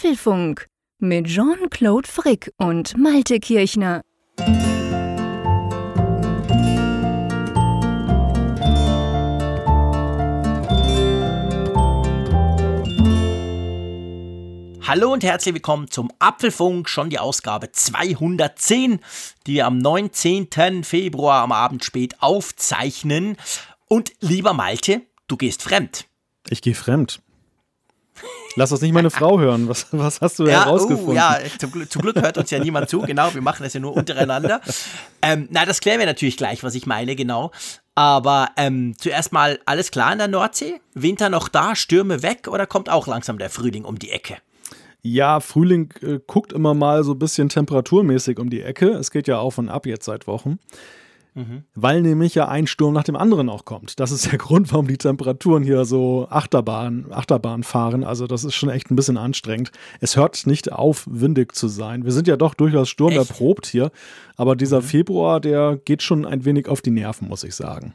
Apfelfunk mit Jean-Claude Frick und Malte Kirchner. Hallo und herzlich willkommen zum Apfelfunk, schon die Ausgabe 210, die wir am 19. Februar am Abend spät aufzeichnen. Und lieber Malte, du gehst fremd. Ich gehe fremd. Lass das nicht meine Frau hören. Was, was hast du ja, herausgefunden? Oh, ja, zum, zum, Glück hört uns ja niemand zu. Genau, wir machen das ja nur untereinander. Ähm, na, das klären wir natürlich gleich, was ich meine, genau. Aber ähm, zuerst mal alles klar in der Nordsee? Winter noch da, Stürme weg oder kommt auch langsam der Frühling um die Ecke? Ja, Frühling äh, guckt immer mal so ein bisschen temperaturmäßig um die Ecke. Es geht ja auf und ab jetzt seit Wochen. Mhm. Weil nämlich ja ein Sturm nach dem anderen auch kommt. Das ist der Grund, warum die Temperaturen hier so Achterbahn, Achterbahn fahren. Also das ist schon echt ein bisschen anstrengend. Es hört nicht auf, windig zu sein. Wir sind ja doch durchaus sturmerprobt hier. Aber dieser mhm. Februar, der geht schon ein wenig auf die Nerven, muss ich sagen.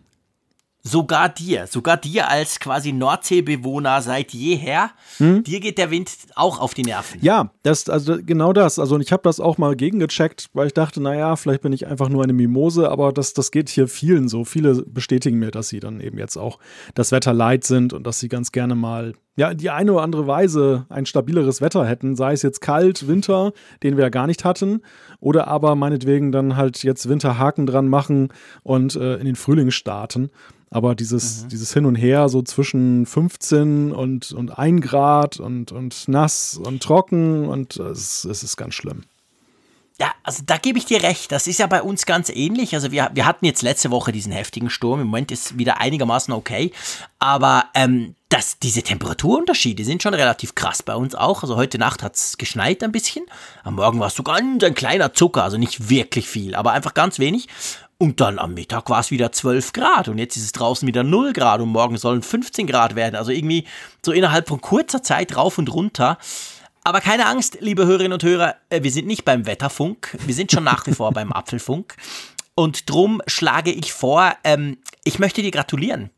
Sogar dir, sogar dir als quasi Nordseebewohner seit jeher, hm? dir geht der Wind auch auf die Nerven. Ja, das, also genau das. Also ich habe das auch mal gegengecheckt, weil ich dachte, naja, vielleicht bin ich einfach nur eine Mimose, aber das, das geht hier vielen so. Viele bestätigen mir, dass sie dann eben jetzt auch das Wetter leid sind und dass sie ganz gerne mal ja, die eine oder andere Weise ein stabileres Wetter hätten, sei es jetzt kalt, Winter, den wir ja gar nicht hatten, oder aber meinetwegen dann halt jetzt Winterhaken dran machen und äh, in den Frühling starten. Aber dieses, mhm. dieses Hin und Her so zwischen 15 und, und 1 Grad und, und nass und trocken und es, es ist ganz schlimm. Ja, also da gebe ich dir recht. Das ist ja bei uns ganz ähnlich. Also wir, wir hatten jetzt letzte Woche diesen heftigen Sturm. Im Moment ist wieder einigermaßen okay. Aber ähm, das, diese Temperaturunterschiede sind schon relativ krass bei uns auch. Also heute Nacht hat es geschneit ein bisschen. Am Morgen war es so ganz ein kleiner Zucker. Also nicht wirklich viel, aber einfach ganz wenig. Und dann am Mittag war es wieder 12 Grad und jetzt ist es draußen wieder 0 Grad und morgen sollen 15 Grad werden. Also irgendwie so innerhalb von kurzer Zeit rauf und runter. Aber keine Angst, liebe Hörerinnen und Hörer, äh, wir sind nicht beim Wetterfunk, wir sind schon nach wie vor beim Apfelfunk. Und drum schlage ich vor, ähm, ich möchte dir gratulieren.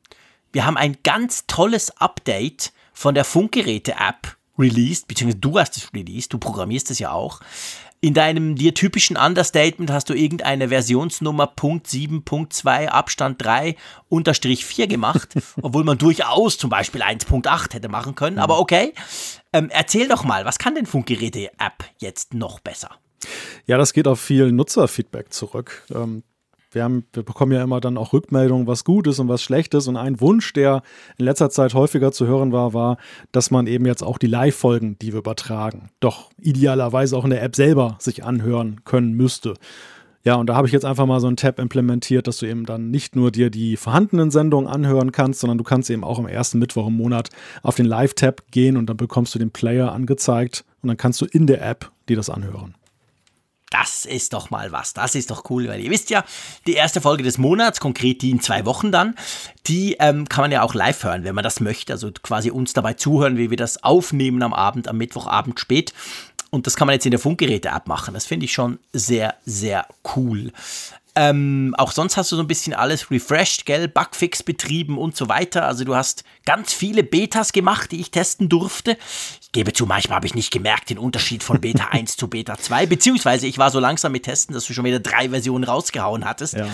Wir haben ein ganz tolles Update von der Funkgeräte-App released, beziehungsweise du hast es released, du programmierst es ja auch. In deinem dir typischen Understatement hast du irgendeine Versionsnummer Punkt 7.2 Abstand 3 unterstrich 4 gemacht, obwohl man durchaus zum Beispiel 1.8 hätte machen können, aber okay. Ähm, erzähl doch mal, was kann denn Funkgeräte-App jetzt noch besser? Ja, das geht auf viel Nutzerfeedback zurück. Ähm, wir, haben, wir bekommen ja immer dann auch Rückmeldungen, was gut ist und was schlecht ist. Und ein Wunsch, der in letzter Zeit häufiger zu hören war, war, dass man eben jetzt auch die Live-Folgen, die wir übertragen, doch idealerweise auch in der App selber sich anhören können müsste. Ja, und da habe ich jetzt einfach mal so einen Tab implementiert, dass du eben dann nicht nur dir die vorhandenen Sendungen anhören kannst, sondern du kannst eben auch am ersten Mittwoch im Monat auf den Live-Tab gehen und dann bekommst du den Player angezeigt und dann kannst du in der App dir das anhören. Das ist doch mal was. Das ist doch cool, weil ihr wisst ja, die erste Folge des Monats, konkret die in zwei Wochen dann, die ähm, kann man ja auch live hören, wenn man das möchte. Also quasi uns dabei zuhören, wie wir das aufnehmen am Abend, am Mittwochabend spät. Und das kann man jetzt in der Funkgeräte-App machen. Das finde ich schon sehr, sehr cool. Ähm, auch sonst hast du so ein bisschen alles refreshed, gell, Bugfix betrieben und so weiter. Also du hast ganz viele Betas gemacht, die ich testen durfte. Ich gebe zu, manchmal habe ich nicht gemerkt den Unterschied von Beta 1 zu Beta 2, beziehungsweise ich war so langsam mit Testen, dass du schon wieder drei Versionen rausgehauen hattest. Ja.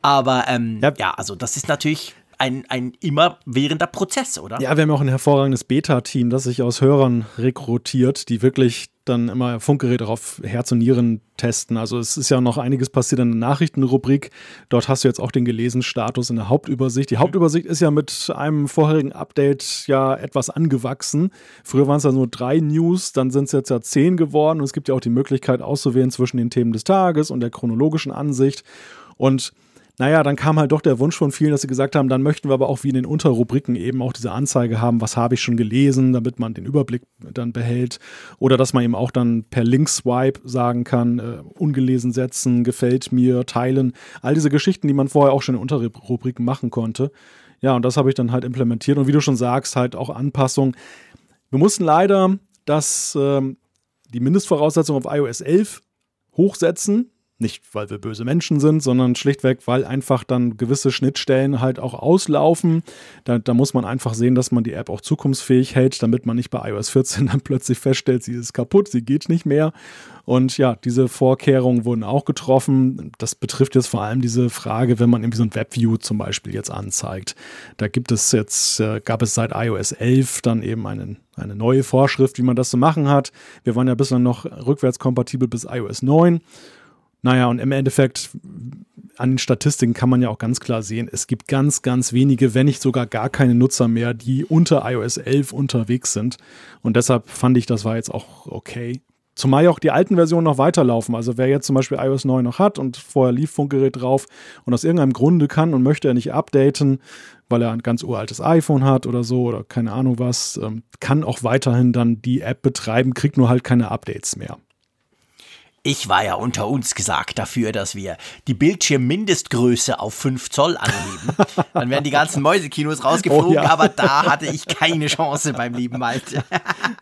Aber ähm, ja. ja, also das ist natürlich ein, ein immerwährender Prozess, oder? Ja, wir haben auch ein hervorragendes Beta-Team, das sich aus Hörern rekrutiert, die wirklich dann immer Funkgeräte auf Herz und Nieren testen. Also es ist ja noch einiges passiert in der Nachrichtenrubrik. Dort hast du jetzt auch den gelesenen Status in der Hauptübersicht. Die mhm. Hauptübersicht ist ja mit einem vorherigen Update ja etwas angewachsen. Früher waren es ja nur drei News, dann sind es jetzt ja zehn geworden und es gibt ja auch die Möglichkeit auszuwählen zwischen den Themen des Tages und der chronologischen Ansicht. Und naja, dann kam halt doch der Wunsch von vielen, dass sie gesagt haben, dann möchten wir aber auch wie in den Unterrubriken eben auch diese Anzeige haben, was habe ich schon gelesen, damit man den Überblick dann behält. Oder dass man eben auch dann per Link-Swipe sagen kann, äh, ungelesen setzen, gefällt mir, teilen. All diese Geschichten, die man vorher auch schon in Unterrubriken machen konnte. Ja, und das habe ich dann halt implementiert. Und wie du schon sagst, halt auch Anpassungen. Wir mussten leider das, äh, die Mindestvoraussetzung auf iOS 11 hochsetzen Nicht, weil wir böse Menschen sind, sondern schlichtweg, weil einfach dann gewisse Schnittstellen halt auch auslaufen. Da, da, muss man einfach sehen, dass man die App auch zukunftsfähig hält, damit man nicht bei iOS 14 dann plötzlich feststellt, sie ist kaputt, sie geht nicht mehr. Und ja, diese Vorkehrungen wurden auch getroffen. Das betrifft jetzt vor allem diese Frage, wenn man irgendwie so ein Webview zum Beispiel jetzt anzeigt. Da gibt es jetzt, äh, gab es seit iOS 11 dann eben einen, eine neue Vorschrift, wie man das zu machen hat. Wir waren ja bislang noch rückwärtskompatibel bis iOS 9. Naja, und im Endeffekt an den Statistiken kann man ja auch ganz klar sehen, es gibt ganz, ganz wenige, wenn nicht sogar gar keine Nutzer mehr, die unter iOS 11 unterwegs sind. Und deshalb fand ich, das war jetzt auch okay. Zumal ja auch die alten Versionen noch weiterlaufen. Also wer jetzt zum Beispiel iOS 9 noch hat und vorher lief Funkgerät drauf und aus irgendeinem Grunde kann und möchte er nicht updaten, weil er ein ganz uraltes iPhone hat oder so oder keine Ahnung was, ähm, kann auch weiterhin dann die App betreiben, kriegt nur halt keine Updates mehr. Ich war ja unter uns gesagt dafür, dass wir die Bildschirmmindestgröße auf 5 Zoll anheben. Dann wären die ganzen Mäusekinos rausgeflogen, oh, ja. aber da hatte ich keine Chance beim lieben Malte.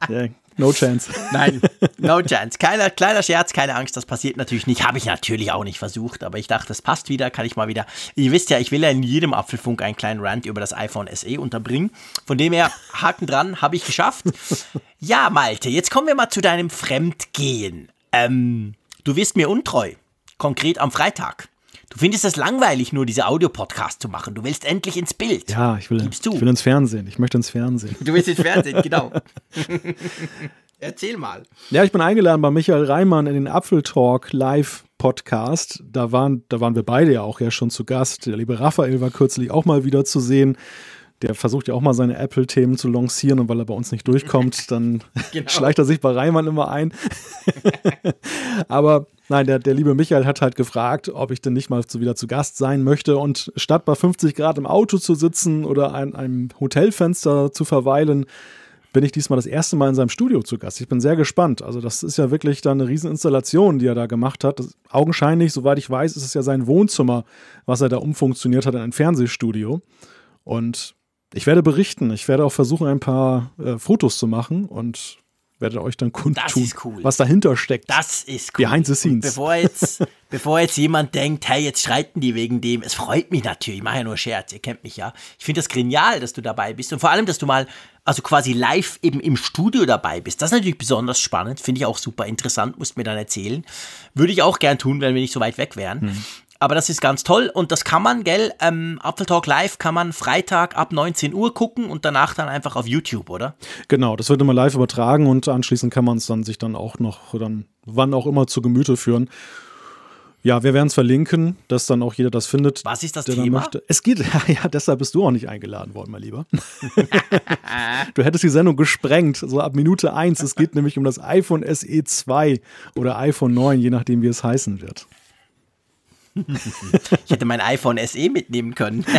Yeah, no chance. Nein, no chance. Keiner, kleiner Scherz, keine Angst, das passiert natürlich nicht. Habe ich natürlich auch nicht versucht, aber ich dachte, das passt wieder, kann ich mal wieder. Ihr wisst ja, ich will ja in jedem Apfelfunk einen kleinen Rant über das iPhone SE unterbringen. Von dem her, Haken dran, habe ich geschafft. Ja, Malte, jetzt kommen wir mal zu deinem Fremdgehen. Ähm, du wirst mir untreu. Konkret am Freitag. Du findest es langweilig, nur diese Audiopodcast zu machen. Du willst endlich ins Bild. Ja, ich will, ich will ins Fernsehen. Ich möchte ins Fernsehen. Du willst ins Fernsehen, genau. Erzähl mal. Ja, ich bin eingeladen bei Michael Reimann in den Apfeltalk Live Podcast. Da waren, da waren wir beide ja auch ja schon zu Gast. Der liebe Raphael war kürzlich auch mal wieder zu sehen der versucht ja auch mal seine Apple-Themen zu lancieren und weil er bei uns nicht durchkommt, dann genau. schleicht er sich bei Reimann immer ein. Aber nein, der, der liebe Michael hat halt gefragt, ob ich denn nicht mal zu, wieder zu Gast sein möchte und statt bei 50 Grad im Auto zu sitzen oder an einem Hotelfenster zu verweilen, bin ich diesmal das erste Mal in seinem Studio zu Gast. Ich bin sehr gespannt. Also das ist ja wirklich dann eine Rieseninstallation, die er da gemacht hat. Das, augenscheinlich, soweit ich weiß, ist es ja sein Wohnzimmer, was er da umfunktioniert hat in ein Fernsehstudio. Und ich werde berichten. Ich werde auch versuchen, ein paar äh, Fotos zu machen und werde euch dann kundtun, cool. was dahinter steckt. Das ist cool. Behind the scenes. Und bevor jetzt, bevor jetzt jemand denkt, hey, jetzt streiten die wegen dem, es freut mich natürlich, ich mache ja nur Scherz, ihr kennt mich ja. Ich finde das genial, dass du dabei bist und vor allem, dass du mal, also quasi live eben im Studio dabei bist. Das ist natürlich besonders spannend, finde ich auch super interessant, musst mir dann erzählen. Würde ich auch gern tun, wenn wir nicht so weit weg wären. Hm. Aber das ist ganz toll und das kann man, gell, ähm, Apple Talk Live kann man Freitag ab 19 Uhr gucken und danach dann einfach auf YouTube, oder? Genau, das wird immer live übertragen und anschließend kann man es dann sich dann auch noch dann wann auch immer zu Gemüte führen. Ja, wir werden es verlinken, dass dann auch jeder das findet. Was ist das Thema? Möchte. Es geht, ja, deshalb bist du auch nicht eingeladen worden, mein Lieber. du hättest die Sendung gesprengt, so ab Minute 1. Es geht nämlich um das iPhone SE 2 oder iPhone 9, je nachdem, wie es heißen wird. ich hätte mein iPhone SE mitnehmen können.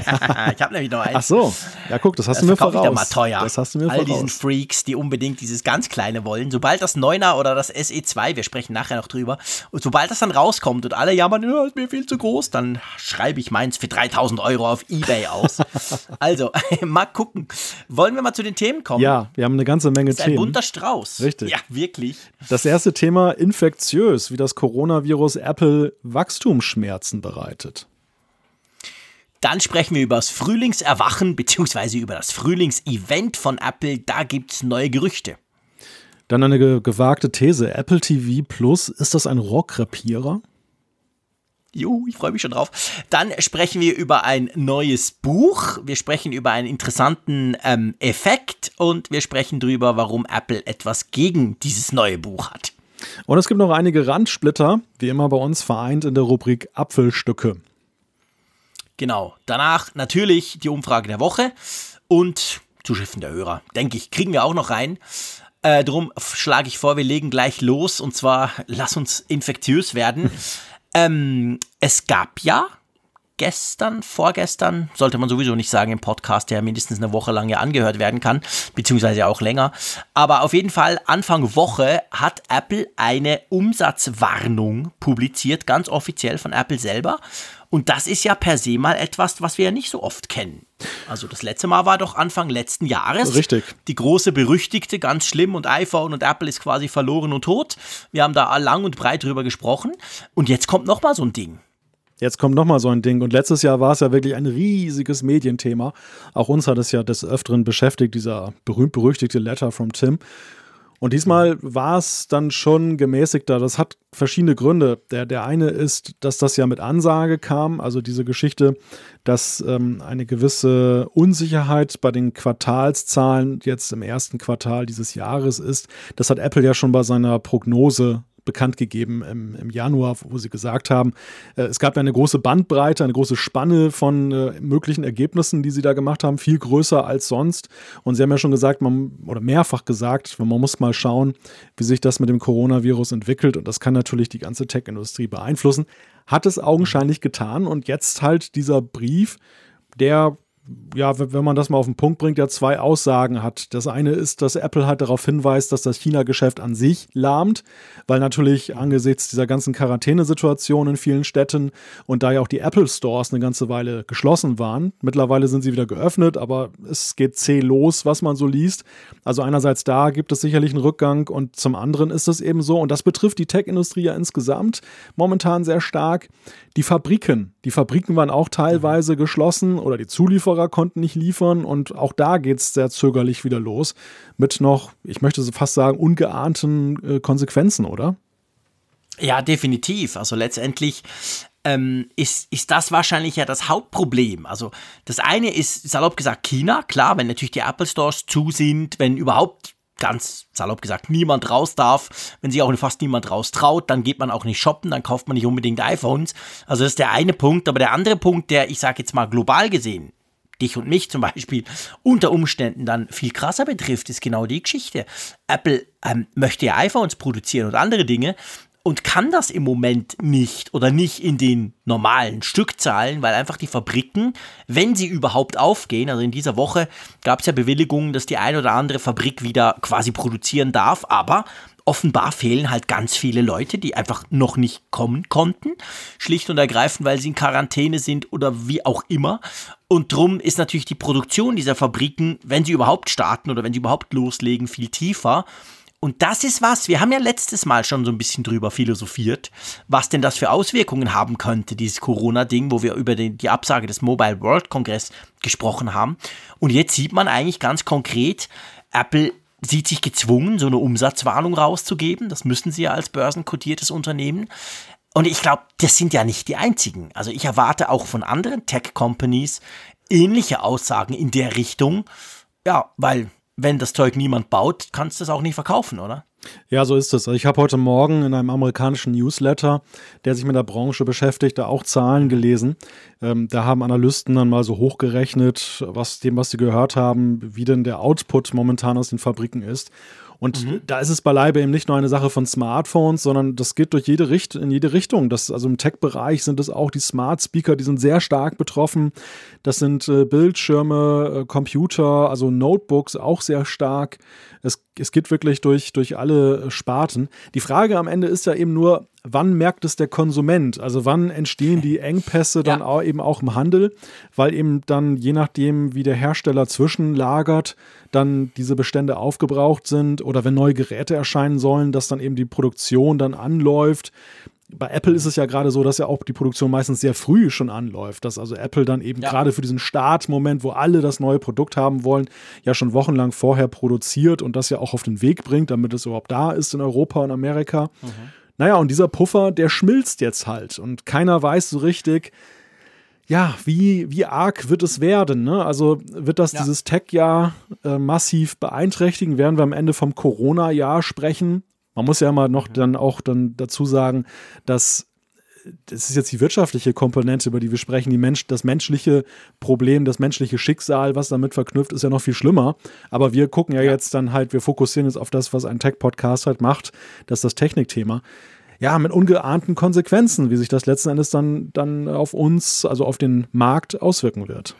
ich habe nämlich noch eins. Ach so. Ja, guck, das hast das du mir voraus. Ich mal teuer. Das hast du mir All voraus. diesen Freaks, die unbedingt dieses ganz kleine wollen. Sobald das 9er oder das SE2, wir sprechen nachher noch drüber, und sobald das dann rauskommt und alle jammern, ja, ist mir viel zu groß, dann schreibe ich meins für 3000 Euro auf Ebay aus. also, mal gucken. Wollen wir mal zu den Themen kommen? Ja, wir haben eine ganze Menge Themen. Ein bunter Strauß. Richtig. Ja, wirklich. Das erste Thema infektiös, wie das Coronavirus Apple Wachstumsschmerzen Schmerzen bereitet. Dann sprechen wir über das Frühlingserwachen bzw. über das Frühlingsevent von Apple. Da gibt es neue Gerüchte. Dann eine ge gewagte These. Apple TV Plus, ist das ein Rockrapierer? Juhu, ich freue mich schon drauf. Dann sprechen wir über ein neues Buch. Wir sprechen über einen interessanten ähm, Effekt und wir sprechen darüber, warum Apple etwas gegen dieses neue Buch hat. Und es gibt noch einige Randsplitter, wie immer bei uns vereint in der Rubrik Apfelstücke. Genau. Danach natürlich die Umfrage der Woche und Zuschriften der Hörer. Denke ich, kriegen wir auch noch rein. Äh, drum schlage ich vor, wir legen gleich los und zwar lass uns infektiös werden. ähm, es gab ja gestern, vorgestern, sollte man sowieso nicht sagen im Podcast, der mindestens eine Woche lang ja angehört werden kann, beziehungsweise auch länger. Aber auf jeden Fall, Anfang Woche hat Apple eine Umsatzwarnung publiziert, ganz offiziell von Apple selber. Und das ist ja per se mal etwas, was wir ja nicht so oft kennen. Also das letzte Mal war doch Anfang letzten Jahres. Richtig. Die große berüchtigte, ganz schlimm und iPhone und Apple ist quasi verloren und tot. Wir haben da lang und breit drüber gesprochen. Und jetzt kommt noch mal so ein Ding. Jetzt kommt nochmal so ein Ding. Und letztes Jahr war es ja wirklich ein riesiges Medienthema. Auch uns hat es ja des Öfteren beschäftigt, dieser berühmt-berüchtigte Letter from Tim. Und diesmal war es dann schon gemäßigter. Das hat verschiedene Gründe. Der, der eine ist, dass das ja mit Ansage kam, also diese Geschichte, dass ähm, eine gewisse Unsicherheit bei den Quartalszahlen jetzt im ersten Quartal dieses Jahres ist. Das hat Apple ja schon bei seiner Prognose bekannt gegeben im, im Januar, wo sie gesagt haben, äh, es gab eine große Bandbreite, eine große Spanne von äh, möglichen Ergebnissen, die sie da gemacht haben, viel größer als sonst. Und sie haben ja schon gesagt, man, oder mehrfach gesagt, man muss mal schauen, wie sich das mit dem Coronavirus entwickelt. Und das kann natürlich die ganze Tech-Industrie beeinflussen. Hat es augenscheinlich getan. Und jetzt halt dieser Brief, der ja, wenn man das mal auf den Punkt bringt, ja zwei Aussagen hat. Das eine ist, dass Apple halt darauf hinweist, dass das China-Geschäft an sich lahmt, weil natürlich angesichts dieser ganzen Quarantänesituation in vielen Städten und da ja auch die Apple Stores eine ganze Weile geschlossen waren, mittlerweile sind sie wieder geöffnet, aber es geht zäh los, was man so liest. Also einerseits da gibt es sicherlich einen Rückgang und zum anderen ist es eben so, und das betrifft die Tech-Industrie ja insgesamt momentan sehr stark, die Fabriken. Die Fabriken waren auch teilweise geschlossen oder die Zulieferer konnten nicht liefern und auch da geht es sehr zögerlich wieder los mit noch, ich möchte so fast sagen, ungeahnten äh, Konsequenzen, oder? Ja, definitiv. Also letztendlich ähm, ist, ist das wahrscheinlich ja das Hauptproblem. Also das eine ist, salopp gesagt, China, klar, wenn natürlich die Apple Stores zu sind, wenn überhaupt ganz salopp gesagt niemand raus darf. Wenn sich auch fast niemand raus traut, dann geht man auch nicht shoppen, dann kauft man nicht unbedingt iPhones. Also das ist der eine Punkt. Aber der andere Punkt, der, ich sage jetzt mal global gesehen, dich und mich zum Beispiel unter Umständen dann viel krasser betrifft, ist genau die Geschichte. Apple ähm, möchte ja iPhones produzieren und andere Dinge und kann das im Moment nicht oder nicht in den normalen Stückzahlen, weil einfach die Fabriken, wenn sie überhaupt aufgehen, also in dieser Woche gab es ja Bewilligungen, dass die ein oder andere Fabrik wieder quasi produzieren darf, aber offenbar fehlen halt ganz viele Leute, die einfach noch nicht kommen konnten, schlicht und ergreifend, weil sie in Quarantäne sind oder wie auch immer. Und drum ist natürlich die Produktion dieser Fabriken, wenn sie überhaupt starten oder wenn sie überhaupt loslegen, viel tiefer. Und das ist was, wir haben ja letztes Mal schon so ein bisschen drüber philosophiert, was denn das für Auswirkungen haben könnte, dieses Corona-Ding, wo wir über den, die Absage des Mobile World Congress gesprochen haben. Und jetzt sieht man eigentlich ganz konkret, Apple sieht sich gezwungen, so eine Umsatzwarnung rauszugeben. Das müssen sie ja als börsenkotiertes Unternehmen. Und ich glaube, das sind ja nicht die einzigen. Also ich erwarte auch von anderen Tech-Companies ähnliche Aussagen in der Richtung. Ja, weil wenn das Zeug niemand baut, kannst du es auch nicht verkaufen, oder? Ja, so ist es. Also ich habe heute Morgen in einem amerikanischen Newsletter, der sich mit der Branche beschäftigt, da auch Zahlen gelesen. Ähm, da haben Analysten dann mal so hochgerechnet, was dem, was sie gehört haben, wie denn der Output momentan aus den Fabriken ist. Und mhm. da ist es beileibe eben nicht nur eine Sache von Smartphones, sondern das geht durch jede Richt in jede Richtung. Das, also im Tech-Bereich sind es auch die Smart Speaker, die sind sehr stark betroffen. Das sind äh, Bildschirme, äh, Computer, also Notebooks auch sehr stark. Es, es geht wirklich durch, durch alle Sparten. Die Frage am Ende ist ja eben nur, wann merkt es der Konsument? Also wann entstehen die Engpässe dann ja. auch eben auch im Handel? Weil eben dann, je nachdem, wie der Hersteller zwischenlagert, dann diese Bestände aufgebraucht sind oder wenn neue Geräte erscheinen sollen, dass dann eben die Produktion dann anläuft. Bei Apple ist es ja gerade so, dass ja auch die Produktion meistens sehr früh schon anläuft, dass also Apple dann eben ja. gerade für diesen Startmoment, wo alle das neue Produkt haben wollen, ja schon wochenlang vorher produziert und das ja auch auf den Weg bringt, damit es überhaupt da ist in Europa und Amerika. Mhm. Naja, und dieser Puffer, der schmilzt jetzt halt und keiner weiß so richtig, ja, wie, wie arg wird es werden? Ne? Also wird das ja. dieses Tech-Jahr äh, massiv beeinträchtigen? Werden wir am Ende vom Corona-Jahr sprechen? Man muss ja mal noch dann auch dann dazu sagen, dass das ist jetzt die wirtschaftliche Komponente, über die wir sprechen. Die Mensch, das menschliche Problem, das menschliche Schicksal, was damit verknüpft, ist ja noch viel schlimmer. Aber wir gucken ja, ja. jetzt dann halt, wir fokussieren jetzt auf das, was ein Tech-Podcast halt macht. Das ist das Technikthema ja, mit ungeahnten Konsequenzen, wie sich das letzten Endes dann, dann auf uns, also auf den Markt auswirken wird.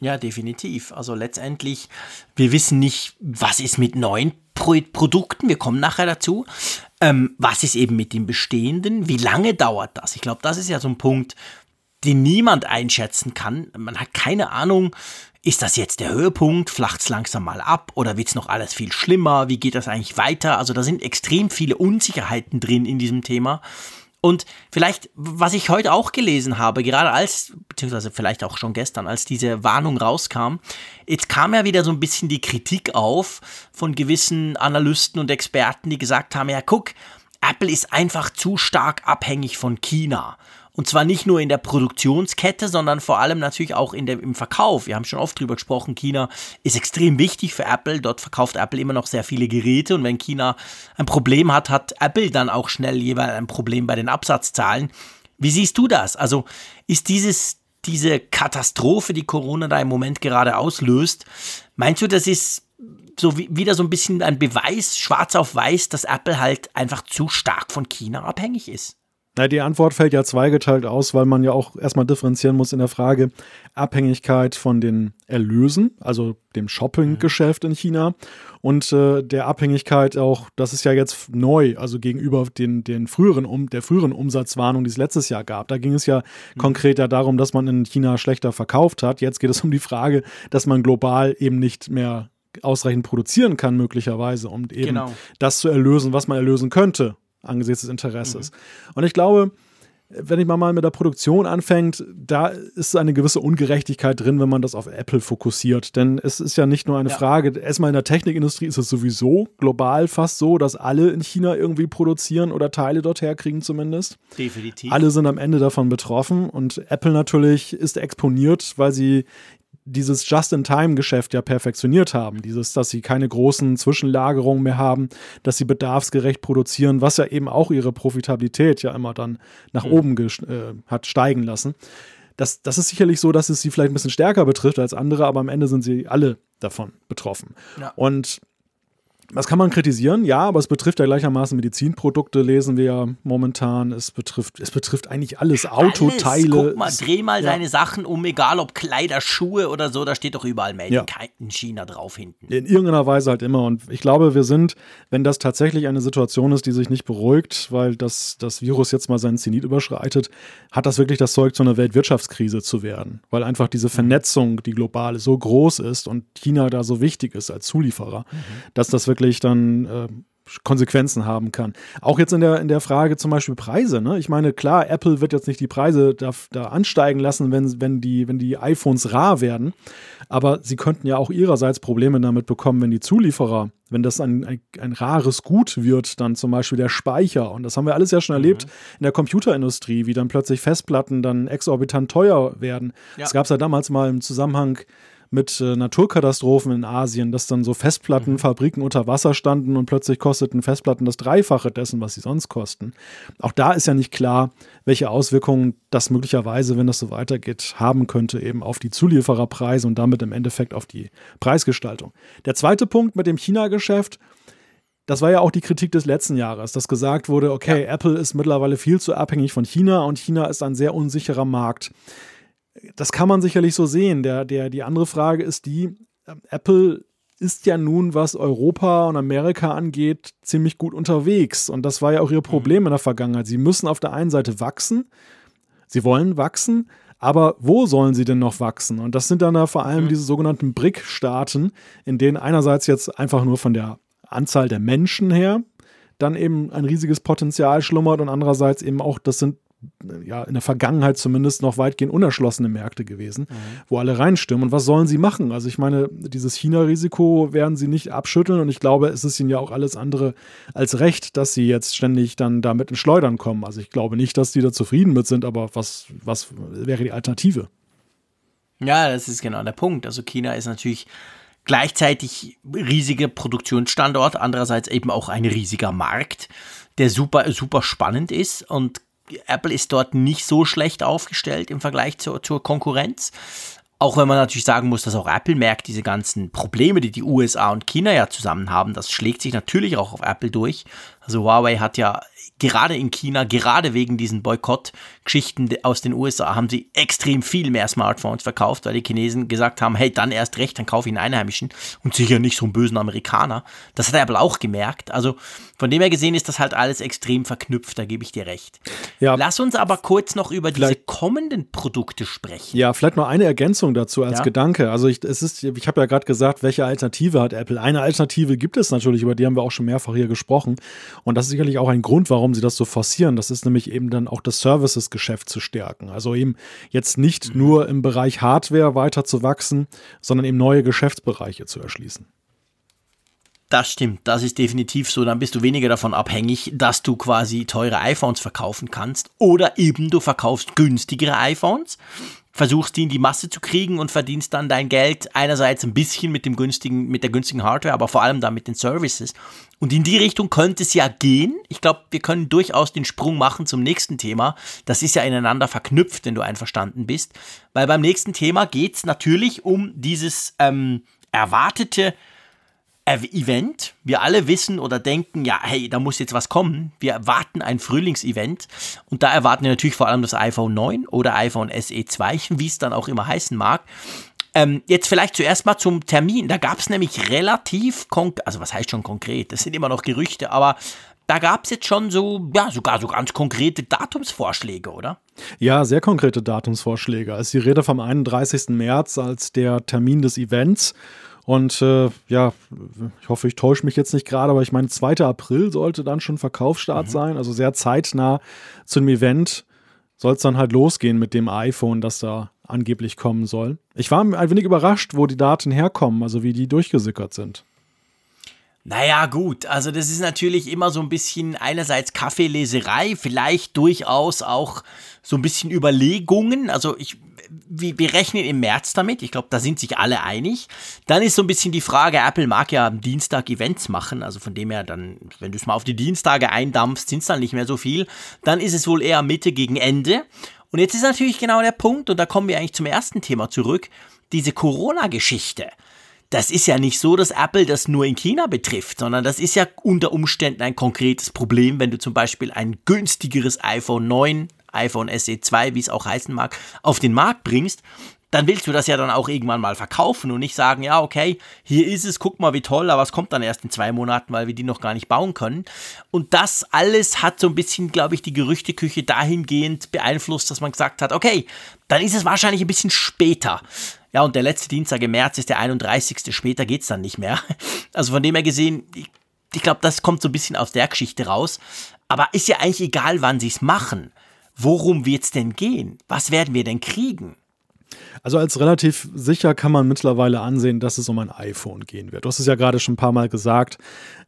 Ja, definitiv. Also letztendlich, wir wissen nicht, was ist mit neuen Pro Produkten, wir kommen nachher dazu. Ähm, was ist eben mit dem Bestehenden? Wie lange dauert das? Ich glaube, das ist ja so ein Punkt, den niemand einschätzen kann. Man hat keine Ahnung, ist das jetzt der Höhepunkt? Flacht es langsam mal ab? Oder wird es noch alles viel schlimmer? Wie geht das eigentlich weiter? Also da sind extrem viele Unsicherheiten drin in diesem Thema. Und vielleicht, was ich heute auch gelesen habe, gerade als, beziehungsweise vielleicht auch schon gestern, als diese Warnung rauskam, jetzt kam ja wieder so ein bisschen die Kritik auf von gewissen Analysten und Experten, die gesagt haben, ja guck, Apple ist einfach zu stark abhängig von China. Und zwar nicht nur in der Produktionskette, sondern vor allem natürlich auch in der, im Verkauf. Wir haben schon oft drüber gesprochen, China ist extrem wichtig für Apple. Dort verkauft Apple immer noch sehr viele Geräte. Und wenn China ein Problem hat, hat Apple dann auch schnell jeweils ein Problem bei den Absatzzahlen. Wie siehst du das? Also ist dieses, diese Katastrophe, die Corona da im Moment gerade auslöst, meinst du, das ist so wie, wieder so ein bisschen ein Beweis, schwarz auf weiß, dass Apple halt einfach zu stark von China abhängig ist? Na, die Antwort fällt ja zweigeteilt aus, weil man ja auch erstmal differenzieren muss in der Frage Abhängigkeit von den Erlösen, also dem Shopping-Geschäft in China und äh, der Abhängigkeit auch, das ist ja jetzt neu, also gegenüber den, den früheren um, der früheren Umsatzwarnung, die es letztes Jahr gab. Da ging es ja mhm. konkret ja darum, dass man in China schlechter verkauft hat. Jetzt geht es um die Frage, dass man global eben nicht mehr ausreichend produzieren kann, möglicherweise, um eben genau. das zu erlösen, was man erlösen könnte angesichts des Interesses. Mhm. Und ich glaube, wenn ich mal mit der Produktion anfängt, da ist eine gewisse Ungerechtigkeit drin, wenn man das auf Apple fokussiert. Denn es ist ja nicht nur eine ja. Frage, erstmal in der Technikindustrie ist es sowieso global fast so, dass alle in China irgendwie produzieren oder Teile dort herkriegen zumindest. Definitiv. Alle sind am Ende davon betroffen und Apple natürlich ist exponiert, weil sie dieses Just-in-Time-Geschäft ja perfektioniert haben. Dieses, dass sie keine großen Zwischenlagerungen mehr haben, dass sie bedarfsgerecht produzieren, was ja eben auch ihre Profitabilität ja immer dann nach mhm. oben äh, hat steigen lassen. Das, das ist sicherlich so, dass es sie vielleicht ein bisschen stärker betrifft als andere, aber am Ende sind sie alle davon betroffen. Ja. Und das kann man kritisieren, ja, aber es betrifft ja gleichermaßen Medizinprodukte, lesen wir ja momentan. Es betrifft, es betrifft eigentlich alles, Autoteile. Alles. Guck mal, dreh mal ja. deine Sachen um, egal ob Kleider, Schuhe oder so, da steht doch überall Made ja. in China drauf hinten. In irgendeiner Weise halt immer. Und ich glaube, wir sind, wenn das tatsächlich eine Situation ist, die sich nicht beruhigt, weil das, das Virus jetzt mal seinen Zenit überschreitet, hat das wirklich das Zeug, zu einer Weltwirtschaftskrise zu werden. Weil einfach diese Vernetzung, die globale, so groß ist und China da so wichtig ist als Zulieferer, mhm. dass das wirklich wirklich dann äh, Konsequenzen haben kann. Auch jetzt in der, in der Frage zum Beispiel Preise. Ne? Ich meine, klar, Apple wird jetzt nicht die Preise da, da ansteigen lassen, wenn, wenn, die, wenn die iPhones rar werden. Aber sie könnten ja auch ihrerseits Probleme damit bekommen, wenn die Zulieferer, wenn das ein, ein, ein rares Gut wird, dann zum Beispiel der Speicher. Und das haben wir alles ja schon erlebt mhm. in der Computerindustrie, wie dann plötzlich Festplatten dann exorbitant teuer werden. Ja. gab es ja damals mal im Zusammenhang mit äh, Naturkatastrophen in Asien, dass dann so Festplattenfabriken mhm. unter Wasser standen und plötzlich kosteten Festplatten das Dreifache dessen, was sie sonst kosten. Auch da ist ja nicht klar, welche Auswirkungen das möglicherweise, wenn das so weitergeht, haben könnte, eben auf die Zuliefererpreise und damit im Endeffekt auf die Preisgestaltung. Der zweite Punkt mit dem China-Geschäft, das war ja auch die Kritik des letzten Jahres, dass gesagt wurde, okay, ja. Apple ist mittlerweile viel zu abhängig von China und China ist ein sehr unsicherer Markt das kann man sicherlich so sehen. Der, der, die andere Frage ist die, ähm, Apple ist ja nun, was Europa und Amerika angeht, ziemlich gut unterwegs. Und das war ja auch ihr Problem mhm. in der Vergangenheit. Sie müssen auf der einen Seite wachsen, sie wollen wachsen, aber wo sollen sie denn noch wachsen? Und das sind dann da vor allem mhm. diese sogenannten BRIC-Staaten, in denen einerseits jetzt einfach nur von der Anzahl der Menschen her dann eben ein riesiges Potenzial schlummert und andererseits eben auch, das sind ja, in der Vergangenheit zumindest noch weitgehend unerschlossene Märkte gewesen, mhm. wo alle reinstimmen. Und was sollen sie machen? Also ich meine, dieses China-Risiko werden sie nicht abschütteln und ich glaube, es ist ihnen ja auch alles andere als recht, dass sie jetzt ständig dann damit in Schleudern kommen. Also ich glaube nicht, dass die da zufrieden mit sind, aber was, was wäre die Alternative? Ja, das ist genau der Punkt. Also China ist natürlich gleichzeitig riesiger Produktionsstandort, andererseits eben auch ein riesiger Markt, der super, super spannend ist und Apple ist dort nicht so schlecht aufgestellt im Vergleich zur, zur Konkurrenz. Auch wenn man natürlich sagen muss, dass auch Apple merkt, diese ganzen Probleme, die die USA und China ja zusammen haben, das schlägt sich natürlich auch auf Apple durch. Also Huawei hat ja gerade in China, gerade wegen diesen Boykott-Geschichten aus den USA, haben sie extrem viel mehr Smartphones verkauft, weil die Chinesen gesagt haben, hey, dann erst recht, dann kaufe ich einen Einheimischen und sicher nicht so einen bösen Amerikaner. Das hat Apple auch gemerkt. Also von dem her gesehen ist das halt alles extrem verknüpft, da gebe ich dir recht. Ja. Lass uns aber kurz noch über diese kommenden Produkte sprechen. Ja, vielleicht noch eine Ergänzung dazu als ja? Gedanke. Also ich, es ist, ich habe ja gerade gesagt, welche Alternative hat Apple? Eine Alternative gibt es natürlich, über die haben wir auch schon mehrfach hier gesprochen. Und das ist sicherlich auch ein Grund, warum sie das so forcieren. Das ist nämlich eben dann auch das Services-Geschäft zu stärken. Also eben jetzt nicht mhm. nur im Bereich Hardware weiter zu wachsen, sondern eben neue Geschäftsbereiche zu erschließen. Das stimmt, das ist definitiv so. Dann bist du weniger davon abhängig, dass du quasi teure iPhones verkaufen kannst oder eben du verkaufst günstigere iPhones versuchst die in die Masse zu kriegen und verdienst dann dein Geld einerseits ein bisschen mit dem günstigen, mit der günstigen Hardware, aber vor allem dann mit den Services. Und in die Richtung könnte es ja gehen. Ich glaube, wir können durchaus den Sprung machen zum nächsten Thema. Das ist ja ineinander verknüpft, wenn du einverstanden bist. Weil beim nächsten Thema geht es natürlich um dieses ähm, erwartete Event. Wir alle wissen oder denken, ja, hey, da muss jetzt was kommen. Wir erwarten ein Frühlingsevent. Und da erwarten wir natürlich vor allem das iPhone 9 oder iPhone SE 2, wie es dann auch immer heißen mag. Ähm, jetzt vielleicht zuerst mal zum Termin. Da gab es nämlich relativ konkret, also was heißt schon konkret? Das sind immer noch Gerüchte, aber da gab es jetzt schon so, ja, sogar so ganz konkrete Datumsvorschläge, oder? Ja, sehr konkrete Datumsvorschläge. Es ist die Rede vom 31. März als der Termin des Events. Und äh, ja, ich hoffe, ich täusche mich jetzt nicht gerade, aber ich meine, 2. April sollte dann schon Verkaufsstart mhm. sein, also sehr zeitnah zu dem Event soll es dann halt losgehen mit dem iPhone, das da angeblich kommen soll. Ich war ein wenig überrascht, wo die Daten herkommen, also wie die durchgesickert sind. Naja, gut, also das ist natürlich immer so ein bisschen einerseits Kaffeeleserei, vielleicht durchaus auch so ein bisschen Überlegungen. Also ich wir, wir rechnen im März damit. Ich glaube, da sind sich alle einig. Dann ist so ein bisschen die Frage, Apple mag ja am Dienstag Events machen. Also von dem her dann, wenn du es mal auf die Dienstage eindampfst, sind es dann nicht mehr so viel. Dann ist es wohl eher Mitte gegen Ende. Und jetzt ist natürlich genau der Punkt, und da kommen wir eigentlich zum ersten Thema zurück, diese Corona-Geschichte das ist ja nicht so, dass Apple das nur in China betrifft, sondern das ist ja unter Umständen ein konkretes Problem, wenn du zum Beispiel ein günstigeres iPhone 9 iPhone SE 2, wie es auch heißen mag, auf den Markt bringst, dann willst du das ja dann auch irgendwann mal verkaufen und nicht sagen, ja, okay, hier ist es, guck mal, wie toll, aber es kommt dann erst in zwei Monaten, weil wir die noch gar nicht bauen können. Und das alles hat so ein bisschen, glaube ich, die Gerüchteküche dahingehend beeinflusst, dass man gesagt hat, okay, dann ist es wahrscheinlich ein bisschen später. Ja, und der letzte Dienstag im März ist der 31. Später geht es dann nicht mehr. Also von dem her gesehen, ich, ich glaube, das kommt so ein bisschen aus der Geschichte raus. Aber ist ja eigentlich egal, wann sie es machen worum wird es denn gehen? Was werden wir denn kriegen? Also als relativ sicher kann man mittlerweile ansehen, dass es um ein iPhone gehen wird. Du hast es ja gerade schon ein paar Mal gesagt.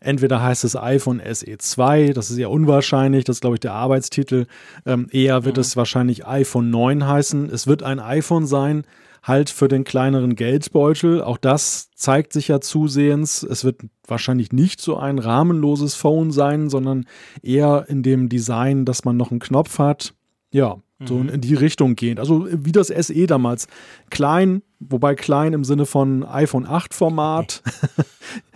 Entweder heißt es iPhone SE 2, das ist eher unwahrscheinlich, das ist glaube ich der Arbeitstitel. Ähm, eher wird mhm. es wahrscheinlich iPhone 9 heißen. Es wird ein iPhone sein, halt für den kleineren Geldbeutel. Auch das zeigt sich ja zusehends. Es wird wahrscheinlich nicht so ein rahmenloses Phone sein, sondern eher in dem Design, dass man noch einen Knopf hat, ja, so mhm. in die Richtung gehend. Also wie das SE damals. Klein, wobei klein im Sinne von iPhone 8 Format.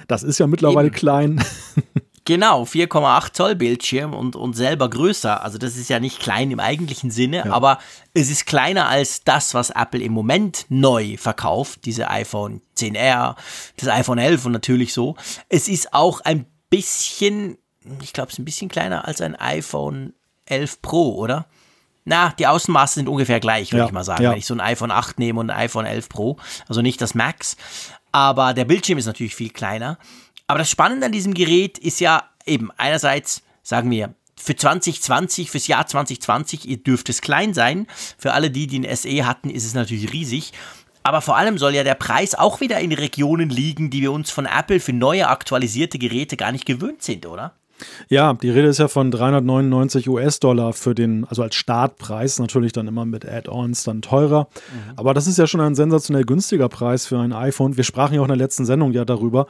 Das ist ja mittlerweile Eben. klein. Genau, 4,8 Zoll Bildschirm und, und selber größer. Also das ist ja nicht klein im eigentlichen Sinne, ja. aber es ist kleiner als das, was Apple im Moment neu verkauft. Diese iPhone 10R, das iPhone 11 und natürlich so. Es ist auch ein bisschen, ich glaube, es ist ein bisschen kleiner als ein iPhone 11 Pro, oder? Na, die Außenmaße sind ungefähr gleich, würde ja, ich mal sagen, ja. wenn ich so ein iPhone 8 nehme und ein iPhone 11 Pro. Also nicht das Max. Aber der Bildschirm ist natürlich viel kleiner. Aber das Spannende an diesem Gerät ist ja eben einerseits, sagen wir, für 2020, fürs Jahr 2020 dürfte es klein sein. Für alle die, die ein SE hatten, ist es natürlich riesig. Aber vor allem soll ja der Preis auch wieder in Regionen liegen, die wir uns von Apple für neue aktualisierte Geräte gar nicht gewöhnt sind, oder? Ja, die Rede ist ja von 399 US-Dollar für den, also als Startpreis, natürlich dann immer mit Add-ons dann teurer. Mhm. Aber das ist ja schon ein sensationell günstiger Preis für ein iPhone. Wir sprachen ja auch in der letzten Sendung ja darüber.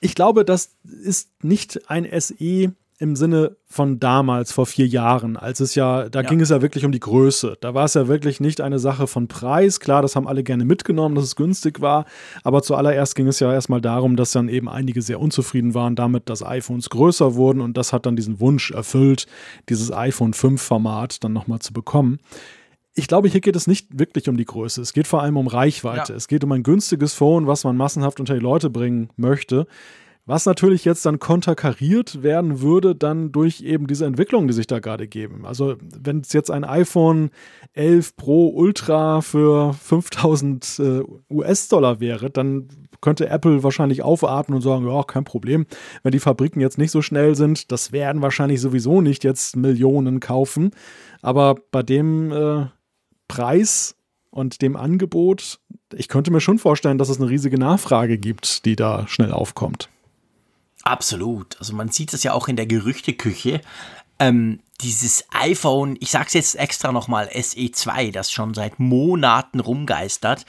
Ich glaube, das ist nicht ein SE im Sinne von damals, vor vier Jahren, als es ja, da ja. ging es ja wirklich um die Größe. Da war es ja wirklich nicht eine Sache von Preis. Klar, das haben alle gerne mitgenommen, dass es günstig war. Aber zuallererst ging es ja erstmal darum, dass dann eben einige sehr unzufrieden waren damit, dass iPhones größer wurden. Und das hat dann diesen Wunsch erfüllt, dieses iPhone 5-Format dann nochmal zu bekommen ich glaube, hier geht es nicht wirklich um die Größe. Es geht vor allem um Reichweite. Ja. Es geht um ein günstiges Phone, was man massenhaft unter die Leute bringen möchte. Was natürlich jetzt dann konterkariert werden würde, dann durch eben diese Entwicklungen, die sich da gerade geben. Also, wenn es jetzt ein iPhone 11 Pro Ultra für 5000 äh, US-Dollar wäre, dann könnte Apple wahrscheinlich aufatmen und sagen: Ja, kein Problem. Wenn die Fabriken jetzt nicht so schnell sind, das werden wahrscheinlich sowieso nicht jetzt Millionen kaufen. Aber bei dem äh, Preis und dem Angebot, ich könnte mir schon vorstellen, dass es eine riesige Nachfrage gibt, die da schnell aufkommt. Absolut. Also man sieht es ja auch in der Gerüchteküche. Ähm, dieses iPhone, ich sage es jetzt extra nochmal, SE2, das schon seit Monaten rumgeistert,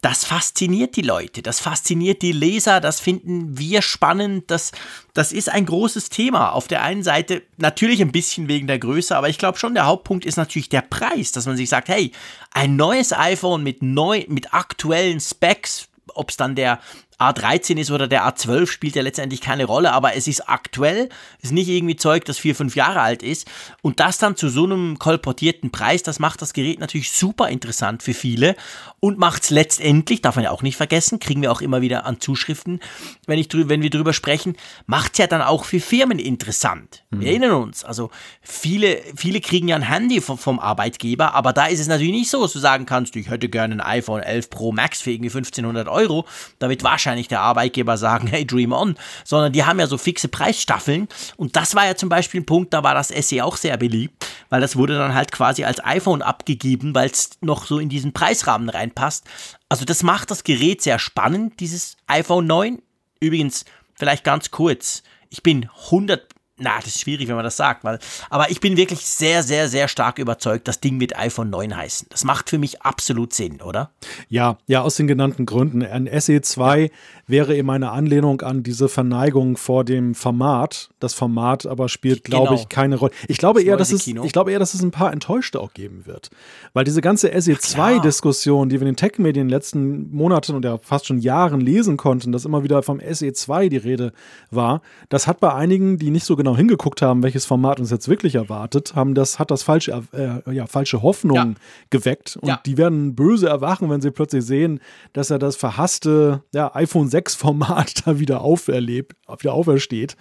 das fasziniert die Leute, das fasziniert die Leser, das finden wir spannend, das, das ist ein großes Thema. Auf der einen Seite natürlich ein bisschen wegen der Größe, aber ich glaube schon, der Hauptpunkt ist natürlich der Preis, dass man sich sagt, hey, ein neues iPhone mit, neu, mit aktuellen Specs, ob es dann der A13 ist oder der A12 spielt ja letztendlich keine Rolle, aber es ist aktuell, ist nicht irgendwie Zeug, das vier, fünf Jahre alt ist. Und das dann zu so einem kolportierten Preis, das macht das Gerät natürlich super interessant für viele und macht es letztendlich, darf man ja auch nicht vergessen, kriegen wir auch immer wieder an Zuschriften, wenn, ich, wenn wir drüber sprechen, macht es ja dann auch für Firmen interessant. Mhm. Wir erinnern uns, also viele, viele kriegen ja ein Handy vom, vom Arbeitgeber, aber da ist es natürlich nicht so, dass du sagen kannst, ich hätte gerne ein iPhone 11 Pro Max für irgendwie 1500 Euro, damit wahrscheinlich wahrscheinlich der Arbeitgeber sagen, hey, dream on, sondern die haben ja so fixe Preisstaffeln. Und das war ja zum Beispiel ein Punkt, da war das SE auch sehr beliebt, weil das wurde dann halt quasi als iPhone abgegeben, weil es noch so in diesen Preisrahmen reinpasst. Also das macht das Gerät sehr spannend, dieses iPhone 9. Übrigens, vielleicht ganz kurz, ich bin 100 na, das ist schwierig, wenn man das sagt, weil, aber ich bin wirklich sehr, sehr, sehr stark überzeugt, das Ding mit iPhone 9 heißen. Das macht für mich absolut Sinn, oder? Ja, ja, aus den genannten Gründen. Ein SE2 ja. wäre eben eine Anlehnung an diese Verneigung vor dem Format. Das Format aber spielt, glaube genau. ich, keine Rolle. Ich glaube, eher, dass es, ich glaube eher, dass es ein paar Enttäuschte auch geben wird. Weil diese ganze SE2-Diskussion, die wir in den Tech-Medien in den letzten Monaten ja fast schon Jahren lesen konnten, dass immer wieder vom SE2 die Rede war, das hat bei einigen, die nicht so genau genau hingeguckt haben, welches Format uns jetzt wirklich erwartet, haben das, hat das falsche, äh, ja, falsche Hoffnung ja. geweckt. Und ja. die werden böse erwachen, wenn sie plötzlich sehen, dass er das verhasste ja, iPhone 6-Format da wieder auferlebt, wieder aufersteht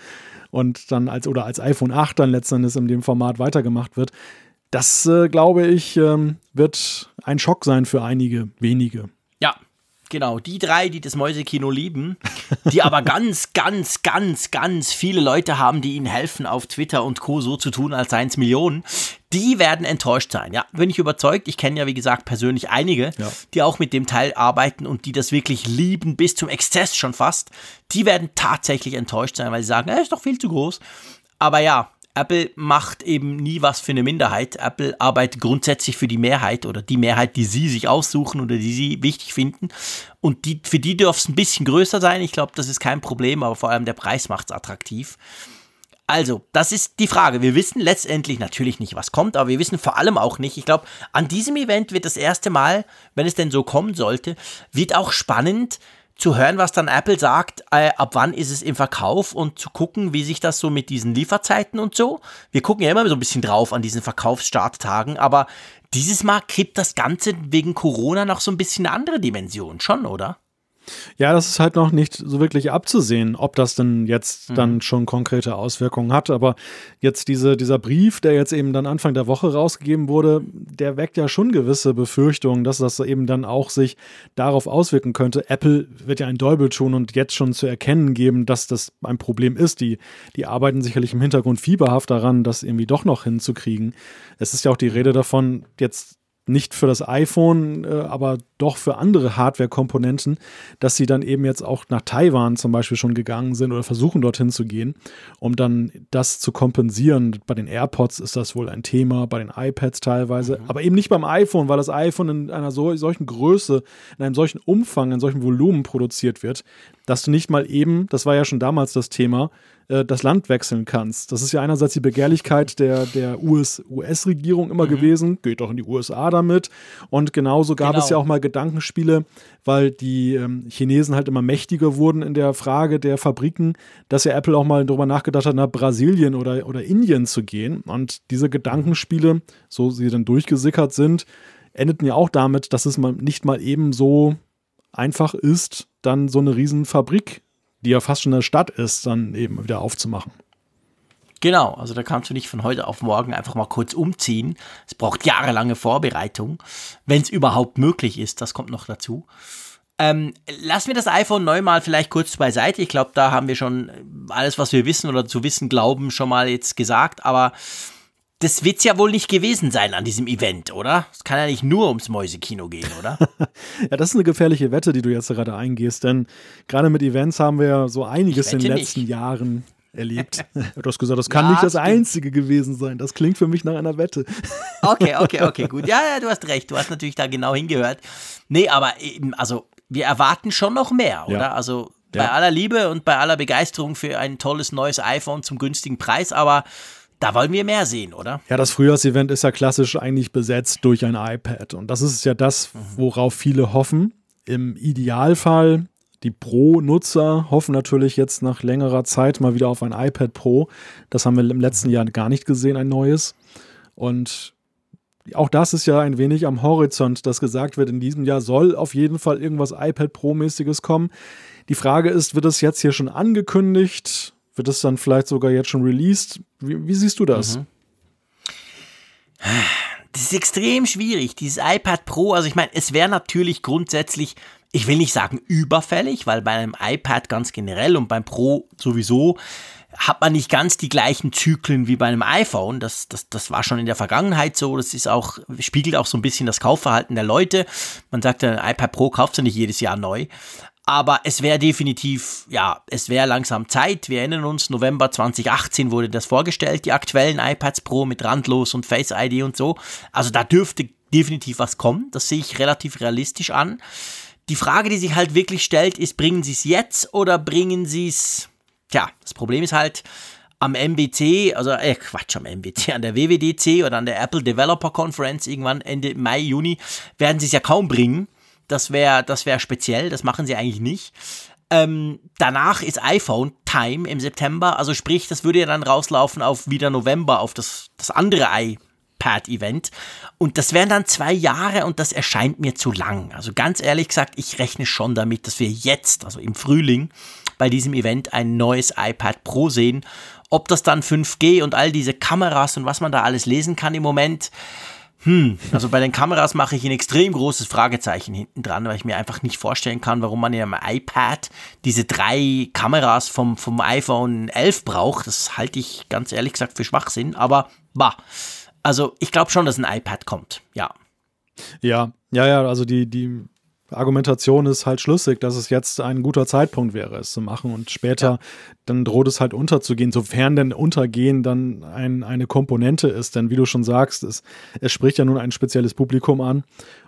und dann als oder als iPhone 8 dann letztendlich in dem Format weitergemacht wird. Das, äh, glaube ich, ähm, wird ein Schock sein für einige wenige. Ja, Genau, die drei, die das Mäusekino lieben, die aber ganz, ganz, ganz, ganz viele Leute haben, die ihnen helfen, auf Twitter und Co. so zu tun, als seien es Millionen, die werden enttäuscht sein. Ja, bin ich überzeugt. Ich kenne ja, wie gesagt, persönlich einige, ja. die auch mit dem Teil arbeiten und die das wirklich lieben, bis zum Exzess schon fast. Die werden tatsächlich enttäuscht sein, weil sie sagen, er ist doch viel zu groß. Aber ja, Apple macht eben nie was für eine Minderheit. Apple arbeitet grundsätzlich für die Mehrheit oder die Mehrheit, die sie sich aussuchen oder die sie wichtig finden. Und die, für die dürfte es ein bisschen größer sein. Ich glaube, das ist kein Problem, aber vor allem der Preis macht es attraktiv. Also, das ist die Frage. Wir wissen letztendlich natürlich nicht, was kommt, aber wir wissen vor allem auch nicht. Ich glaube, an diesem Event wird das erste Mal, wenn es denn so kommen sollte, wird auch spannend, zu hören, was dann Apple sagt, äh, ab wann ist es im Verkauf und zu gucken, wie sich das so mit diesen Lieferzeiten und so. Wir gucken ja immer so ein bisschen drauf an diesen Verkaufsstarttagen, aber dieses Mal kriegt das Ganze wegen Corona noch so ein bisschen eine andere Dimension, schon, oder? Ja, das ist halt noch nicht so wirklich abzusehen, ob das denn jetzt mhm. dann schon konkrete Auswirkungen hat. Aber jetzt diese, dieser Brief, der jetzt eben dann Anfang der Woche rausgegeben wurde, der weckt ja schon gewisse Befürchtungen, dass das eben dann auch sich darauf auswirken könnte. Apple wird ja ein Däubel tun und jetzt schon zu erkennen geben, dass das ein Problem ist. Die, die arbeiten sicherlich im Hintergrund fieberhaft daran, das irgendwie doch noch hinzukriegen. Es ist ja auch die Rede davon, jetzt nicht für das iPhone, äh, aber doch für andere Hardware-Komponenten, dass sie dann eben jetzt auch nach Taiwan zum Beispiel schon gegangen sind oder versuchen dorthin zu gehen, um dann das zu kompensieren. Bei den AirPods ist das wohl ein Thema, bei den iPads teilweise, mhm. aber eben nicht beim iPhone, weil das iPhone in einer so, solchen Größe, in einem solchen Umfang, in solchem Volumen produziert wird, dass du nicht mal eben, das war ja schon damals das Thema, äh, das Land wechseln kannst. Das ist ja einerseits die Begehrlichkeit der, der US-Regierung immer mhm. gewesen, geht doch in die USA damit. Und genauso gab genau. es ja auch mal Gedankenspiele, weil die ähm, Chinesen halt immer mächtiger wurden in der Frage der Fabriken, dass ja Apple auch mal darüber nachgedacht hat, nach Brasilien oder, oder Indien zu gehen. Und diese Gedankenspiele, so sie dann durchgesickert sind, endeten ja auch damit, dass es mal nicht mal eben so einfach ist, dann so eine Riesenfabrik die ja fast schon eine Stadt ist, dann eben wieder aufzumachen. Genau, also da kannst du nicht von heute auf morgen einfach mal kurz umziehen. Es braucht jahrelange Vorbereitung, wenn es überhaupt möglich ist, das kommt noch dazu. Ähm, lassen wir das iPhone neu mal vielleicht kurz beiseite. Ich glaube, da haben wir schon alles, was wir wissen oder zu wissen glauben, schon mal jetzt gesagt. Aber das wird es ja wohl nicht gewesen sein an diesem Event, oder? Es kann ja nicht nur ums Mäusekino gehen, oder? ja, das ist eine gefährliche Wette, die du jetzt gerade eingehst, denn gerade mit Events haben wir ja so einiges in den letzten nicht. Jahren erlebt. du hast gesagt, das kann ja, nicht das Einzige gewesen sein. Das klingt für mich nach einer Wette. okay, okay, okay, gut. Ja, ja, du hast recht. Du hast natürlich da genau hingehört. Nee, aber eben, also wir erwarten schon noch mehr, oder? Ja. Also bei aller Liebe und bei aller Begeisterung für ein tolles neues iPhone zum günstigen Preis, aber da wollen wir mehr sehen, oder? Ja, das Frühjahrsevent ist ja klassisch eigentlich besetzt durch ein iPad. Und das ist ja das, worauf viele hoffen. Im Idealfall, die Pro-Nutzer hoffen natürlich jetzt nach längerer Zeit mal wieder auf ein iPad Pro. Das haben wir im letzten Jahr gar nicht gesehen, ein neues. Und auch das ist ja ein wenig am Horizont, dass gesagt wird, in diesem Jahr soll auf jeden Fall irgendwas iPad Pro-mäßiges kommen. Die Frage ist, wird es jetzt hier schon angekündigt? Wird es dann vielleicht sogar jetzt schon released? Wie, wie siehst du das? Mhm. Das ist extrem schwierig. Dieses iPad Pro, also ich meine, es wäre natürlich grundsätzlich, ich will nicht sagen überfällig, weil bei einem iPad ganz generell und beim Pro sowieso hat man nicht ganz die gleichen Zyklen wie bei einem iPhone. Das, das, das war schon in der Vergangenheit so. Das ist auch, spiegelt auch so ein bisschen das Kaufverhalten der Leute. Man sagt, ein iPad Pro kauft du nicht jedes Jahr neu. Aber es wäre definitiv, ja, es wäre langsam Zeit. Wir erinnern uns, November 2018 wurde das vorgestellt, die aktuellen iPads Pro mit Randlos und Face ID und so. Also da dürfte definitiv was kommen. Das sehe ich relativ realistisch an. Die Frage, die sich halt wirklich stellt, ist, bringen sie es jetzt oder bringen sie es, tja, das Problem ist halt, am MBC, also äh, Quatsch, am MBC, an der WWDC oder an der Apple Developer Conference irgendwann Ende Mai, Juni, werden sie es ja kaum bringen. Das wäre das wär speziell, das machen sie eigentlich nicht. Ähm, danach ist iPhone Time im September, also sprich, das würde ja dann rauslaufen auf wieder November, auf das, das andere iPad-Event. Und das wären dann zwei Jahre und das erscheint mir zu lang. Also ganz ehrlich gesagt, ich rechne schon damit, dass wir jetzt, also im Frühling, bei diesem Event ein neues iPad Pro sehen. Ob das dann 5G und all diese Kameras und was man da alles lesen kann im Moment, hm, also bei den Kameras mache ich ein extrem großes Fragezeichen hinten dran, weil ich mir einfach nicht vorstellen kann, warum man in einem iPad diese drei Kameras vom, vom iPhone 11 braucht. Das halte ich ganz ehrlich gesagt für Schwachsinn, aber bah. Also ich glaube schon, dass ein iPad kommt, ja. Ja, ja, ja, also die, die Argumentation ist halt schlüssig, dass es jetzt ein guter Zeitpunkt wäre, es zu machen und später ja. dann droht es halt unterzugehen, sofern denn Untergehen dann ein, eine Komponente ist. Denn wie du schon sagst, es, es spricht ja nun ein spezielles Publikum an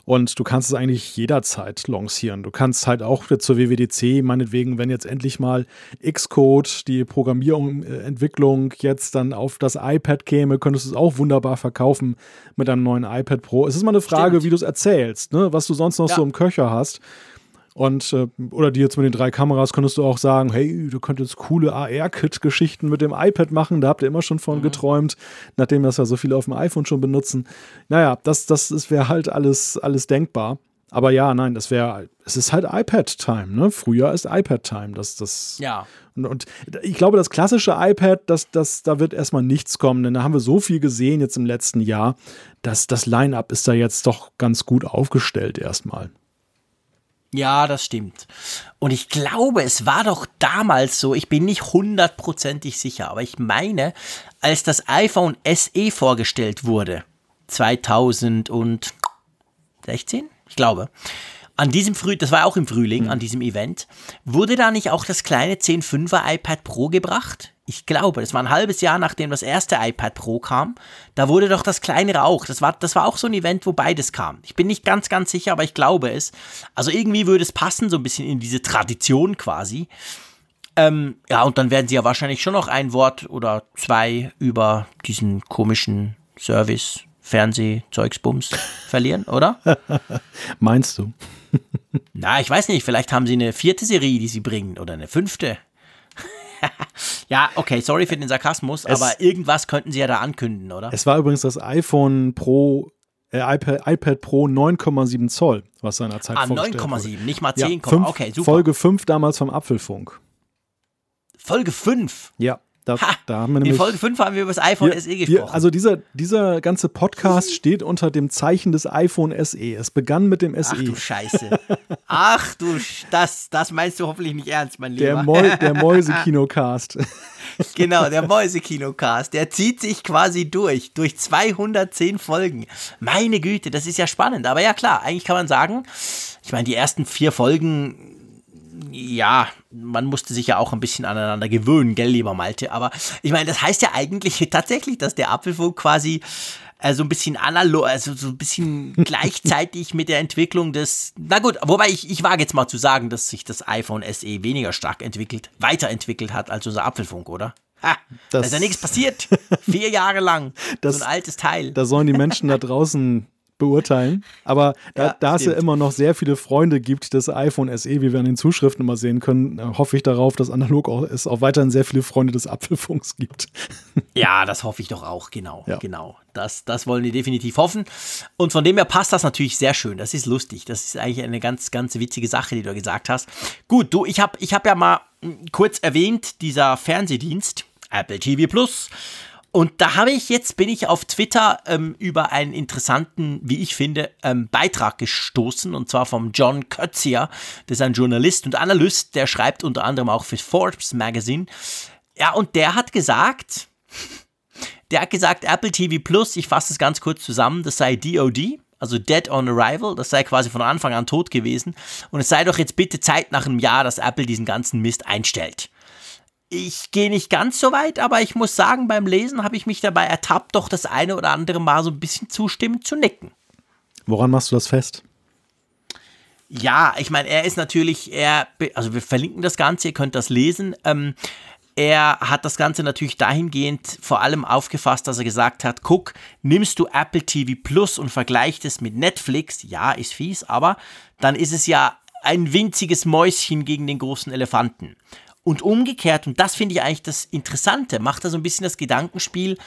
und du kannst es eigentlich jederzeit lancieren. Du kannst halt auch zur WWDC, meinetwegen, wenn jetzt endlich mal Xcode, die Programmierentwicklung jetzt dann auf das iPad käme, könntest du es auch wunderbar verkaufen mit einem neuen iPad Pro. Es ist mal eine Frage, Stimmt. wie du es erzählst, ne? was du sonst noch ja. so im Köcher hast. Und, äh, oder die jetzt mit den drei Kameras könntest du auch sagen, hey, du könntest coole AR-Kit-Geschichten mit dem iPad machen. Da habt ihr immer schon von mhm. geträumt, nachdem das ja so viele auf dem iPhone schon benutzen. Naja, das, das wäre halt alles, alles denkbar. Aber ja, nein, das wäre, es ist halt iPad-Time, ne? Früher ist iPad-Time. Das, das, ja. Und, und, ich glaube, das klassische iPad, das, das, da wird erstmal nichts kommen, denn da haben wir so viel gesehen jetzt im letzten Jahr, dass das Line-Up ist da jetzt doch ganz gut aufgestellt erstmal. Ja, das stimmt. Und ich glaube, es war doch damals so, ich bin nicht hundertprozentig sicher, aber ich meine, als das iPhone SE vorgestellt wurde, 2016, ich glaube, an diesem Früh, das war auch im Frühling, mhm. an diesem Event, wurde da nicht auch das kleine 10.5er iPad Pro gebracht? ich glaube, das war ein halbes Jahr nachdem das erste iPad Pro kam, da wurde doch das kleinere auch. Das war, das war auch so ein Event, wo beides kam. Ich bin nicht ganz, ganz sicher, aber ich glaube es. Also irgendwie würde es passen, so ein bisschen in diese Tradition quasi. Ähm, ja, und dann werden sie ja wahrscheinlich schon noch ein Wort oder zwei über diesen komischen Service, Fernseh, Zeugsbums verlieren, oder? Meinst du? Na, ich weiß nicht, vielleicht haben sie eine vierte Serie, die sie bringen oder eine fünfte. ja, okay, sorry für den Sarkasmus, Es- aber irgendwas könnten sie ja da ankündigen, oder? Es war übrigens das iPhone Pro, äh, iPad, iPad Pro 9,7 Zoll, was seinerzeit ah, vorgestellt wurde. 9,7, nicht mal Ja, 10, fünf- okay, super. Folge 5 damals vom Apfelfunk. Folge 5. Ja, da, Ha, da haben wir In. Folge 5 haben wir über das iPhone wir- SE gesprochen. also dieser, dieser ganze Podcast steht unter dem Zeichen des iPhone SE. Es begann mit dem Ach SE. du Scheiße. Ach du, das, das meinst du hoffentlich nicht ernst, mein der, Lieber. Mäu der Mäusekinocast. genau, der Mäusekinocast. Der zieht sich quasi durch, durch 210 Folgen. Meine Güte, das ist ja spannend. Aber ja klar, eigentlich kann man sagen, ich meine, die ersten vier Folgen, ja, man musste sich ja auch ein bisschen aneinander gewöhnen, gell, lieber Malte. Aber ich meine, das heißt ja eigentlich tatsächlich, dass der Apfelfunk quasi äh, so ein bisschen analog, also so ein bisschen gleichzeitig mit der Entwicklung des, na gut, wobei ich, ich wage jetzt mal zu sagen, dass sich das iPhone SE weniger stark entwickelt, weiterentwickelt hat als unser Apfelfunk, oder? Ha, da Das- ist ja nichts passiert. Vier Jahre lang. Das- so ein altes Teil. Da sollen die Menschen da draußen beurteilen. Aber da, Ja, da es ja immer noch sehr viele Freunde gibt des iPhone SE, wie wir an den Zuschriften immer sehen können, äh, hoffe ich darauf, dass analog auch, es auch weiterhin sehr viele Freunde des Apfelfunks gibt. Ja, das hoffe ich doch auch, genau. Ja. Genau. Das, das wollen wir definitiv hoffen. Und von dem her passt das natürlich sehr schön. Das ist lustig. Das ist eigentlich eine ganz, ganz witzige Sache, die du gesagt hast. Gut, du, ich habe ich hab ja mal mm, kurz erwähnt, dieser Fernsehdienst, Apple TV Plus. Und da habe ich jetzt, bin ich auf Twitter ähm, über einen interessanten, wie ich finde, ähm, Beitrag gestoßen. Und zwar vom John Kötzier. Das ist ein Journalist und Analyst, der schreibt unter anderem auch für Forbes Magazine. Ja, und der hat gesagt, der hat gesagt, Apple TV Plus, ich fasse es ganz kurz zusammen, das sei DOD, also Dead on Arrival, das sei quasi von Anfang an tot gewesen. Und es sei doch jetzt bitte Zeit nach einem Jahr, dass Apple diesen ganzen Mist einstellt. Ich gehe nicht ganz so weit, aber ich muss sagen, beim Lesen habe ich mich dabei ertappt, doch das eine oder andere Mal so ein bisschen zustimmend zu nicken. Woran machst du das fest? Ja, ich meine, er ist natürlich, er, also wir verlinken das Ganze, ihr könnt das lesen. Ähm, er hat das Ganze natürlich dahingehend vor allem aufgefasst, dass er gesagt hat, guck, nimmst du Apple TV Plus und vergleicht es mit Netflix, ja, ist fies, aber dann ist es ja ein winziges Mäuschen gegen den großen Elefanten. Und umgekehrt, und das finde ich eigentlich das Interessante, macht er so ein bisschen das Gedankenspiel,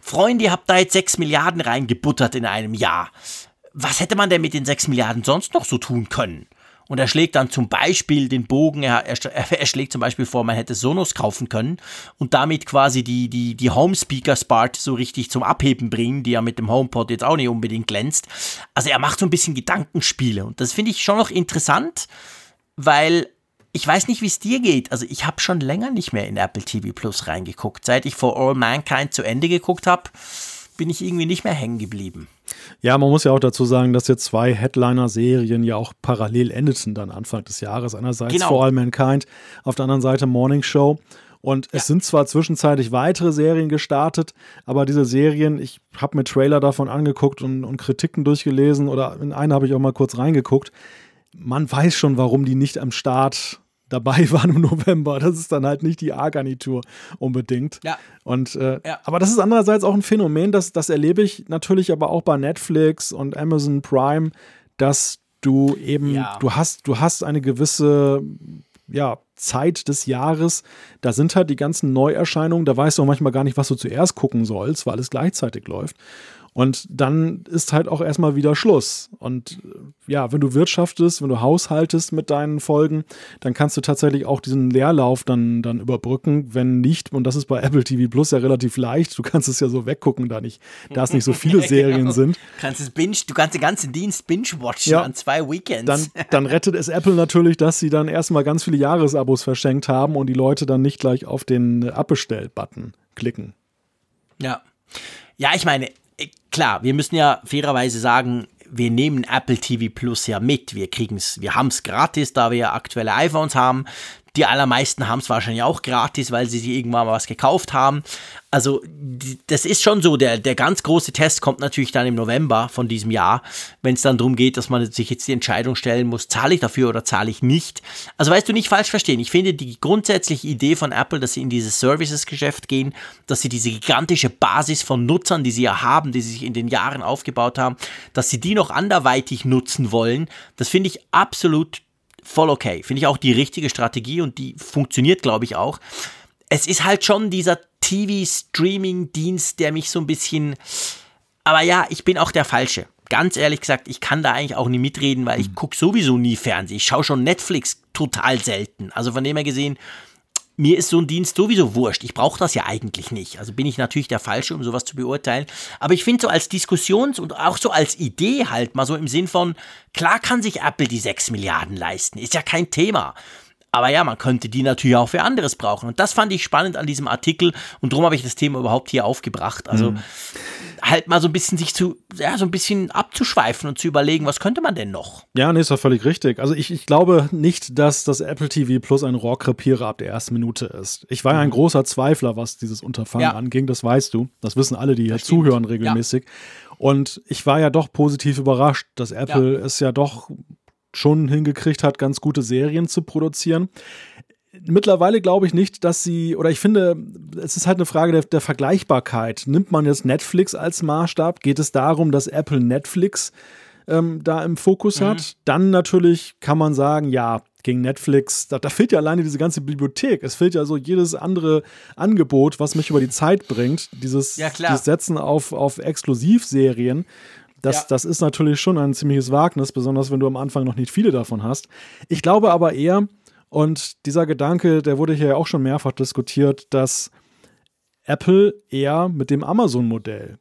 Freunde, ihr habt da jetzt 6 Milliarden reingebuttert in einem Jahr. Was hätte man denn mit den 6 Milliarden sonst noch so tun können? Und er schlägt dann zum Beispiel den Bogen, er, er, er schlägt zum Beispiel vor, man hätte Sonos kaufen können und damit quasi die, die, die Home-Speaker-Spart so richtig zum Abheben bringen, die ja mit dem HomePod jetzt auch nicht unbedingt glänzt. Also er macht so ein bisschen Gedankenspiele. Und das finde ich schon noch interessant, weil ich weiß nicht, wie es dir geht. Also ich habe schon länger nicht mehr in Apple TV Plus reingeguckt. Seit ich For All Mankind zu Ende geguckt habe, bin ich irgendwie nicht mehr hängen geblieben. Ja, man muss ja auch dazu sagen, dass jetzt zwei Headliner-Serien ja auch parallel endeten dann Anfang des Jahres. Einerseits Genau. For All Mankind, auf der anderen Seite Morning Show. Und es sind zwar zwischenzeitlich weitere Serien gestartet, aber diese Serien, ich habe mir Trailer davon angeguckt und, und Kritiken durchgelesen oder in eine habe ich auch mal kurz reingeguckt. Man weiß schon, warum die nicht am Start dabei waren im November. Das ist dann halt nicht die A-Garnitur unbedingt. Ja. Und äh, Ja. aber das ist andererseits auch ein Phänomen, das, das erlebe ich natürlich aber auch bei Netflix und Amazon Prime, dass du eben, Ja. du hast, du hast eine gewisse ja, Zeit des Jahres, da sind halt die ganzen Neuerscheinungen, da weißt du auch manchmal gar nicht, was du zuerst gucken sollst, weil alles gleichzeitig läuft. Und dann ist halt auch erstmal wieder Schluss. Und äh, ja, wenn du wirtschaftest, wenn du haushaltest mit deinen Folgen, dann kannst du tatsächlich auch diesen Leerlauf dann, dann überbrücken. Wenn nicht, und das ist bei Apple TV Plus ja relativ leicht, du kannst es ja so weggucken, da nicht, da es nicht so viele Serien Genau. sind. Kannst es binge, du kannst den ganzen Dienst binge-watchen Ja. an zwei Weekends. Dann, dann rettet es Apple natürlich, dass sie dann erstmal ganz viele Jahresabos verschenkt haben und die Leute dann nicht gleich auf den Abbestell-Button klicken. ja. Ja, ich meine, klar, wir müssen ja fairerweise sagen, wir nehmen Apple TV Plus ja mit. Wir kriegen's, wir haben es gratis, da wir ja aktuelle iPhones haben. Die allermeisten haben es wahrscheinlich auch gratis, weil sie sich irgendwann mal was gekauft haben. Also das ist schon so, der, der ganz große Test kommt natürlich dann im November von diesem Jahr, wenn es dann darum geht, dass man sich jetzt die Entscheidung stellen muss, zahle ich dafür oder zahle ich nicht. Also weißt du, nicht falsch verstehen. Ich finde die grundsätzliche Idee von Apple, dass sie in dieses Services-Geschäft gehen, dass sie diese gigantische Basis von Nutzern, die sie ja haben, die sie sich in den Jahren aufgebaut haben, dass sie die noch anderweitig nutzen wollen, das finde ich absolut voll okay. Finde ich auch die richtige Strategie und die funktioniert, glaube ich, auch. Es ist halt schon dieser TV-Streaming-Dienst, der mich so ein bisschen. Aber ja, ich bin auch der Falsche. Ganz ehrlich gesagt, ich kann da eigentlich auch nie mitreden, weil ich mhm. gucke sowieso nie Fernsehen. Ich schaue schon Netflix total selten. Also von dem her gesehen, mir ist so ein Dienst sowieso wurscht. Ich brauche das ja eigentlich nicht. Also bin ich natürlich der Falsche, um sowas zu beurteilen. Aber ich finde so als Diskussions- und auch so als Idee halt mal so im Sinn von, klar kann sich Apple die 6 Milliarden leisten. Ist ja kein Thema. Aber ja, man könnte die natürlich auch für anderes brauchen. Und das fand ich spannend an diesem Artikel und darum habe ich das Thema überhaupt hier aufgebracht. Also mhm. halt mal so ein bisschen sich zu, ja, so ein bisschen abzuschweifen und zu überlegen, was könnte man denn noch? Ja, nee, ist ja völlig richtig. Also ich, ich glaube nicht, dass das Apple TV Plus ein Rohrkrepierer ab der ersten Minute ist. Ich war ja ein mhm. großer Zweifler, was dieses Unterfangen ja. anging, das weißt du. Das wissen alle, die hier zuhören regelmäßig. Ja. Und ich war ja doch positiv überrascht, dass Apple ja. es ja doch schon hingekriegt hat, ganz gute Serien zu produzieren. Mittlerweile glaube ich nicht, dass sie, oder ich finde, es ist halt eine Frage der, der, Vergleichbarkeit. Nimmt man jetzt Netflix als Maßstab? Geht es darum, dass Apple Netflix ähm, da im Fokus mhm. hat? Dann natürlich kann man sagen, ja, gegen Netflix, da, da, fehlt ja alleine diese ganze Bibliothek. Es fehlt ja so jedes andere Angebot, was mich über die Zeit bringt. Dieses, ja, dieses Setzen auf, auf Exklusivserien. Das, ja. das ist natürlich schon ein ziemliches Wagnis, besonders wenn du am Anfang noch nicht viele davon hast. Ich glaube aber eher, und dieser Gedanke, der wurde hier ja auch schon mehrfach diskutiert, dass Apple eher mit dem Amazon-Modell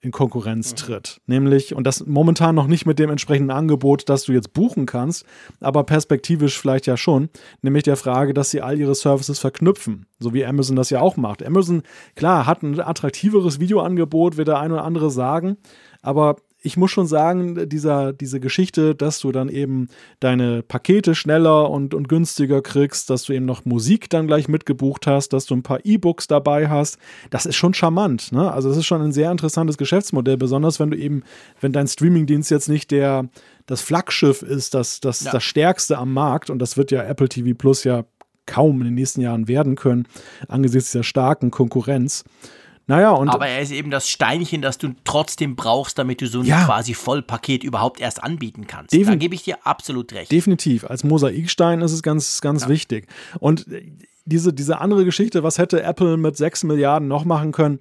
in Konkurrenz mhm. tritt. Nämlich, und das momentan noch nicht mit dem entsprechenden Angebot, das du jetzt buchen kannst, aber perspektivisch vielleicht ja schon, nämlich der Frage, dass sie all ihre Services verknüpfen, so wie Amazon das ja auch macht. Amazon, klar, hat ein attraktiveres Videoangebot, wird der ein oder andere sagen, aber ich muss schon sagen, dieser, diese Geschichte, dass du dann eben deine Pakete schneller und, und günstiger kriegst, dass du eben noch Musik dann gleich mitgebucht hast, dass du ein paar E-Books dabei hast, das ist schon charmant. Ne? Also, das ist schon ein sehr interessantes Geschäftsmodell, besonders wenn du eben, wenn dein Streamingdienst jetzt nicht der, das Flaggschiff ist, das, das, ja. das stärkste am Markt und das wird ja Apple TV Plus ja kaum in den nächsten Jahren werden können, angesichts der starken Konkurrenz. Naja, und. Aber er ist eben das Steinchen, das du trotzdem brauchst, damit du so ein ja, quasi Vollpaket überhaupt erst anbieten kannst. Da gebe ich dir absolut recht. Definitiv. Als Mosaikstein ist es ganz, ganz ja. wichtig. Und diese, diese andere Geschichte, was hätte Apple mit 6 Milliarden noch machen können?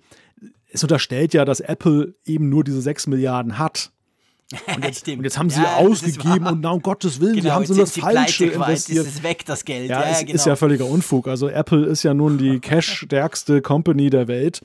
Es unterstellt ja, dass Apple eben nur diese 6 Milliarden hat. Und jetzt, und jetzt, haben sie ja, ausgegeben und na, um Gottes Willen, genau, sie haben so das Falsche investiert. Es ist weg, das Geld. Ja, ja ist, genau. ist ja völliger Unfug. Also Apple ist ja nun die cash-stärkste Company der Welt.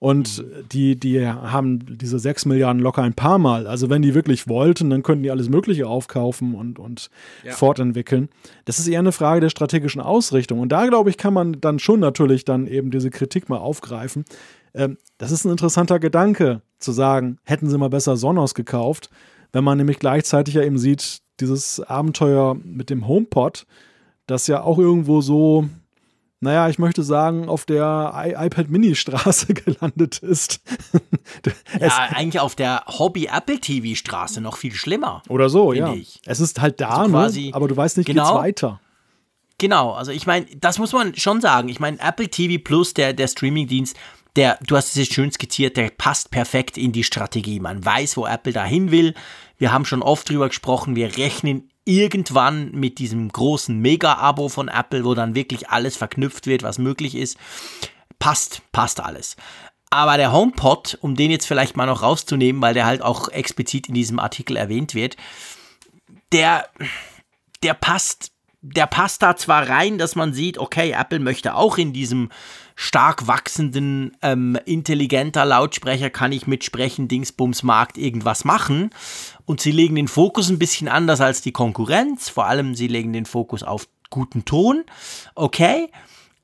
Und die, die haben diese 6 Milliarden locker ein paar Mal. Also wenn die wirklich wollten, dann könnten die alles Mögliche aufkaufen und, und ja. fortentwickeln. Das ist eher eine Frage der strategischen Ausrichtung. Und da, glaube ich, kann man dann schon natürlich dann eben diese Kritik mal aufgreifen. Ähm, das ist ein interessanter Gedanke, zu sagen, hätten sie mal besser Sonos gekauft, wenn man nämlich gleichzeitig ja eben sieht, dieses Abenteuer mit dem HomePod, das ja auch irgendwo so naja, ich möchte sagen, auf der I iPad Mini-Straße gelandet ist. ja, eigentlich auf der Hobby-Apple-TV-Straße noch viel schlimmer. Oder so, ja. Ich. Es ist halt da, also quasi, ne? aber du weißt nicht, genau, geht's weiter. Genau, also ich meine, das muss man schon sagen. Ich meine, Apple TV Plus, der, der Streaming-Dienst, der, du hast es jetzt schön skizziert, der passt perfekt in die Strategie. Man weiß, wo Apple dahin will. Wir haben schon oft drüber gesprochen, wir rechnen irgendwann mit diesem großen Mega-Abo von Apple, wo dann wirklich alles verknüpft wird, was möglich ist. Passt, passt alles. Aber der HomePod, um den jetzt vielleicht mal noch rauszunehmen, weil der halt auch explizit in diesem Artikel erwähnt wird, der, der passt, der passt da zwar rein, dass man sieht, okay, Apple möchte auch in diesem stark wachsenden, ähm, intelligenter Lautsprecher kann ich mitsprechen, Dingsbums Markt irgendwas machen. Und sie legen den Fokus ein bisschen anders als die Konkurrenz. Vor allem, sie legen den Fokus auf guten Ton. Okay.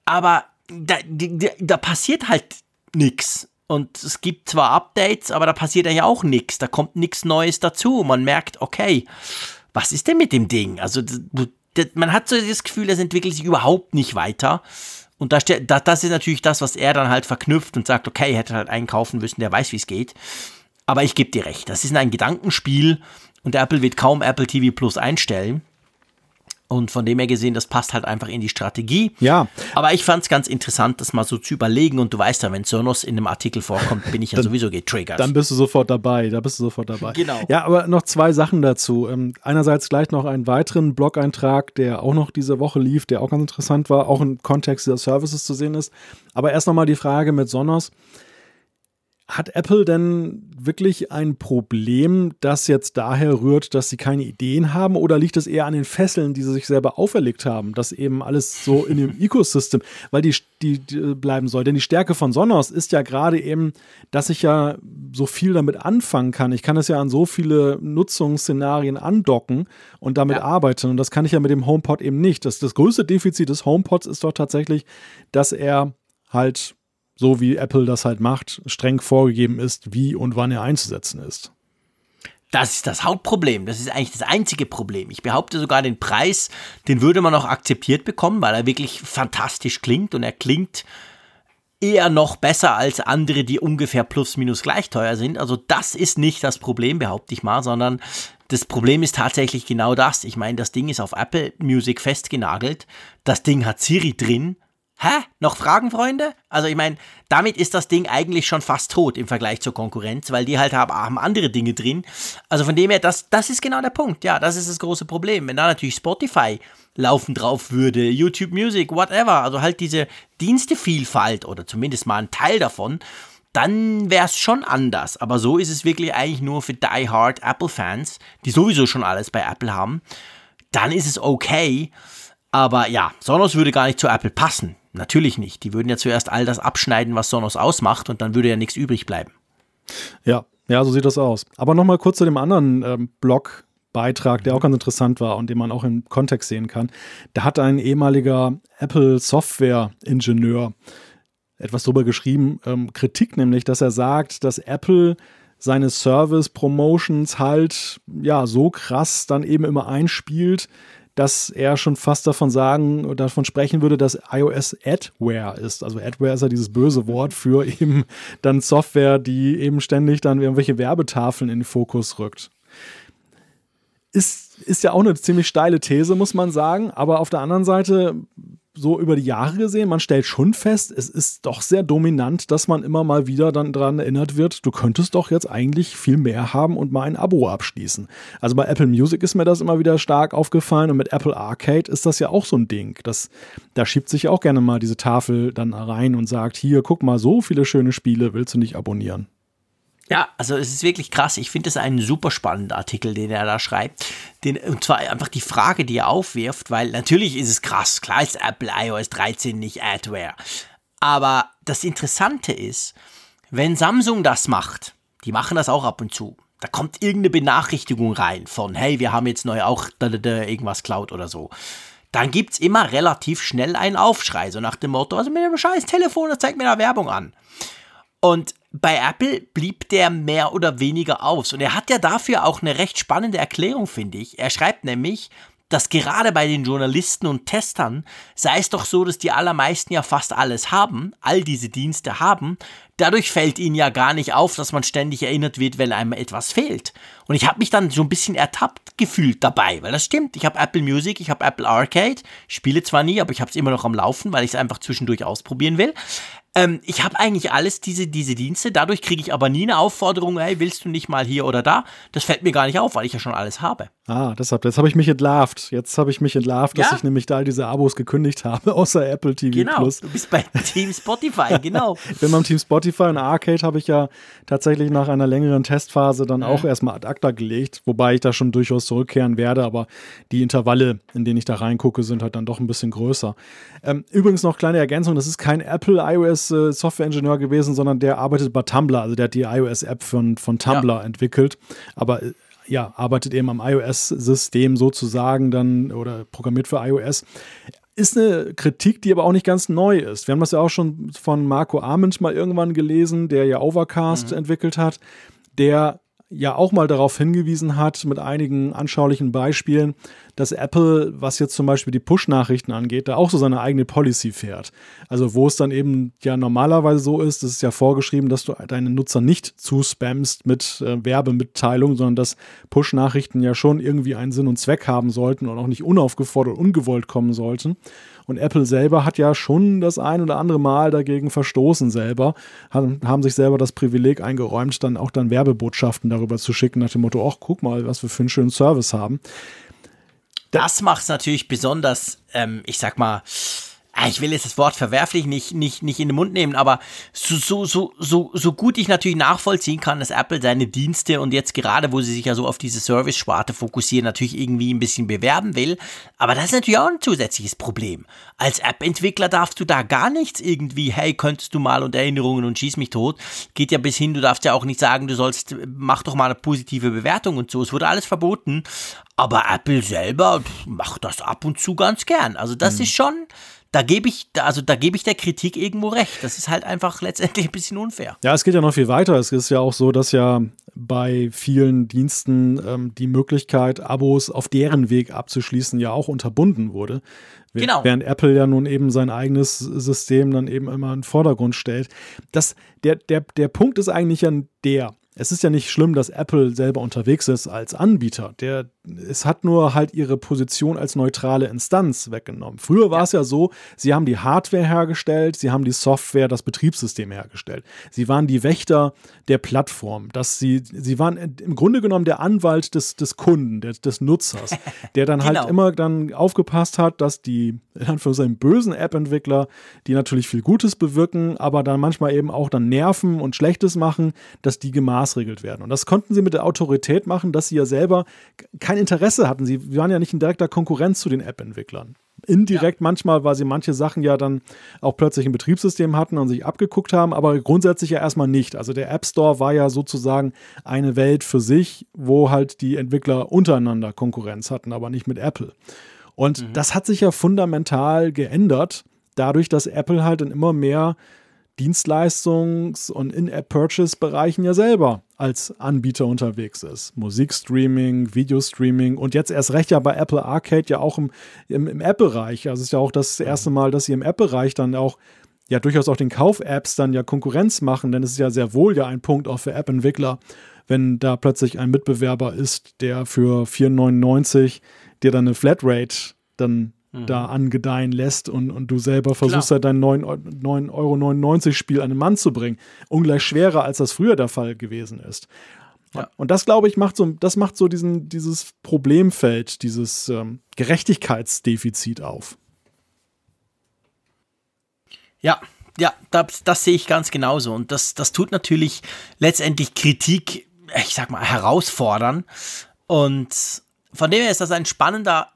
Aber da, da, da passiert halt nichts. Und es gibt zwar Updates, aber da passiert ja auch nichts. Da kommt nichts Neues dazu. Man merkt, okay, was ist denn mit dem Ding? Also man hat so das Gefühl, es entwickelt sich überhaupt nicht weiter. Und das, ist natürlich das, was er dann halt verknüpft und sagt, okay, hätte halt einen kaufen müssen, der weiß, wie es geht. Aber ich gebe dir recht, das ist ein Gedankenspiel und Apple wird kaum Apple TV Plus einstellen. Und von dem her gesehen, das passt halt einfach in die Strategie. Ja. Aber ich fand es ganz interessant, das mal so zu überlegen. Und du weißt ja, wenn Sonos in einem Artikel vorkommt, bin ich ja dann, sowieso getriggert. Dann bist du sofort dabei. Da bist du sofort dabei. Genau. Ja, aber noch zwei Sachen dazu. Ähm, einerseits gleich noch einen weiteren Blog-Eintrag, der auch noch diese Woche lief, der auch ganz interessant war, auch im Kontext dieser Services zu sehen ist. Aber erst nochmal die Frage mit Sonos. Hat Apple denn wirklich ein Problem, das jetzt daher rührt, dass sie keine Ideen haben? Oder liegt es eher an den Fesseln, die sie sich selber auferlegt haben, dass eben alles so in dem Ecosystem, weil die, die, die, bleiben soll? Denn die Stärke von Sonos ist ja gerade eben, dass ich ja so viel damit anfangen kann. Ich kann es ja an so viele Nutzungsszenarien andocken und damit ja. arbeiten. Und das kann ich ja mit dem HomePod eben nicht. Das, das größte Defizit des HomePods ist doch tatsächlich, dass er halt so wie Apple das halt macht, streng vorgegeben ist, wie und wann er einzusetzen ist. Das ist das Hauptproblem. Das ist eigentlich das einzige Problem. Ich behaupte sogar, den Preis, den würde man auch akzeptiert bekommen, weil er wirklich fantastisch klingt und er klingt eher noch besser als andere, die ungefähr plus minus gleich teuer sind. Also das ist nicht das Problem, behaupte ich mal, sondern das Problem ist tatsächlich genau das. Ich meine, das Ding ist auf Apple Music festgenagelt. Das Ding hat Siri drin Hä? Noch Fragen, Freunde? Also ich meine, damit ist das Ding eigentlich schon fast tot im Vergleich zur Konkurrenz, weil die halt haben, andere Dinge drin. Also von dem her, das, das ist genau der Punkt. Ja, das ist das große Problem. Wenn da natürlich Spotify laufen drauf würde, YouTube Music, whatever, also halt diese Dienstevielfalt oder zumindest mal ein Teil davon, dann wäre es schon anders. Aber so ist es wirklich eigentlich nur für die-hard Apple-Fans, die sowieso schon alles bei Apple haben. Dann ist es okay. Aber ja, Sonos würde gar nicht zu Apple passen. Natürlich nicht. Die würden ja zuerst all das abschneiden, was Sonos ausmacht, und dann würde ja nichts übrig bleiben. Ja, ja, so sieht das aus. Aber nochmal kurz zu dem anderen ähm, Blog. Der auch ganz interessant war und den man auch im Kontext sehen kann. Da hat ein ehemaliger Apple Software-Ingenieur etwas drüber geschrieben, ähm, Kritik nämlich, dass er sagt, dass Apple seine Service-Promotions halt ja so krass dann eben immer einspielt, dass er schon fast davon sagen, davon sprechen würde, dass iOS Adware ist. Also Adware ist ja dieses böse Wort für eben dann Software, die eben ständig dann irgendwelche Werbetafeln in den Fokus rückt. Ist, ist ja auch eine ziemlich steile These, muss man sagen. Aber auf der anderen Seite so über die Jahre gesehen, man stellt schon fest, es ist doch sehr dominant, dass man immer mal wieder dann daran erinnert wird, du könntest doch jetzt eigentlich viel mehr haben und mal ein Abo abschließen. Also bei Apple Music ist mir das immer wieder stark aufgefallen und mit Apple Arcade ist das ja auch so ein Ding. Das, da schiebt sich auch gerne mal diese Tafel dann rein und sagt, hier, guck mal, so viele schöne Spiele willst du nicht abonnieren. Ja, also es ist wirklich krass. Ich finde es einen super spannenden Artikel, den er da schreibt. Den, und zwar einfach die Frage, die er aufwirft, weil natürlich ist es krass. Klar ist Apple iOS 13 nicht Adware. Aber das Interessante ist, wenn Samsung das macht, die machen das auch ab und zu. Da kommt irgendeine Benachrichtigung rein von, hey, wir haben jetzt neu auch irgendwas Cloud oder so. Dann gibt es immer relativ schnell einen Aufschrei, so nach dem Motto, also mit dem scheiß Telefon, das zeigt mir da Werbung an. Und bei Apple blieb der mehr oder weniger aus. Und er hat ja dafür auch eine recht spannende Erklärung, finde ich. Er schreibt nämlich, dass gerade bei den Journalisten und Testern sei es doch so, dass die allermeisten ja fast alles haben, all diese Dienste haben. Dadurch fällt ihnen ja gar nicht auf, dass man ständig erinnert wird, wenn einem etwas fehlt. Und ich habe mich dann so ein bisschen ertappt gefühlt dabei, weil das stimmt. Ich habe Apple Music, ich habe Apple Arcade, spiele zwar nie, aber ich habe es immer noch am Laufen, weil ich es einfach zwischendurch ausprobieren will. Ähm, ich habe eigentlich alles, diese, diese Dienste. Dadurch kriege ich aber nie eine Aufforderung, hey, willst du nicht mal hier oder da? Das fällt mir gar nicht auf, weil ich ja schon alles habe. Ah, deshalb, jetzt habe ich mich entlarvt. Jetzt habe ich mich entlarvt, dass ja? ich nämlich da all diese Abos gekündigt habe, außer Apple TV genau, Plus. du bist bei Team Spotify, genau. ich bin beim Team Spotify und Arcade habe ich ja tatsächlich nach einer längeren Testphase dann auch erstmal ad acta gelegt, wobei ich da schon durchaus zurückkehren werde, aber die Intervalle, in denen ich da reingucke, sind halt dann doch ein bisschen größer. Ähm, übrigens noch kleine Ergänzung, das ist kein Apple iOS äh, Softwareingenieur gewesen, sondern der arbeitet bei Tumblr. Also der hat die iOS-App von, von Tumblr ja. entwickelt. Aber äh, ja, arbeitet eben am iOS-System sozusagen dann oder programmiert für iOS. Ist eine Kritik, die aber auch nicht ganz neu ist. Wir haben das ja auch schon von Marco Arment mal irgendwann gelesen, der ja Overcast mhm. entwickelt hat. Der ja auch mal darauf hingewiesen hat, mit einigen anschaulichen Beispielen, dass Apple, was jetzt zum Beispiel die Push-Nachrichten angeht, da auch so seine eigene Policy fährt. Also wo es dann eben ja normalerweise so ist, es ist ja vorgeschrieben, dass du deine Nutzer nicht zuspammst mit äh, Werbemitteilungen, sondern dass Push-Nachrichten ja schon irgendwie einen Sinn und Zweck haben sollten und auch nicht unaufgefordert, ungewollt kommen sollten. Und Apple selber hat ja schon das ein oder andere Mal dagegen verstoßen selber, haben sich selber das Privileg eingeräumt, dann auch dann Werbebotschaften darüber zu schicken, nach dem Motto, ach, guck mal, was wir für einen schönen Service haben. Das macht es natürlich besonders, ähm, ich sag mal, ich will jetzt das Wort verwerflich nicht, nicht, nicht in den Mund nehmen, aber so, so, so, so, so gut ich natürlich nachvollziehen kann, dass Apple seine Dienste und jetzt gerade, wo sie sich ja so auf diese Service-Sparte fokussieren, natürlich irgendwie ein bisschen bewerben will. Aber das ist natürlich auch ein zusätzliches Problem. Als App-Entwickler darfst du da gar nichts irgendwie, hey, könntest du mal und Erinnerungen und schieß mich tot. Geht ja bis hin, du darfst ja auch nicht sagen, du sollst, mach doch mal eine positive Bewertung und so. Es wurde alles verboten. Aber Apple selber macht das ab und zu ganz gern. Also das mhm. ist schon, da gebe ich, also da gebe ich der Kritik irgendwo recht. Das ist halt einfach letztendlich ein bisschen unfair. Ja, es geht ja noch viel weiter. Es ist ja auch so, dass ja bei vielen Diensten ähm, die Möglichkeit, Abos auf deren Weg abzuschließen, ja auch unterbunden wurde. Genau. Während Apple ja nun eben sein eigenes System dann eben immer in den Vordergrund stellt. Das, der, der, der Punkt ist eigentlich ja der, es ist ja nicht schlimm, dass Apple selber unterwegs ist als Anbieter. Der, es hat nur halt ihre Position als neutrale Instanz weggenommen. Früher war es ja so, sie haben die Hardware hergestellt, sie haben die Software, das Betriebssystem hergestellt. Sie waren die Wächter der Plattform. Dass sie, sie waren im Grunde genommen der Anwalt des, des Kunden, des, des Nutzers, der dann halt genau. halt immer dann aufgepasst hat, dass die, in Anführungszeichen, bösen App-Entwickler, die natürlich viel Gutes bewirken, aber dann manchmal eben auch dann nerven und Schlechtes machen, dass die gemaßregelt werden. Und das konnten sie mit der Autorität machen, dass sie ja selber kein kein Interesse hatten. Sie waren ja nicht in direkter Konkurrenz zu den App-Entwicklern. Indirekt ja. manchmal, weil sie manche Sachen ja dann auch plötzlich im Betriebssystem hatten und sich abgeguckt haben, aber grundsätzlich ja erstmal nicht. Also der App Store war ja sozusagen eine Welt für sich, wo halt die Entwickler untereinander Konkurrenz hatten, aber nicht mit Apple. Und mhm. das hat sich ja fundamental geändert, dadurch, dass Apple halt in immer mehr Dienstleistungs- und In-App-Purchase-Bereichen ja selber als Anbieter unterwegs ist. Musikstreaming, Videostreaming und jetzt erst recht ja bei Apple Arcade ja auch im, im, im App-Bereich. Also es ist ja auch das erste Mal, dass sie im App-Bereich dann auch ja durchaus auch den Kauf-Apps dann ja Konkurrenz machen, denn es ist ja sehr wohl ja ein Punkt auch für App-Entwickler, wenn da plötzlich ein Mitbewerber ist, der für 4,99 dir dann eine Flatrate dann mhm. da angedeihen lässt und, und du selber versuchst Klar. halt dein 9,99 Euro Spiel an den Mann zu bringen. Ungleich schwerer, als das früher der Fall gewesen ist. Ja. Und das, glaube ich, macht so, das macht so diesen, dieses Problemfeld, dieses ähm, Gerechtigkeitsdefizit auf. Ja, ja, das, das sehe ich ganz genauso. Und das, das tut natürlich letztendlich Kritik, ich sag mal, herausfordern. Und von dem her ist das ein spannender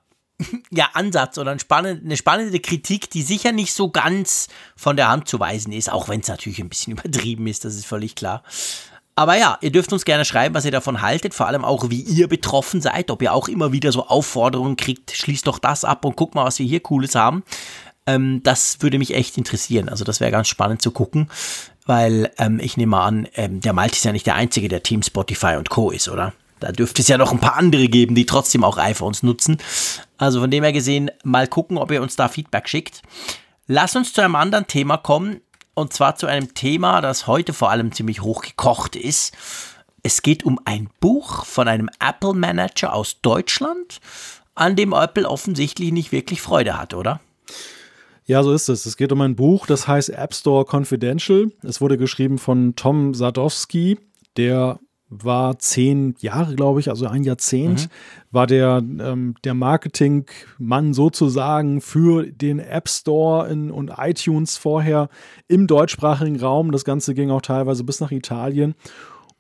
ja, Ansatz oder ein spannend, eine spannende Kritik, die sicher nicht so ganz von der Hand zu weisen ist, auch wenn es natürlich ein bisschen übertrieben ist, das ist völlig klar. Aber ja, ihr dürft uns gerne schreiben, was ihr davon haltet, vor allem auch, wie ihr betroffen seid, ob ihr auch immer wieder so Aufforderungen kriegt, schließt doch das ab und guck mal, was wir hier Cooles haben. Ähm, das würde mich echt interessieren. Also das wäre ganz spannend zu gucken, weil ähm, ich nehme an, ähm, der Malte ist ja nicht der Einzige, der Team Spotify und Co. ist, oder? Da dürfte es ja noch ein paar andere geben, die trotzdem auch iPhones nutzen. Also von dem her gesehen, mal gucken, ob ihr uns da Feedback schickt. Lass uns zu einem anderen Thema kommen. Und zwar zu einem Thema, das heute vor allem ziemlich hochgekocht ist. Es geht um ein Buch von einem Apple Manager aus Deutschland, an dem Apple offensichtlich nicht wirklich Freude hat, oder? Ja, so ist es. Es geht um ein Buch, das heißt App Store Confidential. Es wurde geschrieben von Tom Sadowski, der war zehn Jahre, glaube ich, also ein Jahrzehnt, mhm. war der, ähm, der Marketingmann sozusagen für den App Store in, und iTunes vorher im deutschsprachigen Raum. Das Ganze ging auch teilweise bis nach Italien.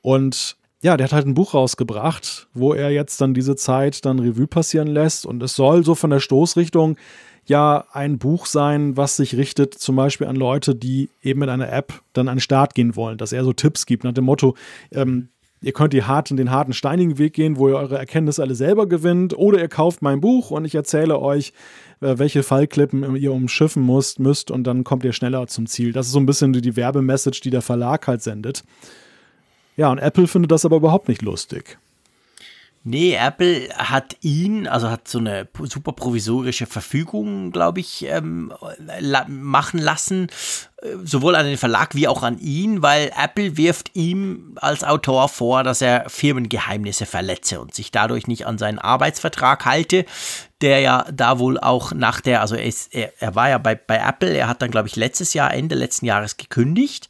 Und ja, der hat halt ein Buch rausgebracht, wo er jetzt dann diese Zeit dann Revue passieren lässt. Und es soll so von der Stoßrichtung ja ein Buch sein, was sich richtet zum Beispiel an Leute, die eben mit einer App dann an den Start gehen wollen, dass er so Tipps gibt nach dem Motto, ähm, Ihr könnt die harten, den harten, steinigen Weg gehen, wo ihr eure Erkenntnisse alle selber gewinnt, oder ihr kauft mein Buch und ich erzähle euch, äh, welche Fallklippen ihr umschiffen müsst, müsst und dann kommt ihr schneller zum Ziel. Das ist so ein bisschen die Werbemessage, die der Verlag halt sendet. Ja, und Apple findet das aber überhaupt nicht lustig. Nee, Apple hat ihn, also hat so eine super provisorische Verfügung, glaube ich, ähm, machen lassen, äh, sowohl an den Verlag wie auch an ihn, weil Apple wirft ihm als Autor vor, dass er Firmengeheimnisse verletze und sich dadurch nicht an seinen Arbeitsvertrag halte, der ja da wohl auch nach der, also er, ist, er, er war ja bei, bei Apple, er hat dann, glaube ich, letztes Jahr, Ende letzten Jahres gekündigt.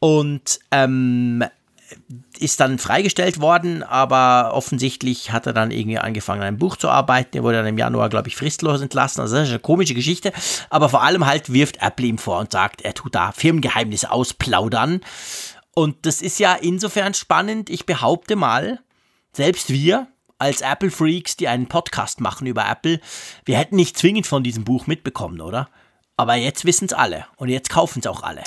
Und ähm, ist dann freigestellt worden, aber offensichtlich hat er dann irgendwie angefangen, ein Buch zu arbeiten. Er wurde dann im Januar, glaube ich, fristlos entlassen. Also das ist eine komische Geschichte. Aber vor allem halt wirft Apple ihm vor und sagt, er tut da Firmengeheimnisse ausplaudern. Und das ist ja insofern spannend. Ich behaupte mal, selbst wir als Apple-Freaks, die einen Podcast machen über Apple, wir hätten nicht zwingend von diesem Buch mitbekommen, oder? Aber jetzt wissen es alle und jetzt kaufen es auch alle.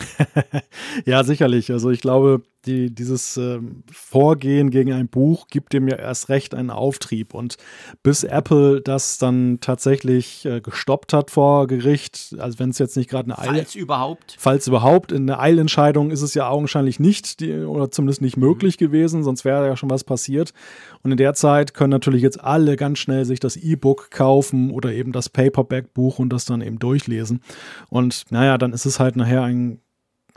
ja, sicherlich. Also ich glaube, die, dieses äh, Vorgehen gegen ein Buch gibt dem ja erst recht einen Auftrieb. Und bis Apple das dann tatsächlich äh, gestoppt hat vor Gericht, also wenn es jetzt nicht gerade eine Eil... Falls überhaupt. Falls überhaupt. In einer Eilentscheidung ist es ja augenscheinlich nicht die, oder zumindest nicht möglich mhm. gewesen, sonst wäre ja schon was passiert. Und in der Zeit können natürlich jetzt alle ganz schnell sich das E-Book kaufen oder eben das Paperback-Buch und das dann eben durchlesen. Und naja, dann ist es halt nachher ein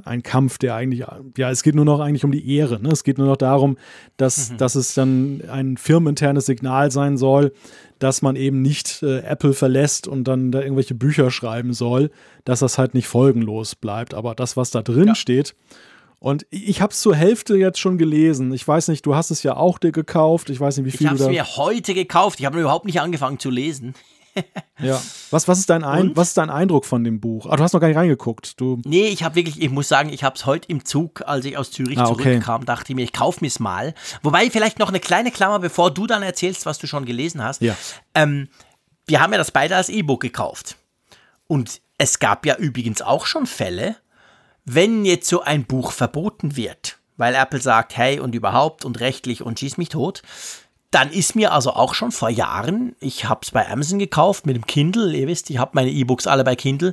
ein Kampf, der eigentlich, ja, es geht nur noch eigentlich um die Ehre. Ne? Es geht nur noch darum, dass, mhm. dass es dann ein firmeninternes Signal sein soll, dass man eben nicht äh, Apple verlässt und dann da irgendwelche Bücher schreiben soll, dass das halt nicht folgenlos bleibt. Aber das, was da drin ja. steht, und ich habe es zur Hälfte jetzt schon gelesen. Ich weiß nicht, du hast es ja auch dir gekauft. Ich weiß nicht, wie viel ich du da. Ich habe es mir heute gekauft. Ich habe überhaupt nicht angefangen zu lesen. ja. Was, was, ist dein Ein was ist dein Eindruck von dem Buch? Ah, du hast noch gar nicht reingeguckt. Du nee, ich habe wirklich, ich muss sagen, ich habe es heute im Zug, als ich aus Zürich ah, okay. zurückkam, dachte ich mir, ich kaufe mir es mal. Wobei, vielleicht noch eine kleine Klammer, bevor du dann erzählst, was du schon gelesen hast. Ja. Ähm, wir haben ja das beide als E-Book gekauft. Und es gab ja übrigens auch schon Fälle, wenn jetzt so ein Buch verboten wird, weil Apple sagt, hey und überhaupt und rechtlich und schieß mich tot, dann ist mir also auch schon vor Jahren, ich habe es bei Amazon gekauft mit dem Kindle, ihr wisst, ich habe meine E-Books alle bei Kindle.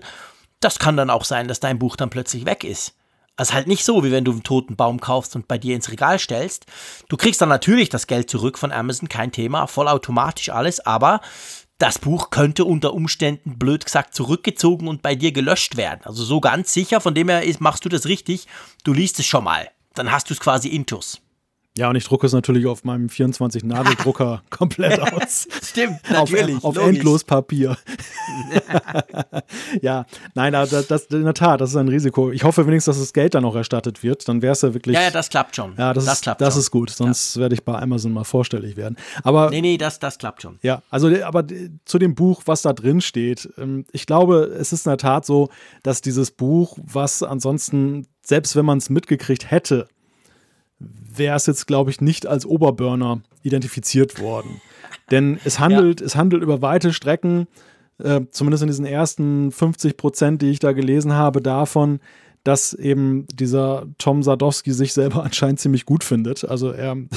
Das kann dann auch sein, dass dein Buch dann plötzlich weg ist. Also halt nicht so, wie wenn du einen toten Baum kaufst und bei dir ins Regal stellst. Du kriegst dann natürlich das Geld zurück von Amazon, kein Thema, vollautomatisch alles, aber das Buch könnte unter Umständen, blöd gesagt, zurückgezogen und bei dir gelöscht werden. Also so ganz sicher, von dem her ist, machst du das richtig, du liest es schon mal. Dann hast du es quasi intus. Ja, und ich drucke es natürlich auf meinem 24-Nadeldrucker komplett aus. Stimmt, natürlich. Auf, auf Endlospapier. ja, nein, das, das, in der Tat, das ist ein Risiko. Ich hoffe wenigstens, dass das Geld dann auch erstattet wird. Dann wäre es ja wirklich. Ja, ja, das klappt schon. Ja, das, das ist, klappt das schon. ist gut. Sonst ja. werde ich bei Amazon mal vorstellig werden. Aber. Nee, nee, das, das klappt schon. Ja, also, aber zu dem Buch, was da drin steht, ähm, ich glaube, es ist in der Tat so, dass dieses Buch, was ansonsten, selbst wenn man es mitgekriegt hätte, wäre es jetzt, glaube ich, nicht als Oberburner identifiziert worden. Denn es handelt, ja. es handelt über weite Strecken, äh, zumindest in diesen ersten 50 Prozent, die ich da gelesen habe, davon, dass eben dieser Tom Sadowski sich selber anscheinend ziemlich gut findet. Also er, mhm.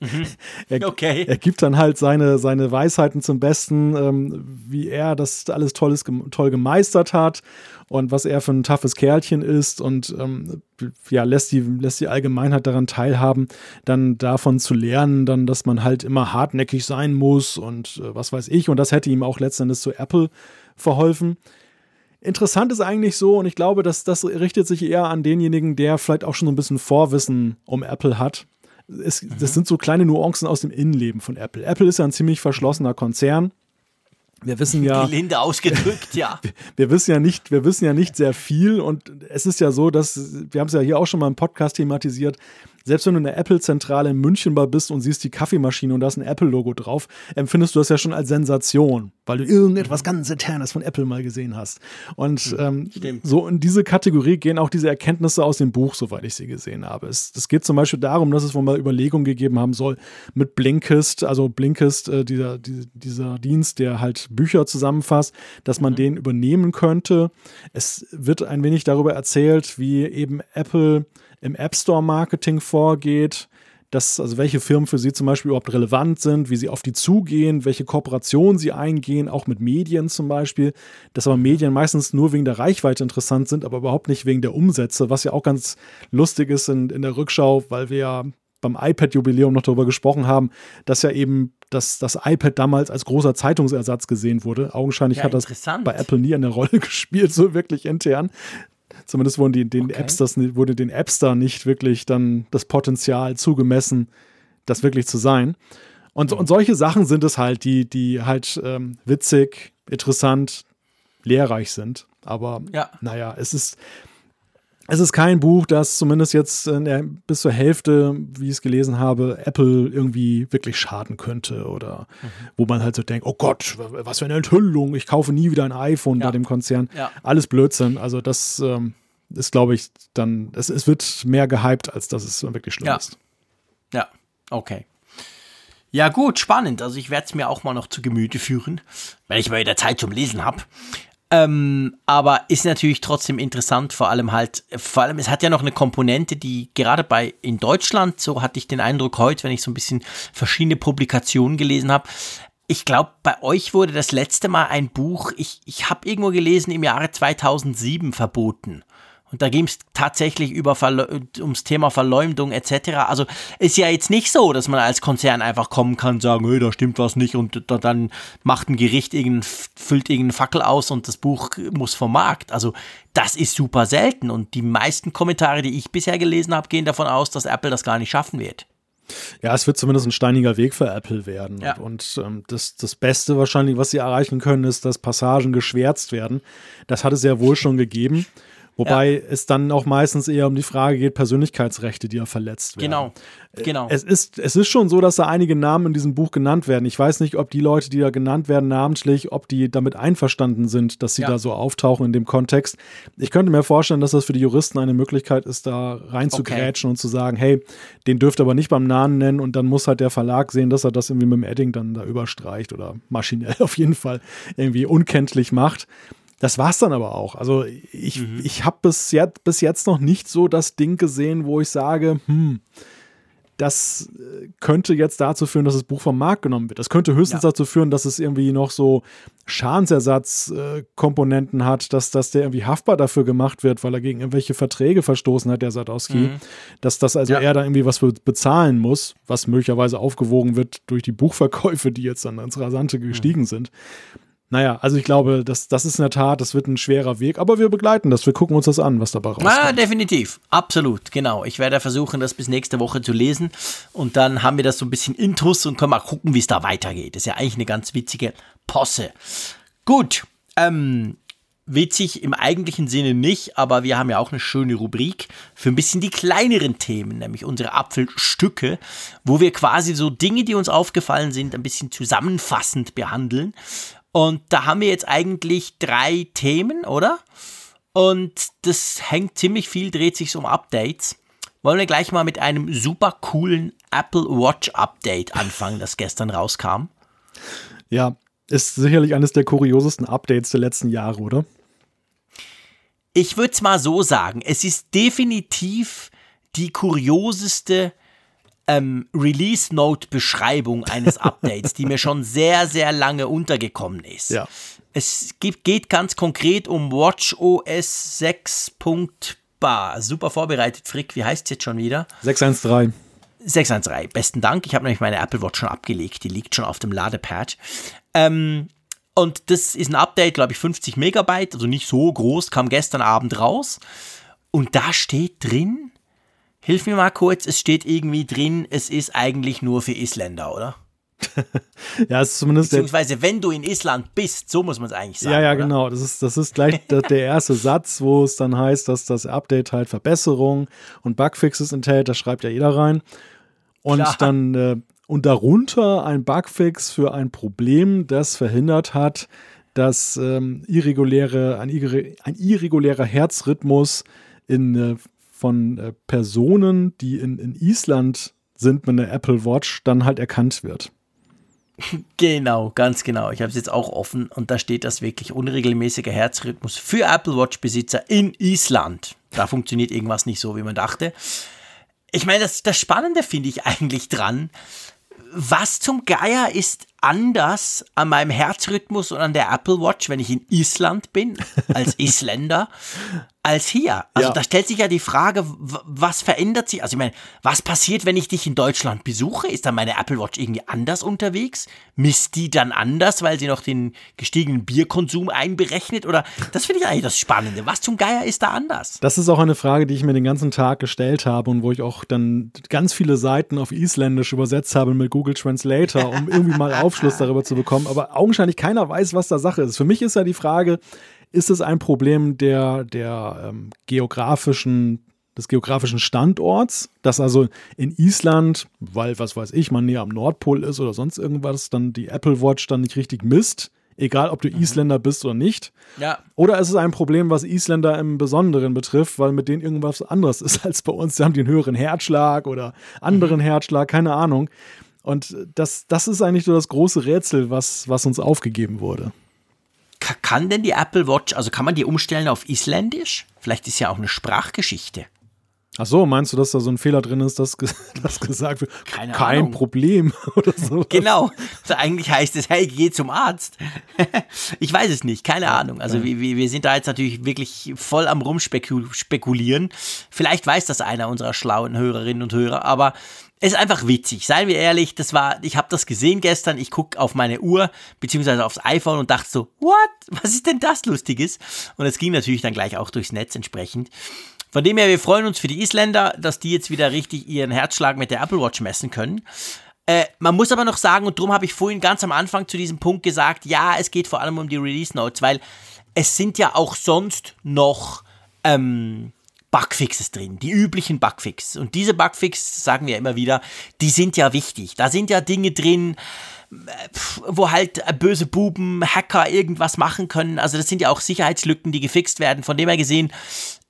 er, okay. er, gibt dann halt seine, seine Weisheiten zum Besten, ähm, wie er das alles Tolles, toll gemeistert hat und was er für ein toughes Kerlchen ist und ähm, ja, lässt die, lässt die Allgemeinheit daran teilhaben, dann davon zu lernen, dann, dass man halt immer hartnäckig sein muss und äh, was weiß ich. Und das hätte ihm auch letztendlich zu Apple verholfen. Interessant ist eigentlich so, und ich glaube, dass das richtet sich eher an denjenigen, der vielleicht auch schon so ein bisschen Vorwissen um Apple hat. Es, mhm. Das sind so kleine Nuancen aus dem Innenleben von Apple. Apple ist ja ein ziemlich verschlossener Konzern. Wir wissen ja. Gelinde ausgedrückt, ja. Wir, wissen ja nicht, wir wissen ja nicht sehr viel und es ist ja so, dass, wir haben es ja hier auch schon mal im Podcast thematisiert, selbst wenn du in der Apple-Zentrale in München bist und siehst die Kaffeemaschine und da ist ein Apple-Logo drauf, empfindest du das ja schon als Sensation, weil du irgendetwas ganz Internes von Apple mal gesehen hast. Und ähm, so in diese Kategorie gehen auch diese Erkenntnisse aus dem Buch, soweit ich sie gesehen habe. Es, es geht zum Beispiel darum, dass es wohl mal Überlegungen gegeben haben soll mit Blinkist, also Blinkist, äh, dieser, die, dieser Dienst, der halt Bücher zusammenfasst, dass man mhm. den übernehmen könnte. Es wird ein wenig darüber erzählt, wie eben Apple im App Store Marketing vorgeht, dass, also welche Firmen für sie zum Beispiel überhaupt relevant sind, wie sie auf die zugehen, welche Kooperationen sie eingehen, auch mit Medien zum Beispiel, dass aber Medien meistens nur wegen der Reichweite interessant sind, aber überhaupt nicht wegen der Umsätze, was ja auch ganz lustig ist in, in der Rückschau, weil wir ja beim iPad-Jubiläum noch darüber gesprochen haben, dass ja eben das, das iPad damals als großer Zeitungsersatz gesehen wurde. Augenscheinlich Ja, hat das bei Apple nie eine Rolle gespielt, so wirklich intern. Zumindest wurden die, den Okay. Appstars, ni- wurde den Appstar nicht wirklich dann das Potenzial zugemessen, das wirklich zu sein. Und, und solche Sachen sind es halt, die, die halt ähm, witzig, interessant, lehrreich sind. Aber Ja. naja, es ist, es ist kein Buch, das zumindest jetzt in der, bis zur Hälfte, wie ich es gelesen habe, Apple irgendwie wirklich schaden könnte. Oder Mhm. wo man halt so denkt, oh Gott, was für eine Enthüllung, ich kaufe nie wieder ein iPhone Ja. bei dem Konzern. Ja. Alles Blödsinn. Also das ähm, ist, glaube ich, dann, es, es wird mehr gehypt, als dass es wirklich schlimm Ja. ist. Ja, okay. Ja, gut, spannend. Also ich werde es mir auch mal noch zu Gemüte führen, wenn ich mal wieder Zeit zum Lesen habe. Ähm, aber ist natürlich trotzdem interessant, vor allem halt, vor allem, es hat ja noch eine Komponente, die gerade bei in Deutschland, so hatte ich den Eindruck heute, wenn ich so ein bisschen verschiedene Publikationen gelesen habe. Ich glaube, bei euch wurde das letzte Mal ein Buch, ich, ich habe irgendwo gelesen, im Jahre 2007 verboten. Und da ging es tatsächlich über Verle ums Thema Verleumdung etc. Also ist ja jetzt nicht so, dass man als Konzern einfach kommen kann und sagen, hey, da stimmt was nicht und da, dann macht ein Gericht irgendein, füllt irgendeinen Fackel aus und das Buch muss vom Markt. Also das ist super selten und die meisten Kommentare, die ich bisher gelesen habe, gehen davon aus, dass Apple das gar nicht schaffen wird. Ja, es wird zumindest ein steiniger Weg für Apple werden. Ja. Und, und ähm, das, das Beste wahrscheinlich, was sie erreichen können, ist, dass Passagen geschwärzt werden. Das hat es ja wohl schon gegeben. Wobei es dann auch meistens eher um die Frage geht, Persönlichkeitsrechte, die ja verletzt werden. Genau, genau. Es ist, es ist schon so, dass da einige Namen in diesem Buch genannt werden. Ich weiß nicht, ob die Leute, die da genannt werden, namentlich, ob die damit einverstanden sind, dass sie Ja. da so auftauchen in dem Kontext. Ich könnte mir vorstellen, dass das für die Juristen eine Möglichkeit ist, da reinzugrätschen und zu sagen, hey, den dürft ihr aber nicht beim Namen nennen und dann muss halt der Verlag sehen, dass er das irgendwie mit dem Edding dann da überstreicht oder maschinell auf jeden Fall irgendwie unkenntlich macht. Das war's dann aber auch. Also ich, ich habe bis jetzt, bis jetzt noch nicht so das Ding gesehen, wo ich sage, hm, das äh, könnte jetzt dazu führen, dass das Buch vom Markt genommen wird. Das könnte höchstens Ja. dazu führen, dass es irgendwie noch so Schadensersatzkomponenten hat, dass, dass der irgendwie haftbar dafür gemacht wird, weil er gegen irgendwelche Verträge verstoßen hat, der Sadowski. Dass das also Ja. er da irgendwie was bezahlen muss, was möglicherweise aufgewogen wird durch die Buchverkäufe, die jetzt dann ins Rasante gestiegen sind. Naja, also ich glaube, das, das ist in der Tat, das wird ein schwerer Weg, aber wir begleiten das, wir gucken uns das an, was dabei rauskommt. Ah, definitiv. Absolut, genau. Ich werde versuchen, das bis nächste Woche zu lesen. Und dann haben wir das so ein bisschen intus und können mal gucken, wie es da weitergeht. Das ist ja eigentlich eine ganz witzige Posse. Gut. Ähm, witzig im eigentlichen Sinne nicht, aber wir haben ja auch eine schöne Rubrik für ein bisschen die kleineren Themen, nämlich unsere Apfelstücke, wo wir quasi so Dinge, die uns aufgefallen sind, ein bisschen zusammenfassend behandeln. Und da haben wir jetzt eigentlich drei Themen, oder? Und das hängt ziemlich viel, dreht sich um Updates. Wollen wir gleich mal mit einem super coolen Apple Watch Update anfangen, das gestern rauskam? Ja, ist sicherlich eines der kuriosesten Updates der letzten Jahre, oder? Ich würde es mal so sagen, es ist definitiv die kurioseste ähm, Release-Note-Beschreibung eines Updates, die mir schon sehr, sehr lange untergekommen ist. Ja. Es gibt, geht ganz konkret um WatchOS 6. Bah, super vorbereitet, Frick. Wie heißt es jetzt schon wieder? 613. 613. Besten Dank. Ich habe nämlich meine Apple Watch schon abgelegt. Die liegt schon auf dem Ladepad. Ähm, und das ist ein Update, glaube ich, 50 Megabyte, also nicht so groß, kam gestern Abend raus. Und da steht drin, hilf mir mal kurz, es steht irgendwie drin, es ist eigentlich nur für Isländer, oder? Ja, es ist zumindest Beziehungsweise, wenn du in Island bist, so muss man es eigentlich sagen. Ja, ja, oder? genau. Das ist, das ist gleich der, der erste Satz, wo es dann heißt, dass das Update halt Verbesserungen und Bugfixes enthält. Das schreibt ja jeder rein. Und Klar. dann äh, und darunter ein Bugfix für ein Problem, das verhindert hat, dass ähm, irreguläre, ein, irre, ein irregulärer Herzrhythmus in, äh, von äh, Personen, die in, in Island sind mit einer Apple Watch, dann halt erkannt wird. Genau, ganz genau. Ich habe es jetzt auch offen und da steht das wirklich unregelmäßiger Herzrhythmus für Apple Watch Besitzer in Island. Da funktioniert irgendwas nicht so, wie man dachte. Ich meine, das, das Spannende finde ich eigentlich dran. Was zum Geier ist anders an meinem Herzrhythmus und an der Apple Watch, wenn ich in Island bin, als Isländer, als hier. Also Ja. da stellt sich ja die Frage, was verändert sich? Also ich meine, was passiert, wenn ich dich in Deutschland besuche? Ist dann meine Apple Watch irgendwie anders unterwegs? Misst die dann anders, weil sie noch den gestiegenen Bierkonsum einberechnet? Oder das finde ich eigentlich das Spannende. Was zum Geier ist da anders? Das ist auch eine Frage, die ich mir den ganzen Tag gestellt habe und wo ich auch dann ganz viele Seiten auf Isländisch übersetzt habe mit Google Translator, um irgendwie mal Aufschluss darüber zu bekommen. Aber augenscheinlich keiner weiß, was da Sache ist. Für mich ist ja die Frage, ist es ein Problem der, der ähm, geografischen des geografischen Standorts, dass also in Island, weil was weiß ich, man näher am Nordpol ist oder sonst irgendwas, dann die Apple Watch dann nicht richtig misst, egal ob du Isländer bist oder nicht. Ja, Oder ist es ein Problem, was Isländer im Besonderen betrifft, weil mit denen irgendwas anderes ist als bei uns? Sie haben den höheren Herzschlag oder anderen Herzschlag, keine Ahnung. Und das, das ist eigentlich so das große Rätsel, was, was uns aufgegeben wurde. Ka- kann denn die Apple Watch, also kann man die umstellen auf Isländisch? Vielleicht ist ja auch eine Sprachgeschichte. Ach so, meinst du, dass da so ein Fehler drin ist, dass, dass gesagt wird, Keine kein Ahnung. Problem oder so? Genau. Also eigentlich heißt es, hey, geh zum Arzt. ich weiß es nicht, keine Ahnung. Also wir, wir wir sind da jetzt natürlich wirklich voll am Rumspekulieren. Vielleicht weiß das einer unserer schlauen Hörerinnen und Hörer, aber ist einfach witzig. Seien wir ehrlich, das war, ich habe das gesehen gestern, ich gucke auf meine Uhr, beziehungsweise aufs iPhone und dachte so, what? Was ist denn das Lustiges? Und es ging natürlich dann gleich auch durchs Netz entsprechend. Von dem her, wir freuen uns für die Isländer, dass die jetzt wieder richtig ihren Herzschlag mit der Apple Watch messen können. Äh, man muss aber noch sagen, und darum habe ich vorhin ganz am Anfang zu diesem Punkt gesagt, ja, es geht vor allem um die Release Notes, weil es sind ja auch sonst noch ähm, Bugfixes drin, die üblichen Bugfixes. Und diese Bugfixes, sagen wir immer wieder, die sind ja wichtig. Da sind ja Dinge drin, pf, wo halt äh, böse Buben, Hacker irgendwas machen können. Also das sind ja auch Sicherheitslücken, die gefixt werden. Von dem her gesehen,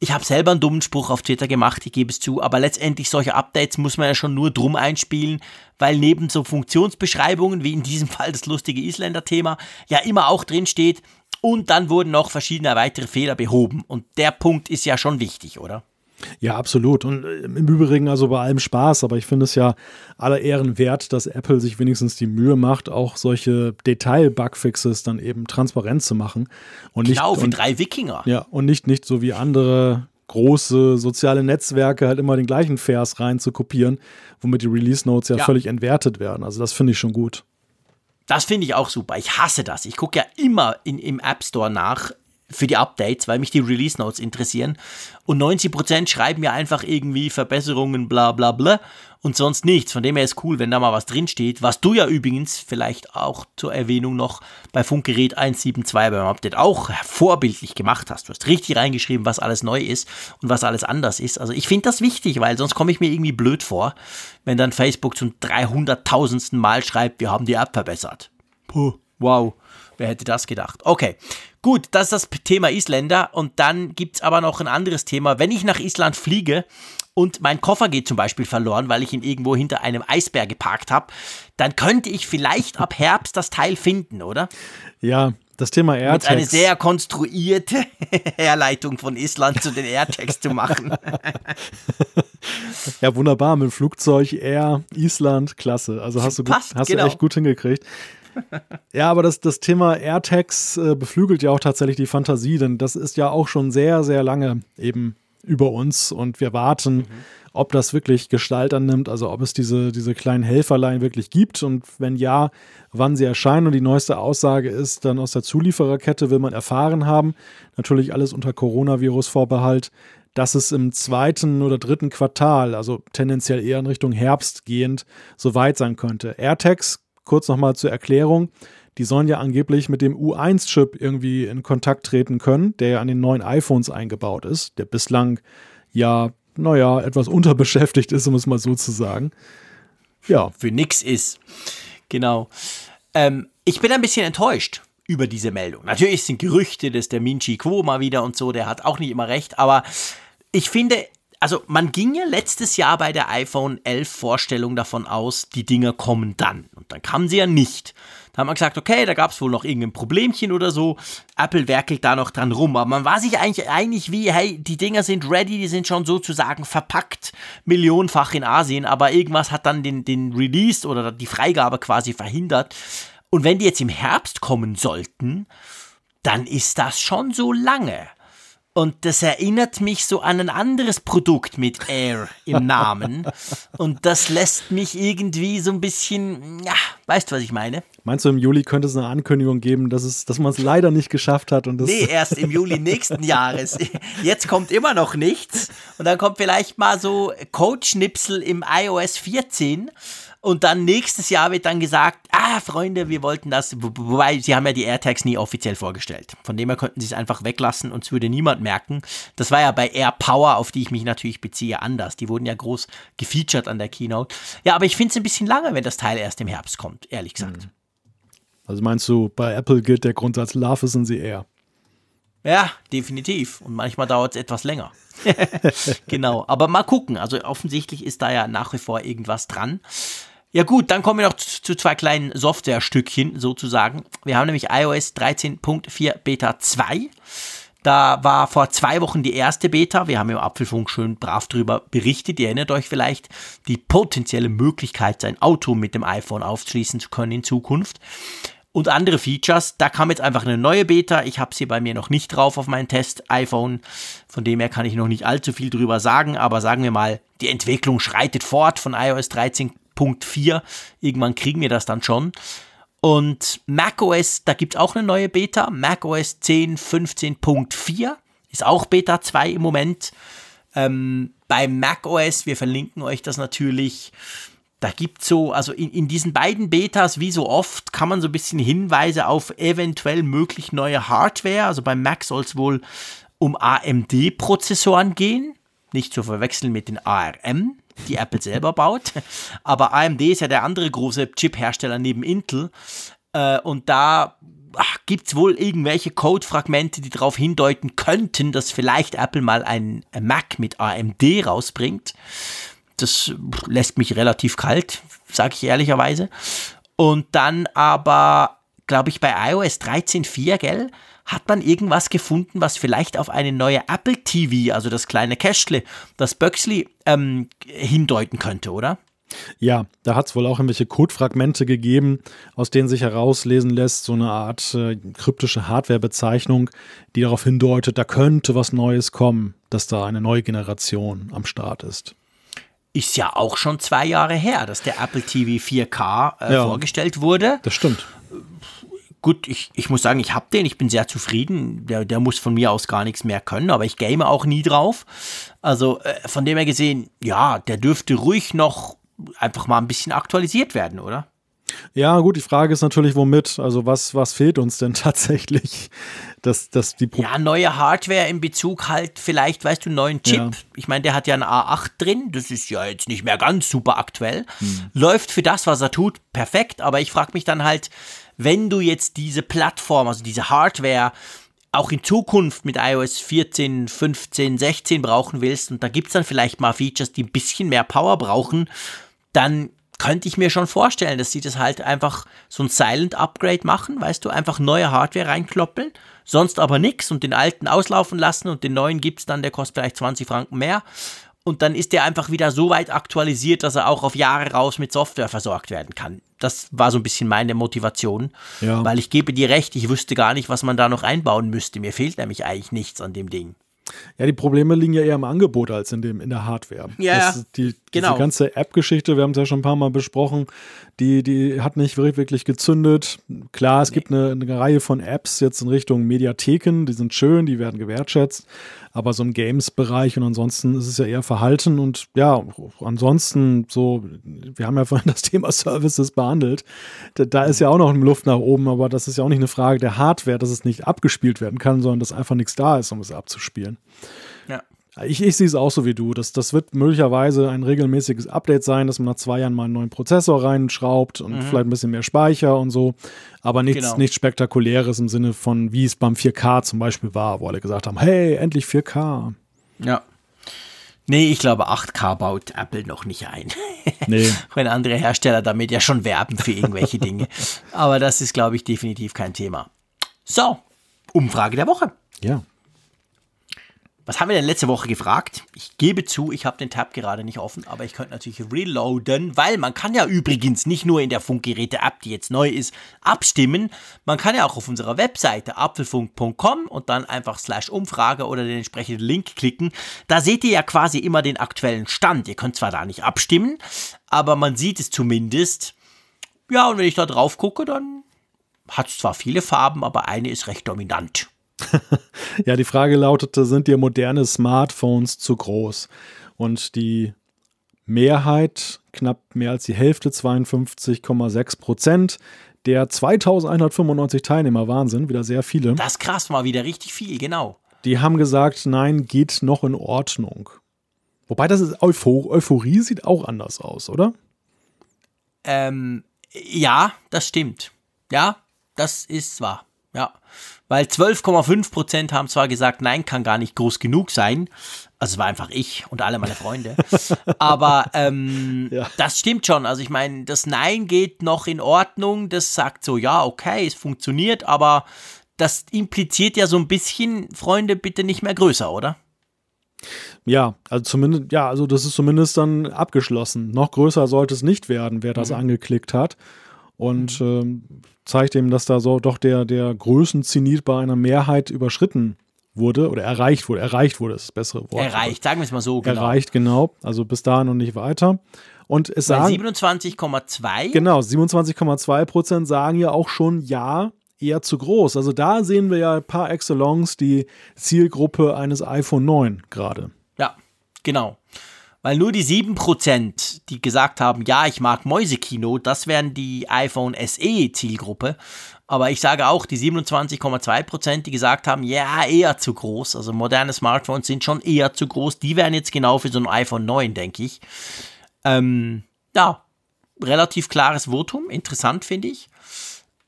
ich habe selber einen dummen Spruch auf Twitter gemacht, ich gebe es zu, aber letztendlich solche Updates muss man ja schon nur drum einspielen, weil neben so Funktionsbeschreibungen, wie in diesem Fall das lustige Isländer-Thema, ja immer auch drin steht, und dann wurden noch verschiedene weitere Fehler behoben. Und der Punkt ist ja schon wichtig, oder? Ja, absolut. Und äh, im Übrigen also bei allem Spaß, aber ich finde es ja aller Ehren wert, dass Apple sich wenigstens die Mühe macht, auch solche Detail-Bugfixes dann eben transparent zu machen. Und nicht, Genau, wie und, drei Wikinger. ja, und nicht, nicht so wie andere große soziale Netzwerke halt immer den gleichen Vers rein zu kopieren, womit die Release Notes ja, Ja. völlig entwertet werden. Also das finde ich schon gut. Das finde ich auch super. Ich hasse das. Ich gucke ja immer in, im App Store nach für die Updates, weil mich die Release Notes interessieren. Und 90% schreiben mir einfach irgendwie Verbesserungen, bla bla bla und sonst nichts. Von dem her ist cool, wenn da mal was drinsteht. Was du ja übrigens vielleicht auch zur Erwähnung noch bei Funkgerät 172 beim Update auch vorbildlich gemacht hast. Du hast richtig reingeschrieben, was alles neu ist und was alles anders ist. Also ich finde das wichtig, weil sonst komme ich mir irgendwie blöd vor, wenn dann Facebook zum 300.000. Mal schreibt, wir haben die App verbessert. Puh, wow. Wer hätte das gedacht? Okay, gut, das ist das Thema Isländer. Und dann gibt es aber noch ein anderes Thema. Wenn ich nach Island fliege und mein Koffer geht zum Beispiel verloren, weil ich ihn irgendwo hinter einem Eisberg geparkt habe, dann könnte ich vielleicht ab Herbst das Teil finden, oder? Ja, das Thema Mit AirTags. eine sehr konstruierte Herleitung von Island zu den AirTags zu machen. Ja, wunderbar, mit Flugzeug, Air, Island, klasse. Also hast du, gut, Passt, hast genau. du echt gut hingekriegt. Ja, aber das, das Thema AirTags äh, beflügelt ja auch tatsächlich die Fantasie, denn das ist ja auch schon sehr, sehr lange eben über uns und wir warten, ob das wirklich Gestalt annimmt, also ob es diese, diese kleinen Helferlein wirklich gibt und wenn ja, wann sie erscheinen. Und die neueste Aussage ist dann aus der Zuliefererkette, will man erfahren haben, natürlich alles unter Coronavirus-Vorbehalt, dass es im zweiten oder dritten Quartal, also tendenziell eher in Richtung Herbst gehend, soweit sein könnte. AirTags, kurz nochmal zur Erklärung, die sollen ja angeblich mit dem U1-Chip irgendwie in Kontakt treten können, der ja an den neuen iPhones eingebaut ist, der bislang ja, naja, etwas unterbeschäftigt ist, um es mal so zu sagen. Ja, für nix ist. Genau. Ähm, ich bin ein bisschen enttäuscht über diese Meldung. Natürlich sind Gerüchte, dass der Minchi Quo mal wieder und so, der hat auch nicht immer recht, aber ich finde, also man ging ja letztes Jahr bei der iPhone 11 Vorstellung davon aus, die Dinger kommen dann. Und dann kamen sie ja nicht. Da hat man gesagt, okay, da gab es wohl noch irgendein Problemchen oder so. Apple werkelt da noch dran rum. Aber man war sich eigentlich einig wie, hey, die Dinger sind ready, die sind schon sozusagen verpackt, millionenfach in Asien. Aber irgendwas hat dann den, den Release oder die Freigabe quasi verhindert. Und wenn die jetzt im Herbst kommen sollten, dann ist das schon so lange. Und das erinnert mich so an ein anderes Produkt mit Air im Namen. Und das lässt mich irgendwie so ein bisschen, ja, weißt du, was ich meine? Meinst du, im Juli könnte es eine Ankündigung geben, dass, es, dass man es leider nicht geschafft hat? Und das nee, erst im Juli nächsten Jahres. Jetzt kommt immer noch nichts. Und dann kommt vielleicht mal so Code-Schnipsel im iOS 14. Und dann nächstes Jahr wird dann gesagt, ah, Freunde, wir wollten das, wobei sie haben ja die AirTags nie offiziell vorgestellt. Von dem her könnten sie es einfach weglassen und es würde niemand merken. Das war ja bei AirPower, auf die ich mich natürlich beziehe, anders. Die wurden ja groß gefeatured an der Keynote. Ja, aber ich finde es ein bisschen lange, wenn das Teil erst im Herbst kommt, ehrlich gesagt. Also meinst du, bei Apple gilt der Grundsatz, Love in the air? Ja, definitiv. Und manchmal dauert es etwas länger. genau, aber mal gucken. Also offensichtlich ist da ja nach wie vor irgendwas dran. Ja gut, dann kommen wir noch zu zwei kleinen Softwarestückchen sozusagen. Wir haben nämlich iOS 13.4 Beta 2. Da war vor zwei Wochen die erste Beta. Wir haben im Apfelfunk schön brav drüber berichtet. Ihr erinnert euch vielleicht die potenzielle Möglichkeit, sein Auto mit dem iPhone aufschließen zu können in Zukunft. Und andere Features. Da kam jetzt einfach eine neue Beta. Ich habe sie bei mir noch nicht drauf auf meinem Test-iPhone. Von dem her kann ich noch nicht allzu viel drüber sagen. Aber sagen wir mal, die Entwicklung schreitet fort von iOS 13 Punkt 4. Irgendwann kriegen wir das dann schon. Und macOS, da gibt es auch eine neue Beta. macOS 10 15.4 ist auch Beta 2 im Moment. Ähm, bei macOS, wir verlinken euch das natürlich. Da gibt es so, also in, in diesen beiden Betas, wie so oft, kann man so ein bisschen Hinweise auf eventuell möglich neue Hardware. Also beim Mac soll es wohl um AMD-Prozessoren gehen. Nicht zu verwechseln mit den ARM die Apple selber baut. Aber AMD ist ja der andere große Chip-Hersteller neben Intel. Äh, und da gibt es wohl irgendwelche Code-Fragmente, die darauf hindeuten könnten, dass vielleicht Apple mal ein Mac mit AMD rausbringt. Das lässt mich relativ kalt, sage ich ehrlicherweise. Und dann aber, glaube ich, bei iOS 13.4, gell, hat man irgendwas gefunden, was vielleicht auf eine neue Apple TV, also das kleine Kästle, das Böxley, ähm, hindeuten könnte, oder? Ja, da hat es wohl auch irgendwelche Codefragmente gegeben, aus denen sich herauslesen lässt, so eine Art äh, kryptische Hardwarebezeichnung, die darauf hindeutet, da könnte was Neues kommen, dass da eine neue Generation am Start ist. Ist ja auch schon zwei Jahre her, dass der Apple TV 4K äh, ja, vorgestellt wurde. Das stimmt gut, ich, ich muss sagen, ich habe den, ich bin sehr zufrieden. Der, der muss von mir aus gar nichts mehr können, aber ich game auch nie drauf. Also äh, von dem her gesehen, ja, der dürfte ruhig noch einfach mal ein bisschen aktualisiert werden, oder? Ja, gut, die Frage ist natürlich, womit? Also, was, was fehlt uns denn tatsächlich? Dass, dass die ja, neue Hardware in Bezug halt, vielleicht, weißt du, neuen Chip. Ja. Ich meine, der hat ja einen A8 drin, das ist ja jetzt nicht mehr ganz super aktuell. Hm. Läuft für das, was er tut, perfekt, aber ich frage mich dann halt, wenn du jetzt diese Plattform, also diese Hardware, auch in Zukunft mit iOS 14, 15, 16 brauchen willst und da gibt es dann vielleicht mal Features, die ein bisschen mehr Power brauchen, dann könnte ich mir schon vorstellen, dass sie das halt einfach so ein Silent Upgrade machen, weißt du, einfach neue Hardware reinkloppeln, sonst aber nichts und den alten auslaufen lassen und den neuen gibt es dann, der kostet vielleicht 20 Franken mehr und dann ist der einfach wieder so weit aktualisiert, dass er auch auf Jahre raus mit Software versorgt werden kann. Das war so ein bisschen meine Motivation, ja. weil ich gebe dir recht, ich wüsste gar nicht, was man da noch einbauen müsste. Mir fehlt nämlich eigentlich nichts an dem Ding. Ja, die Probleme liegen ja eher im Angebot als in, dem, in der Hardware. Ja, das, die, genau. Diese ganze App-Geschichte, wir haben es ja schon ein paar Mal besprochen, die, die hat nicht wirklich gezündet. Klar, es nee. gibt eine, eine Reihe von Apps jetzt in Richtung Mediatheken, die sind schön, die werden gewertschätzt aber so im Games-Bereich und ansonsten ist es ja eher verhalten und ja, ansonsten so, wir haben ja vorhin das Thema Services behandelt, da, da ist ja auch noch eine Luft nach oben, aber das ist ja auch nicht eine Frage der Hardware, dass es nicht abgespielt werden kann, sondern dass einfach nichts da ist, um es abzuspielen. Ja. Ich, ich sehe es auch so wie du. Das, das wird möglicherweise ein regelmäßiges Update sein, dass man nach zwei Jahren mal einen neuen Prozessor reinschraubt und mhm. vielleicht ein bisschen mehr Speicher und so. Aber nichts, genau. nichts Spektakuläres im Sinne von, wie es beim 4K zum Beispiel war, wo alle gesagt haben, hey, endlich 4K. Ja. Nee, ich glaube, 8K baut Apple noch nicht ein. Nee. Wenn andere Hersteller damit ja schon werben für irgendwelche Dinge. Aber das ist, glaube ich, definitiv kein Thema. So, Umfrage der Woche. Ja. Was haben wir denn letzte Woche gefragt? Ich gebe zu, ich habe den Tab gerade nicht offen, aber ich könnte natürlich reloaden, weil man kann ja übrigens nicht nur in der Funkgeräte-App, die jetzt neu ist, abstimmen. Man kann ja auch auf unserer Webseite apfelfunk.com und dann einfach slash Umfrage oder den entsprechenden Link klicken. Da seht ihr ja quasi immer den aktuellen Stand. Ihr könnt zwar da nicht abstimmen, aber man sieht es zumindest. Ja, und wenn ich da drauf gucke, dann hat es zwar viele Farben, aber eine ist recht dominant. ja, die Frage lautete, sind dir moderne Smartphones zu groß? Und die Mehrheit, knapp mehr als die Hälfte, 52,6 Prozent der 2195 Teilnehmer, Wahnsinn, wieder sehr viele. Das ist krass, mal wieder richtig viel, genau. Die haben gesagt, nein, geht noch in Ordnung. Wobei das ist Euphor Euphorie sieht auch anders aus, oder? Ähm, ja, das stimmt. Ja, das ist wahr. Ja. Weil 12,5 Prozent haben zwar gesagt, nein, kann gar nicht groß genug sein. Also es war einfach ich und alle meine Freunde. Aber ähm, ja. das stimmt schon. Also ich meine, das Nein geht noch in Ordnung. Das sagt so, ja, okay, es funktioniert, aber das impliziert ja so ein bisschen, Freunde, bitte nicht mehr größer, oder? Ja, also zumindest, ja, also das ist zumindest dann abgeschlossen. Noch größer sollte es nicht werden, wer das mhm. angeklickt hat. Und mhm. ähm, zeigt eben, dass da so doch der, der Größenzenit bei einer Mehrheit überschritten wurde oder erreicht wurde. Erreicht wurde ist das bessere Wort. Erreicht, sagen wir es mal so. Genau. Erreicht, genau. Also bis dahin und nicht weiter. Und es Bei sagen. 27,2? Genau, 27,2 Prozent sagen ja auch schon ja, eher zu groß. Also da sehen wir ja par excellence die Zielgruppe eines iPhone 9 gerade. Ja, genau. Weil nur die 7%, die gesagt haben, ja, ich mag Mäusekino, das wären die iPhone SE Zielgruppe. Aber ich sage auch, die 27,2%, die gesagt haben, ja, eher zu groß. Also moderne Smartphones sind schon eher zu groß. Die wären jetzt genau für so ein iPhone 9, denke ich. Ähm, ja, relativ klares Votum. Interessant, finde ich.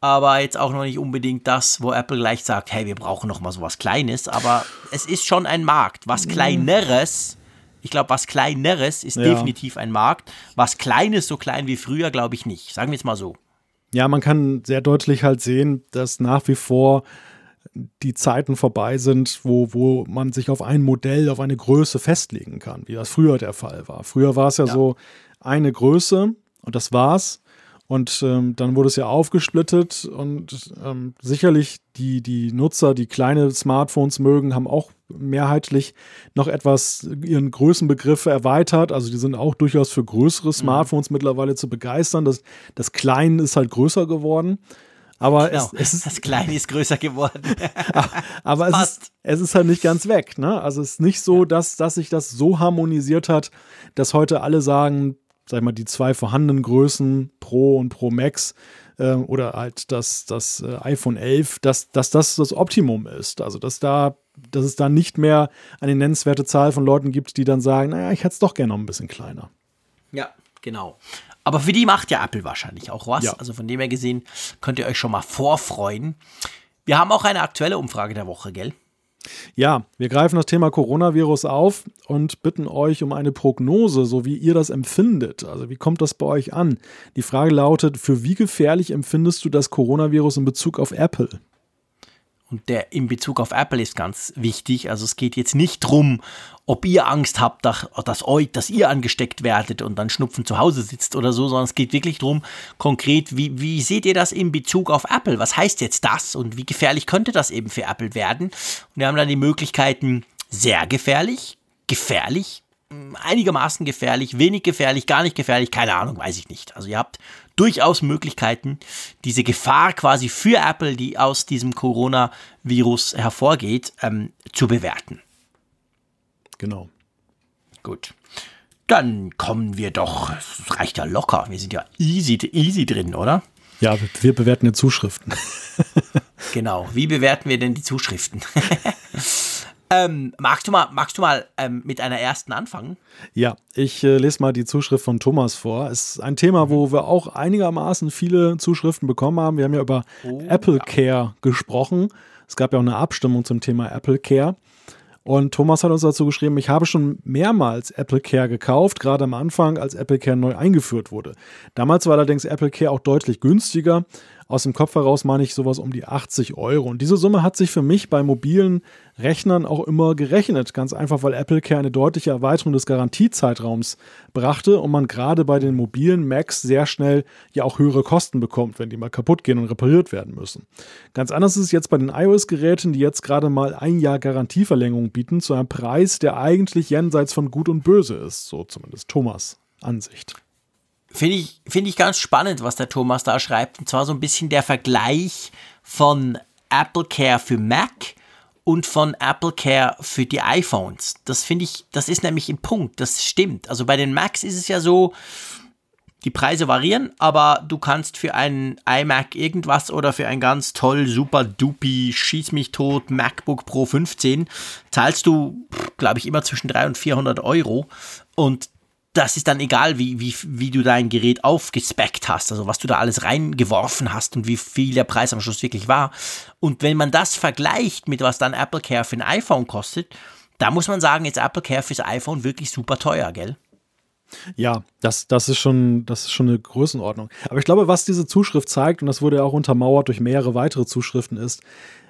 Aber jetzt auch noch nicht unbedingt das, wo Apple gleich sagt, hey, wir brauchen noch mal sowas Kleines. Aber es ist schon ein Markt. Was Kleineres ich glaube, was Kleineres ist ja. definitiv ein Markt. Was Kleines, so klein wie früher, glaube ich nicht. Sagen wir es mal so. Ja, man kann sehr deutlich halt sehen, dass nach wie vor die Zeiten vorbei sind, wo, wo man sich auf ein Modell, auf eine Größe festlegen kann, wie das früher der Fall war. Früher war es ja, ja. so eine Größe und das war's. Und ähm, dann wurde es ja aufgesplittet und ähm, sicherlich die, die Nutzer, die kleine Smartphones mögen, haben auch mehrheitlich noch etwas ihren Größenbegriffe erweitert. Also die sind auch durchaus für größere mhm. Smartphones mhm. mittlerweile zu begeistern. Das, das Kleine ist halt größer geworden. Aber genau, es, es ist, das Kleine ist größer geworden. aber es ist, es ist halt nicht ganz weg. Ne? Also es ist nicht so, dass, dass sich das so harmonisiert hat, dass heute alle sagen, sag ich mal, die zwei vorhandenen Größen Pro und Pro Max äh, oder halt das, das äh, iPhone 11, dass, dass das das Optimum ist. Also, dass da, dass es da nicht mehr eine nennenswerte Zahl von Leuten gibt, die dann sagen, naja, ich hätte es doch gerne noch ein bisschen kleiner. Ja, genau. Aber für die macht ja Apple wahrscheinlich auch was. Ja. Also von dem her gesehen könnt ihr euch schon mal vorfreuen. Wir haben auch eine aktuelle Umfrage der Woche, gell? Ja, wir greifen das Thema Coronavirus auf und bitten euch um eine Prognose, so wie ihr das empfindet. Also wie kommt das bei euch an? Die Frage lautet, für wie gefährlich empfindest du das Coronavirus in Bezug auf Apple? Und der in Bezug auf Apple ist ganz wichtig. Also es geht jetzt nicht darum, ob ihr Angst habt, dass, dass, euch, dass ihr angesteckt werdet und dann Schnupfen zu Hause sitzt oder so, sondern es geht wirklich darum, konkret, wie, wie seht ihr das in Bezug auf Apple? Was heißt jetzt das und wie gefährlich könnte das eben für Apple werden? Und wir haben dann die Möglichkeiten sehr gefährlich, gefährlich, einigermaßen gefährlich, wenig gefährlich, gar nicht gefährlich, keine Ahnung, weiß ich nicht. Also ihr habt durchaus Möglichkeiten, diese Gefahr quasi für Apple, die aus diesem Coronavirus hervorgeht, ähm, zu bewerten. Genau. Gut. Dann kommen wir doch, es reicht ja locker, wir sind ja easy, easy drin, oder? Ja, wir bewerten ja Zuschriften. genau, wie bewerten wir denn die Zuschriften? Ähm, magst du mal, magst du mal ähm, mit einer ersten anfangen? Ja, ich äh, lese mal die Zuschrift von Thomas vor. Es ist ein Thema, wo wir auch einigermaßen viele Zuschriften bekommen haben. Wir haben ja über oh, Apple Care gesprochen. Es gab ja auch eine Abstimmung zum Thema Apple Care. Und Thomas hat uns dazu geschrieben, ich habe schon mehrmals Apple Care gekauft, gerade am Anfang, als Apple Care neu eingeführt wurde. Damals war allerdings Apple Care auch deutlich günstiger Aus dem Kopf heraus meine ich sowas um die 80 Euro. Und diese Summe hat sich für mich bei mobilen Rechnern auch immer gerechnet. Ganz einfach, weil Apple Care eine deutliche Erweiterung des Garantiezeitraums brachte und man gerade bei den mobilen Macs sehr schnell ja auch höhere Kosten bekommt, wenn die mal kaputt gehen und repariert werden müssen. Ganz anders ist es jetzt bei den iOS-Geräten, die jetzt gerade mal ein Jahr Garantieverlängerung bieten, zu einem Preis, der eigentlich jenseits von Gut und Böse ist. So zumindest Thomas Ansicht. Finde ich, find ich ganz spannend, was der Thomas da schreibt. Und zwar so ein bisschen der Vergleich von Apple Care für Mac und von Apple Care für die iPhones. Das finde ich, das ist nämlich ein Punkt, das stimmt. Also bei den Macs ist es ja so, die Preise variieren, aber du kannst für einen iMac irgendwas oder für ein ganz toll, super dupi, schieß mich tot MacBook Pro 15 zahlst du, glaube ich, immer zwischen 300 und 400 Euro. Und das ist dann egal, wie, wie, wie du dein Gerät aufgespeckt hast, also was du da alles reingeworfen hast und wie viel der Preis am Schluss wirklich war. Und wenn man das vergleicht mit was dann Apple Care für ein iPhone kostet, da muss man sagen, jetzt Apple Care fürs iPhone wirklich super teuer, gell? Ja, das, das, ist schon, das ist schon eine Größenordnung. Aber ich glaube, was diese Zuschrift zeigt, und das wurde ja auch untermauert durch mehrere weitere Zuschriften, ist,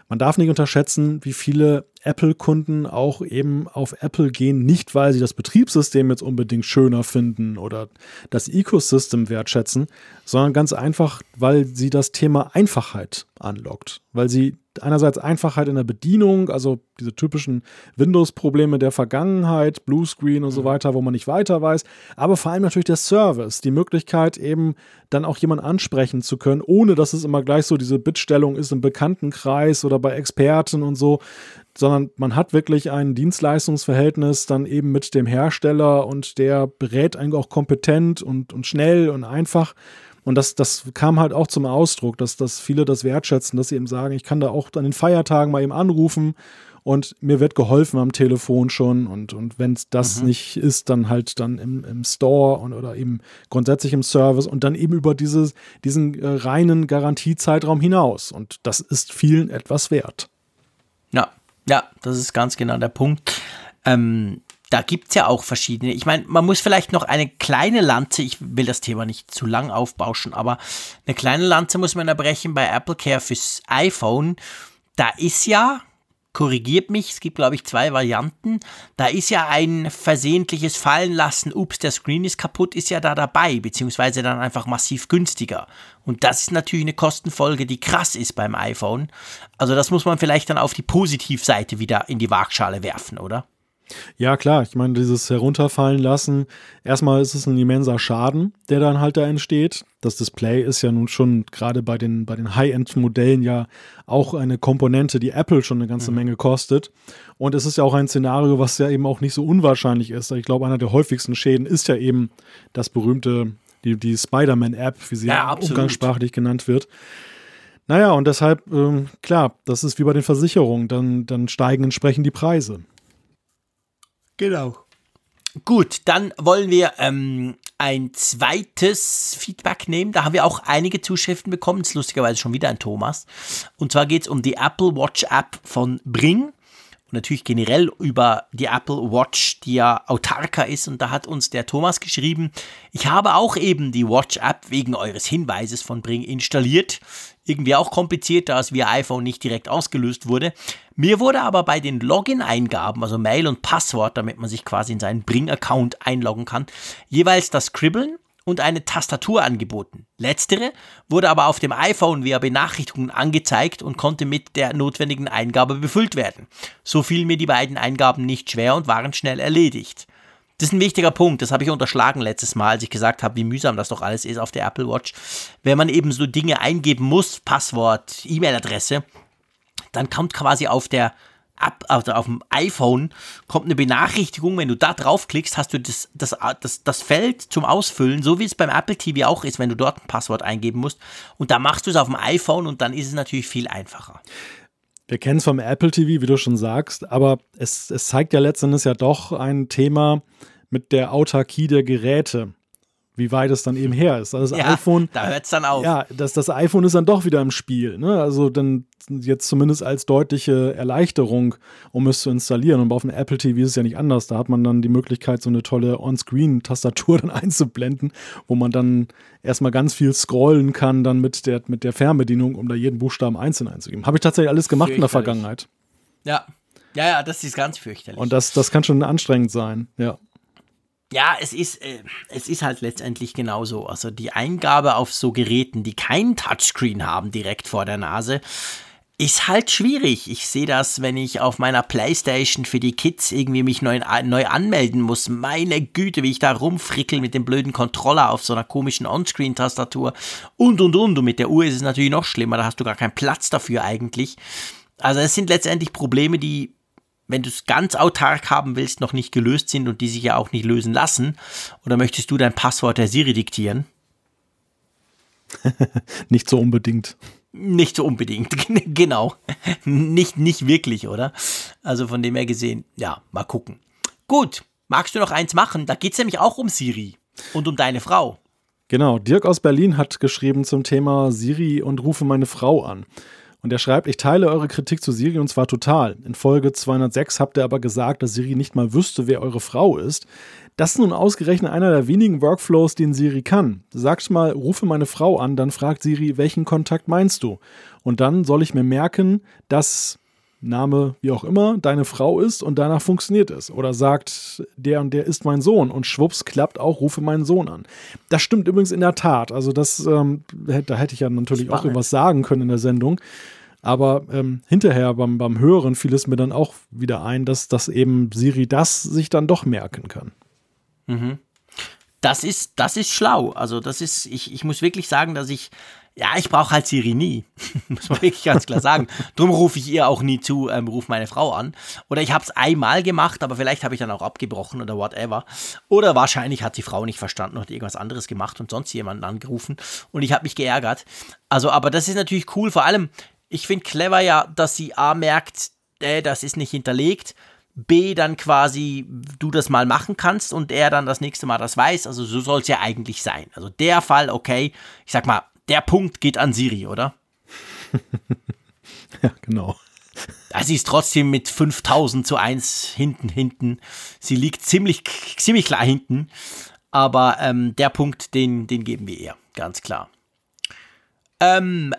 man darf nicht unterschätzen, wie viele Apple-Kunden auch eben auf Apple gehen, nicht weil sie das Betriebssystem jetzt unbedingt schöner finden oder das Ecosystem wertschätzen, sondern ganz einfach, weil sie das Thema Einfachheit anlockt, weil sie einerseits Einfachheit in der Bedienung, also diese typischen Windows-Probleme der Vergangenheit, Bluescreen und so mhm. weiter, wo man nicht weiter weiß, aber vor allem natürlich der Service, die Möglichkeit eben dann auch jemanden ansprechen zu können, ohne dass es immer gleich so diese Bittstellung ist im Bekanntenkreis oder bei Experten und so, sondern man hat wirklich ein Dienstleistungsverhältnis dann eben mit dem Hersteller und der berät eigentlich auch kompetent und, und schnell und einfach. Und das, das kam halt auch zum Ausdruck, dass, dass viele das wertschätzen, dass sie eben sagen, ich kann da auch an den Feiertagen mal eben anrufen und mir wird geholfen am Telefon schon. Und, und wenn es das mhm. nicht ist, dann halt dann im, im Store und, oder eben grundsätzlich im Service und dann eben über dieses, diesen äh, reinen Garantiezeitraum hinaus. Und das ist vielen etwas wert. Ja, ja, das ist ganz genau der Punkt. Ähm, da gibt es ja auch verschiedene. Ich meine, man muss vielleicht noch eine kleine Lanze, ich will das Thema nicht zu lang aufbauschen, aber eine kleine Lanze muss man erbrechen bei Apple Care fürs iPhone. Da ist ja, korrigiert mich, es gibt glaube ich zwei Varianten, da ist ja ein versehentliches Fallenlassen, ups, der Screen ist kaputt, ist ja da dabei, beziehungsweise dann einfach massiv günstiger. Und das ist natürlich eine Kostenfolge, die krass ist beim iPhone. Also das muss man vielleicht dann auf die Positivseite wieder in die Waagschale werfen, oder? Ja, klar. Ich meine, dieses Herunterfallen lassen, erstmal ist es ein immenser Schaden, der dann halt da entsteht. Das Display ist ja nun schon gerade bei den, bei den High-End-Modellen ja auch eine Komponente, die Apple schon eine ganze mhm. Menge kostet. Und es ist ja auch ein Szenario, was ja eben auch nicht so unwahrscheinlich ist. Ich glaube, einer der häufigsten Schäden ist ja eben das berühmte, die, die Spider-Man-App, wie sie ja, umgangssprachlich genannt wird. Naja, und deshalb, ähm, klar, das ist wie bei den Versicherungen, dann, dann steigen entsprechend die Preise. Genau. Gut, dann wollen wir ähm, ein zweites Feedback nehmen. Da haben wir auch einige Zuschriften bekommen. Das ist lustigerweise schon wieder ein Thomas. Und zwar geht es um die Apple Watch App von Bring. Und natürlich generell über die Apple Watch, die ja autarker ist. Und da hat uns der Thomas geschrieben, ich habe auch eben die Watch App wegen eures Hinweises von Bring installiert irgendwie auch kompliziert, da es via iPhone nicht direkt ausgelöst wurde. Mir wurde aber bei den Login-Eingaben, also Mail und Passwort, damit man sich quasi in seinen Bring-Account einloggen kann, jeweils das Scribbeln und eine Tastatur angeboten. Letztere wurde aber auf dem iPhone via Benachrichtigungen angezeigt und konnte mit der notwendigen Eingabe befüllt werden. So fielen mir die beiden Eingaben nicht schwer und waren schnell erledigt. Das ist ein wichtiger Punkt, das habe ich unterschlagen letztes Mal, als ich gesagt habe, wie mühsam das doch alles ist auf der Apple Watch. Wenn man eben so Dinge eingeben muss, Passwort, E-Mail-Adresse, dann kommt quasi auf der App, also auf dem iPhone, kommt eine Benachrichtigung, wenn du da draufklickst, hast du das, das, das, das Feld zum Ausfüllen, so wie es beim Apple TV auch ist, wenn du dort ein Passwort eingeben musst. Und da machst du es auf dem iPhone und dann ist es natürlich viel einfacher. Wir kennen es vom Apple TV, wie du schon sagst, aber es, es zeigt ja letztendlich ja doch ein Thema mit der Autarkie der Geräte. Wie weit es dann eben her ist. Also das ja, iPhone. Da hört es dann auf. Ja, das, das iPhone ist dann doch wieder im Spiel. Ne? Also dann jetzt zumindest als deutliche Erleichterung, um es zu installieren. Und auf dem Apple TV ist es ja nicht anders. Da hat man dann die Möglichkeit, so eine tolle On-Screen-Tastatur dann einzublenden, wo man dann erstmal ganz viel scrollen kann, dann mit der, mit der Fernbedienung, um da jeden Buchstaben einzeln einzugeben. Habe ich tatsächlich alles gemacht in der Vergangenheit. Ja. Ja, ja, das ist ganz fürchterlich. Und das, das kann schon anstrengend sein, ja. Ja, es ist, äh, es ist halt letztendlich genauso. Also die Eingabe auf so Geräten, die keinen Touchscreen haben direkt vor der Nase, ist halt schwierig. Ich sehe das, wenn ich auf meiner Playstation für die Kids irgendwie mich neu, neu anmelden muss. Meine Güte, wie ich da rumfrickel mit dem blöden Controller auf so einer komischen Onscreen-Tastatur und und und. Und mit der Uhr ist es natürlich noch schlimmer, da hast du gar keinen Platz dafür eigentlich. Also es sind letztendlich Probleme, die wenn du es ganz autark haben willst, noch nicht gelöst sind und die sich ja auch nicht lösen lassen? Oder möchtest du dein Passwort der Siri diktieren? nicht so unbedingt. Nicht so unbedingt, genau. nicht, nicht wirklich, oder? Also von dem her gesehen, ja, mal gucken. Gut, magst du noch eins machen? Da geht es nämlich auch um Siri und um deine Frau. Genau, Dirk aus Berlin hat geschrieben zum Thema Siri und rufe meine Frau an. Und er schreibt, ich teile eure Kritik zu Siri und zwar total. In Folge 206 habt ihr aber gesagt, dass Siri nicht mal wüsste, wer eure Frau ist. Das ist nun ausgerechnet einer der wenigen Workflows, den Siri kann. Sagst mal, rufe meine Frau an, dann fragt Siri, welchen Kontakt meinst du? Und dann soll ich mir merken, dass Name, wie auch immer, deine Frau ist und danach funktioniert es. Oder sagt, der und der ist mein Sohn und schwupps klappt auch, rufe meinen Sohn an. Das stimmt übrigens in der Tat. Also das, ähm, da hätte ich ja natürlich Spannend. auch irgendwas sagen können in der Sendung. Aber ähm, hinterher beim, beim Hören fiel es mir dann auch wieder ein, dass, dass eben Siri das sich dann doch merken kann. Mhm. Das ist, das ist schlau. Also, das ist, ich, ich muss wirklich sagen, dass ich, ja, ich brauche halt Siri nie. muss man wirklich ganz klar sagen. Drum rufe ich ihr auch nie zu, ähm, ruf meine Frau an. Oder ich habe es einmal gemacht, aber vielleicht habe ich dann auch abgebrochen oder whatever. Oder wahrscheinlich hat die Frau nicht verstanden oder irgendwas anderes gemacht und sonst jemanden angerufen und ich habe mich geärgert. Also, aber das ist natürlich cool. Vor allem, ich finde clever ja, dass sie A merkt, äh, das ist nicht hinterlegt. B, dann quasi du das mal machen kannst und er dann das nächste Mal das weiß. Also so soll es ja eigentlich sein. Also der Fall, okay, ich sag mal, der Punkt geht an Siri, oder? ja, genau. Sie ist trotzdem mit 5000 zu 1 hinten, hinten. Sie liegt ziemlich, ziemlich klar hinten. Aber ähm, der Punkt, den, den geben wir ihr, ganz klar. Ähm,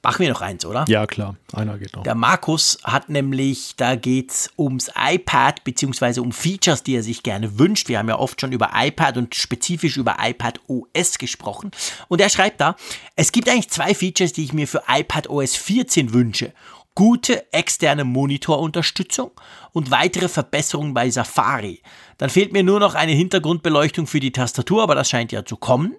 Machen wir noch eins, oder? Ja, klar. Einer geht noch. Der Markus hat nämlich, da geht es ums iPad, beziehungsweise um Features, die er sich gerne wünscht. Wir haben ja oft schon über iPad und spezifisch über iPad OS gesprochen. Und er schreibt da, es gibt eigentlich zwei Features, die ich mir für iPad OS 14 wünsche. Gute externe Monitorunterstützung und weitere Verbesserungen bei Safari. Dann fehlt mir nur noch eine Hintergrundbeleuchtung für die Tastatur, aber das scheint ja zu kommen.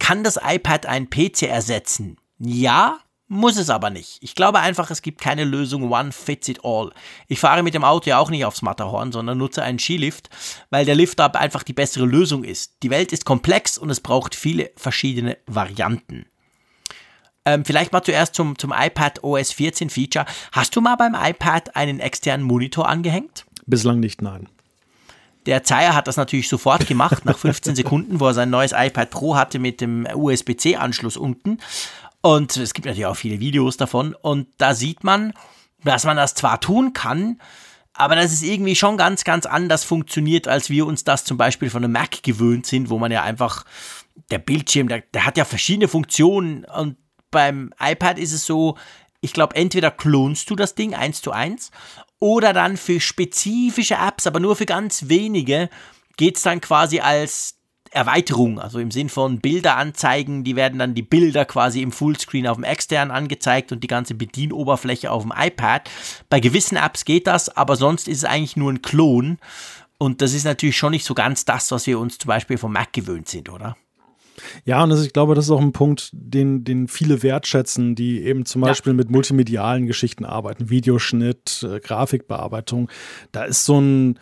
Kann das iPad einen PC ersetzen? Ja, muss es aber nicht. Ich glaube einfach, es gibt keine Lösung One Fits It All. Ich fahre mit dem Auto ja auch nicht aufs Matterhorn, sondern nutze einen Skilift, weil der Lift ab einfach die bessere Lösung ist. Die Welt ist komplex und es braucht viele verschiedene Varianten. Ähm, vielleicht mal zuerst zum, zum iPad OS 14 Feature. Hast du mal beim iPad einen externen Monitor angehängt? Bislang nicht, nein. Der Zeier hat das natürlich sofort gemacht, nach 15 Sekunden, wo er sein neues iPad Pro hatte mit dem USB-C-Anschluss unten. Und es gibt natürlich auch viele Videos davon. Und da sieht man, dass man das zwar tun kann, aber dass es irgendwie schon ganz, ganz anders funktioniert, als wir uns das zum Beispiel von einem Mac gewöhnt sind, wo man ja einfach, der Bildschirm, der, der hat ja verschiedene Funktionen. Und beim iPad ist es so, ich glaube, entweder klonst du das Ding eins zu eins oder dann für spezifische Apps, aber nur für ganz wenige, geht es dann quasi als Erweiterung, also im Sinn von Bilder anzeigen, die werden dann die Bilder quasi im Fullscreen auf dem externen angezeigt und die ganze Bedienoberfläche auf dem iPad. Bei gewissen Apps geht das, aber sonst ist es eigentlich nur ein Klon und das ist natürlich schon nicht so ganz das, was wir uns zum Beispiel vom Mac gewöhnt sind, oder? Ja, und das, ich glaube, das ist auch ein Punkt, den, den viele wertschätzen, die eben zum Beispiel ja. mit multimedialen Geschichten arbeiten, Videoschnitt, äh, Grafikbearbeitung. Da ist so ein,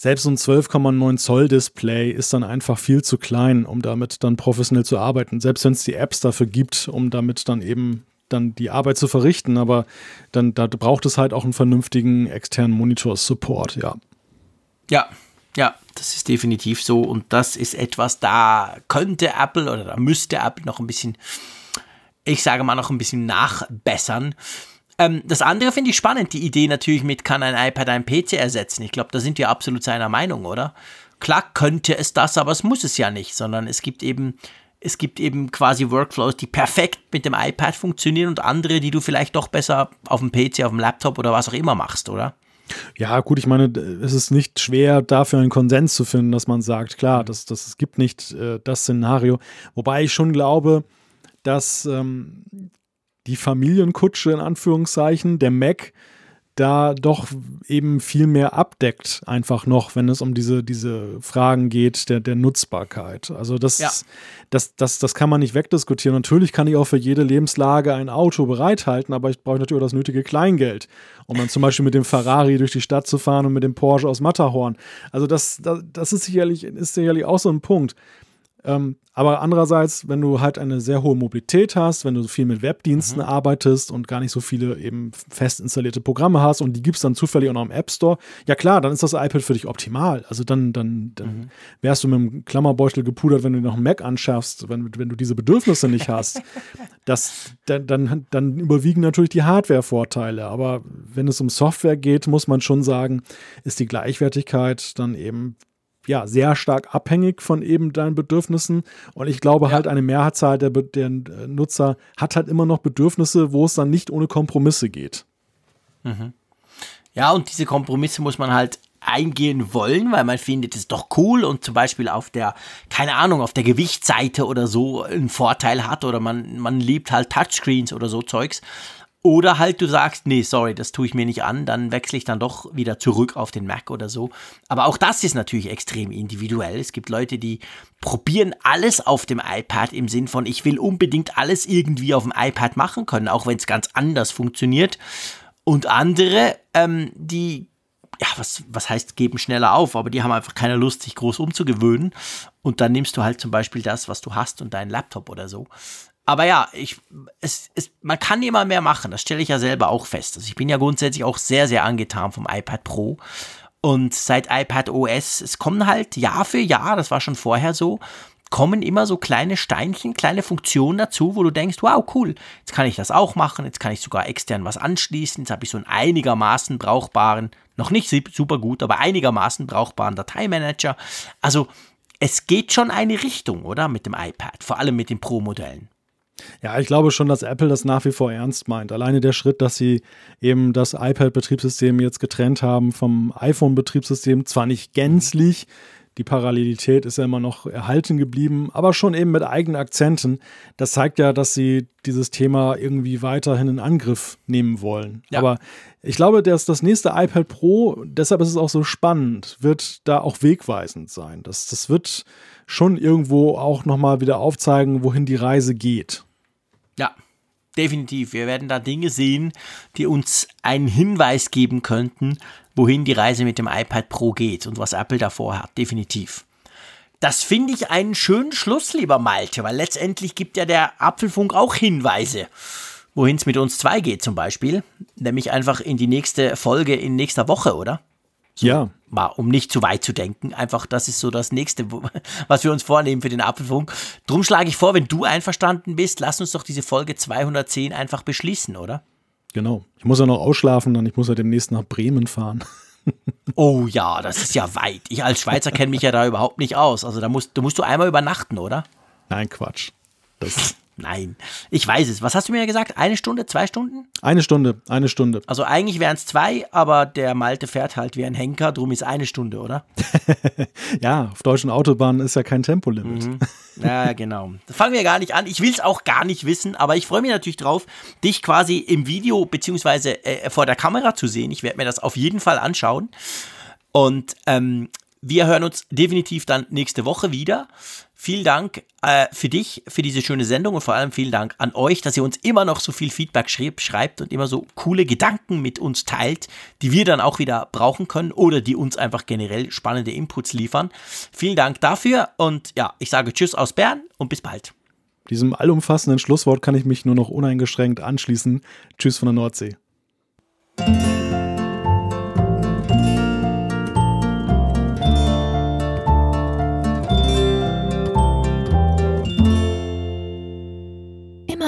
selbst ein 12,9 Zoll Display ist dann einfach viel zu klein, um damit dann professionell zu arbeiten. Selbst wenn es die Apps dafür gibt, um damit dann eben dann die Arbeit zu verrichten, aber dann da braucht es halt auch einen vernünftigen externen Monitor-Support, ja. Ja, Ja, das ist definitiv so und das ist etwas, da könnte Apple oder da müsste Apple noch ein bisschen, ich sage mal, noch ein bisschen nachbessern. Ähm, das andere finde ich spannend, die Idee natürlich mit, kann ein iPad ein PC ersetzen? Ich glaube, da sind wir absolut seiner Meinung, oder? Klar könnte es das, aber es muss es ja nicht, sondern es gibt eben es gibt eben quasi Workflows, die perfekt mit dem iPad funktionieren und andere, die du vielleicht doch besser auf dem PC, auf dem Laptop oder was auch immer machst, oder? Ja, gut, ich meine, es ist nicht schwer, dafür einen Konsens zu finden, dass man sagt, klar, das, das, es gibt nicht äh, das Szenario. Wobei ich schon glaube, dass ähm, die Familienkutsche in Anführungszeichen, der Mac, da doch eben viel mehr abdeckt, einfach noch, wenn es um diese, diese Fragen geht der, der Nutzbarkeit. Also das, ja. das, das, das kann man nicht wegdiskutieren. Natürlich kann ich auch für jede Lebenslage ein Auto bereithalten, aber ich brauche natürlich auch das nötige Kleingeld, um dann zum Beispiel mit dem Ferrari durch die Stadt zu fahren und mit dem Porsche aus Matterhorn. Also das, das, das ist, sicherlich, ist sicherlich auch so ein Punkt. Ähm, aber andererseits, wenn du halt eine sehr hohe Mobilität hast, wenn du viel mit Webdiensten mhm. arbeitest und gar nicht so viele eben fest installierte Programme hast und die gibt es dann zufällig auch noch im App Store, ja klar, dann ist das iPad für dich optimal. Also dann, dann, dann mhm. wärst du mit einem Klammerbeutel gepudert, wenn du noch einen Mac anschaffst, wenn, wenn du diese Bedürfnisse nicht hast. das, dann, dann, dann überwiegen natürlich die Hardware-Vorteile. Aber wenn es um Software geht, muss man schon sagen, ist die Gleichwertigkeit dann eben ja, sehr stark abhängig von eben deinen Bedürfnissen. Und ich glaube ja. halt, eine Mehrzahl der, der äh, Nutzer hat halt immer noch Bedürfnisse, wo es dann nicht ohne Kompromisse geht. Mhm. Ja, und diese Kompromisse muss man halt eingehen wollen, weil man findet es doch cool und zum Beispiel auf der, keine Ahnung, auf der Gewichtsseite oder so einen Vorteil hat oder man, man liebt halt Touchscreens oder so Zeugs. Oder halt du sagst, nee, sorry, das tue ich mir nicht an, dann wechsle ich dann doch wieder zurück auf den Mac oder so. Aber auch das ist natürlich extrem individuell. Es gibt Leute, die probieren alles auf dem iPad im Sinn von, ich will unbedingt alles irgendwie auf dem iPad machen können, auch wenn es ganz anders funktioniert. Und andere, ähm, die, ja, was, was heißt, geben schneller auf, aber die haben einfach keine Lust, sich groß umzugewöhnen. Und dann nimmst du halt zum Beispiel das, was du hast und deinen Laptop oder so. Aber ja, ich, es, es, man kann immer mehr machen, das stelle ich ja selber auch fest. Also ich bin ja grundsätzlich auch sehr, sehr angetan vom iPad Pro. Und seit iPad OS, es kommen halt Jahr für Jahr, das war schon vorher so, kommen immer so kleine Steinchen, kleine Funktionen dazu, wo du denkst, wow, cool, jetzt kann ich das auch machen, jetzt kann ich sogar extern was anschließen, jetzt habe ich so einen einigermaßen brauchbaren, noch nicht super gut, aber einigermaßen brauchbaren Dateimanager. Also es geht schon eine Richtung, oder? Mit dem iPad, vor allem mit den Pro-Modellen. Ja, ich glaube schon, dass Apple das nach wie vor ernst meint. Alleine der Schritt, dass sie eben das iPad-Betriebssystem jetzt getrennt haben vom iPhone-Betriebssystem, zwar nicht gänzlich, die Parallelität ist ja immer noch erhalten geblieben, aber schon eben mit eigenen Akzenten. Das zeigt ja, dass sie dieses Thema irgendwie weiterhin in Angriff nehmen wollen. Ja. Aber ich glaube, dass das nächste iPad Pro, deshalb ist es auch so spannend, wird da auch wegweisend sein. Das, das wird schon irgendwo auch nochmal wieder aufzeigen, wohin die Reise geht. Ja, definitiv. Wir werden da Dinge sehen, die uns einen Hinweis geben könnten, wohin die Reise mit dem iPad Pro geht und was Apple davor hat. Definitiv. Das finde ich einen schönen Schluss, lieber Malte, weil letztendlich gibt ja der Apfelfunk auch Hinweise, wohin es mit uns zwei geht zum Beispiel. Nämlich einfach in die nächste Folge in nächster Woche, oder? So, ja. Mal, um nicht zu weit zu denken. Einfach, das ist so das nächste, was wir uns vornehmen für den Apfelfunk. Drum schlage ich vor, wenn du einverstanden bist, lass uns doch diese Folge 210 einfach beschließen, oder? Genau. Ich muss ja noch ausschlafen, dann ich muss ja demnächst nach Bremen fahren. oh ja, das ist ja weit. Ich als Schweizer kenne mich ja da überhaupt nicht aus. Also da musst, da musst du einmal übernachten, oder? Nein, Quatsch. Das Nein, ich weiß es. Was hast du mir gesagt? Eine Stunde, zwei Stunden? Eine Stunde, eine Stunde. Also eigentlich wären es zwei, aber der Malte fährt halt wie ein Henker, drum ist eine Stunde, oder? ja, auf deutschen Autobahnen ist ja kein Tempolimit. Mhm. Ja, genau. Das fangen wir gar nicht an. Ich will es auch gar nicht wissen, aber ich freue mich natürlich drauf, dich quasi im Video beziehungsweise äh, vor der Kamera zu sehen. Ich werde mir das auf jeden Fall anschauen. Und ähm, wir hören uns definitiv dann nächste Woche wieder. Vielen Dank äh, für dich, für diese schöne Sendung und vor allem vielen Dank an euch, dass ihr uns immer noch so viel Feedback schrieb, schreibt und immer so coole Gedanken mit uns teilt, die wir dann auch wieder brauchen können oder die uns einfach generell spannende Inputs liefern. Vielen Dank dafür und ja, ich sage Tschüss aus Bern und bis bald. Diesem allumfassenden Schlusswort kann ich mich nur noch uneingeschränkt anschließen. Tschüss von der Nordsee.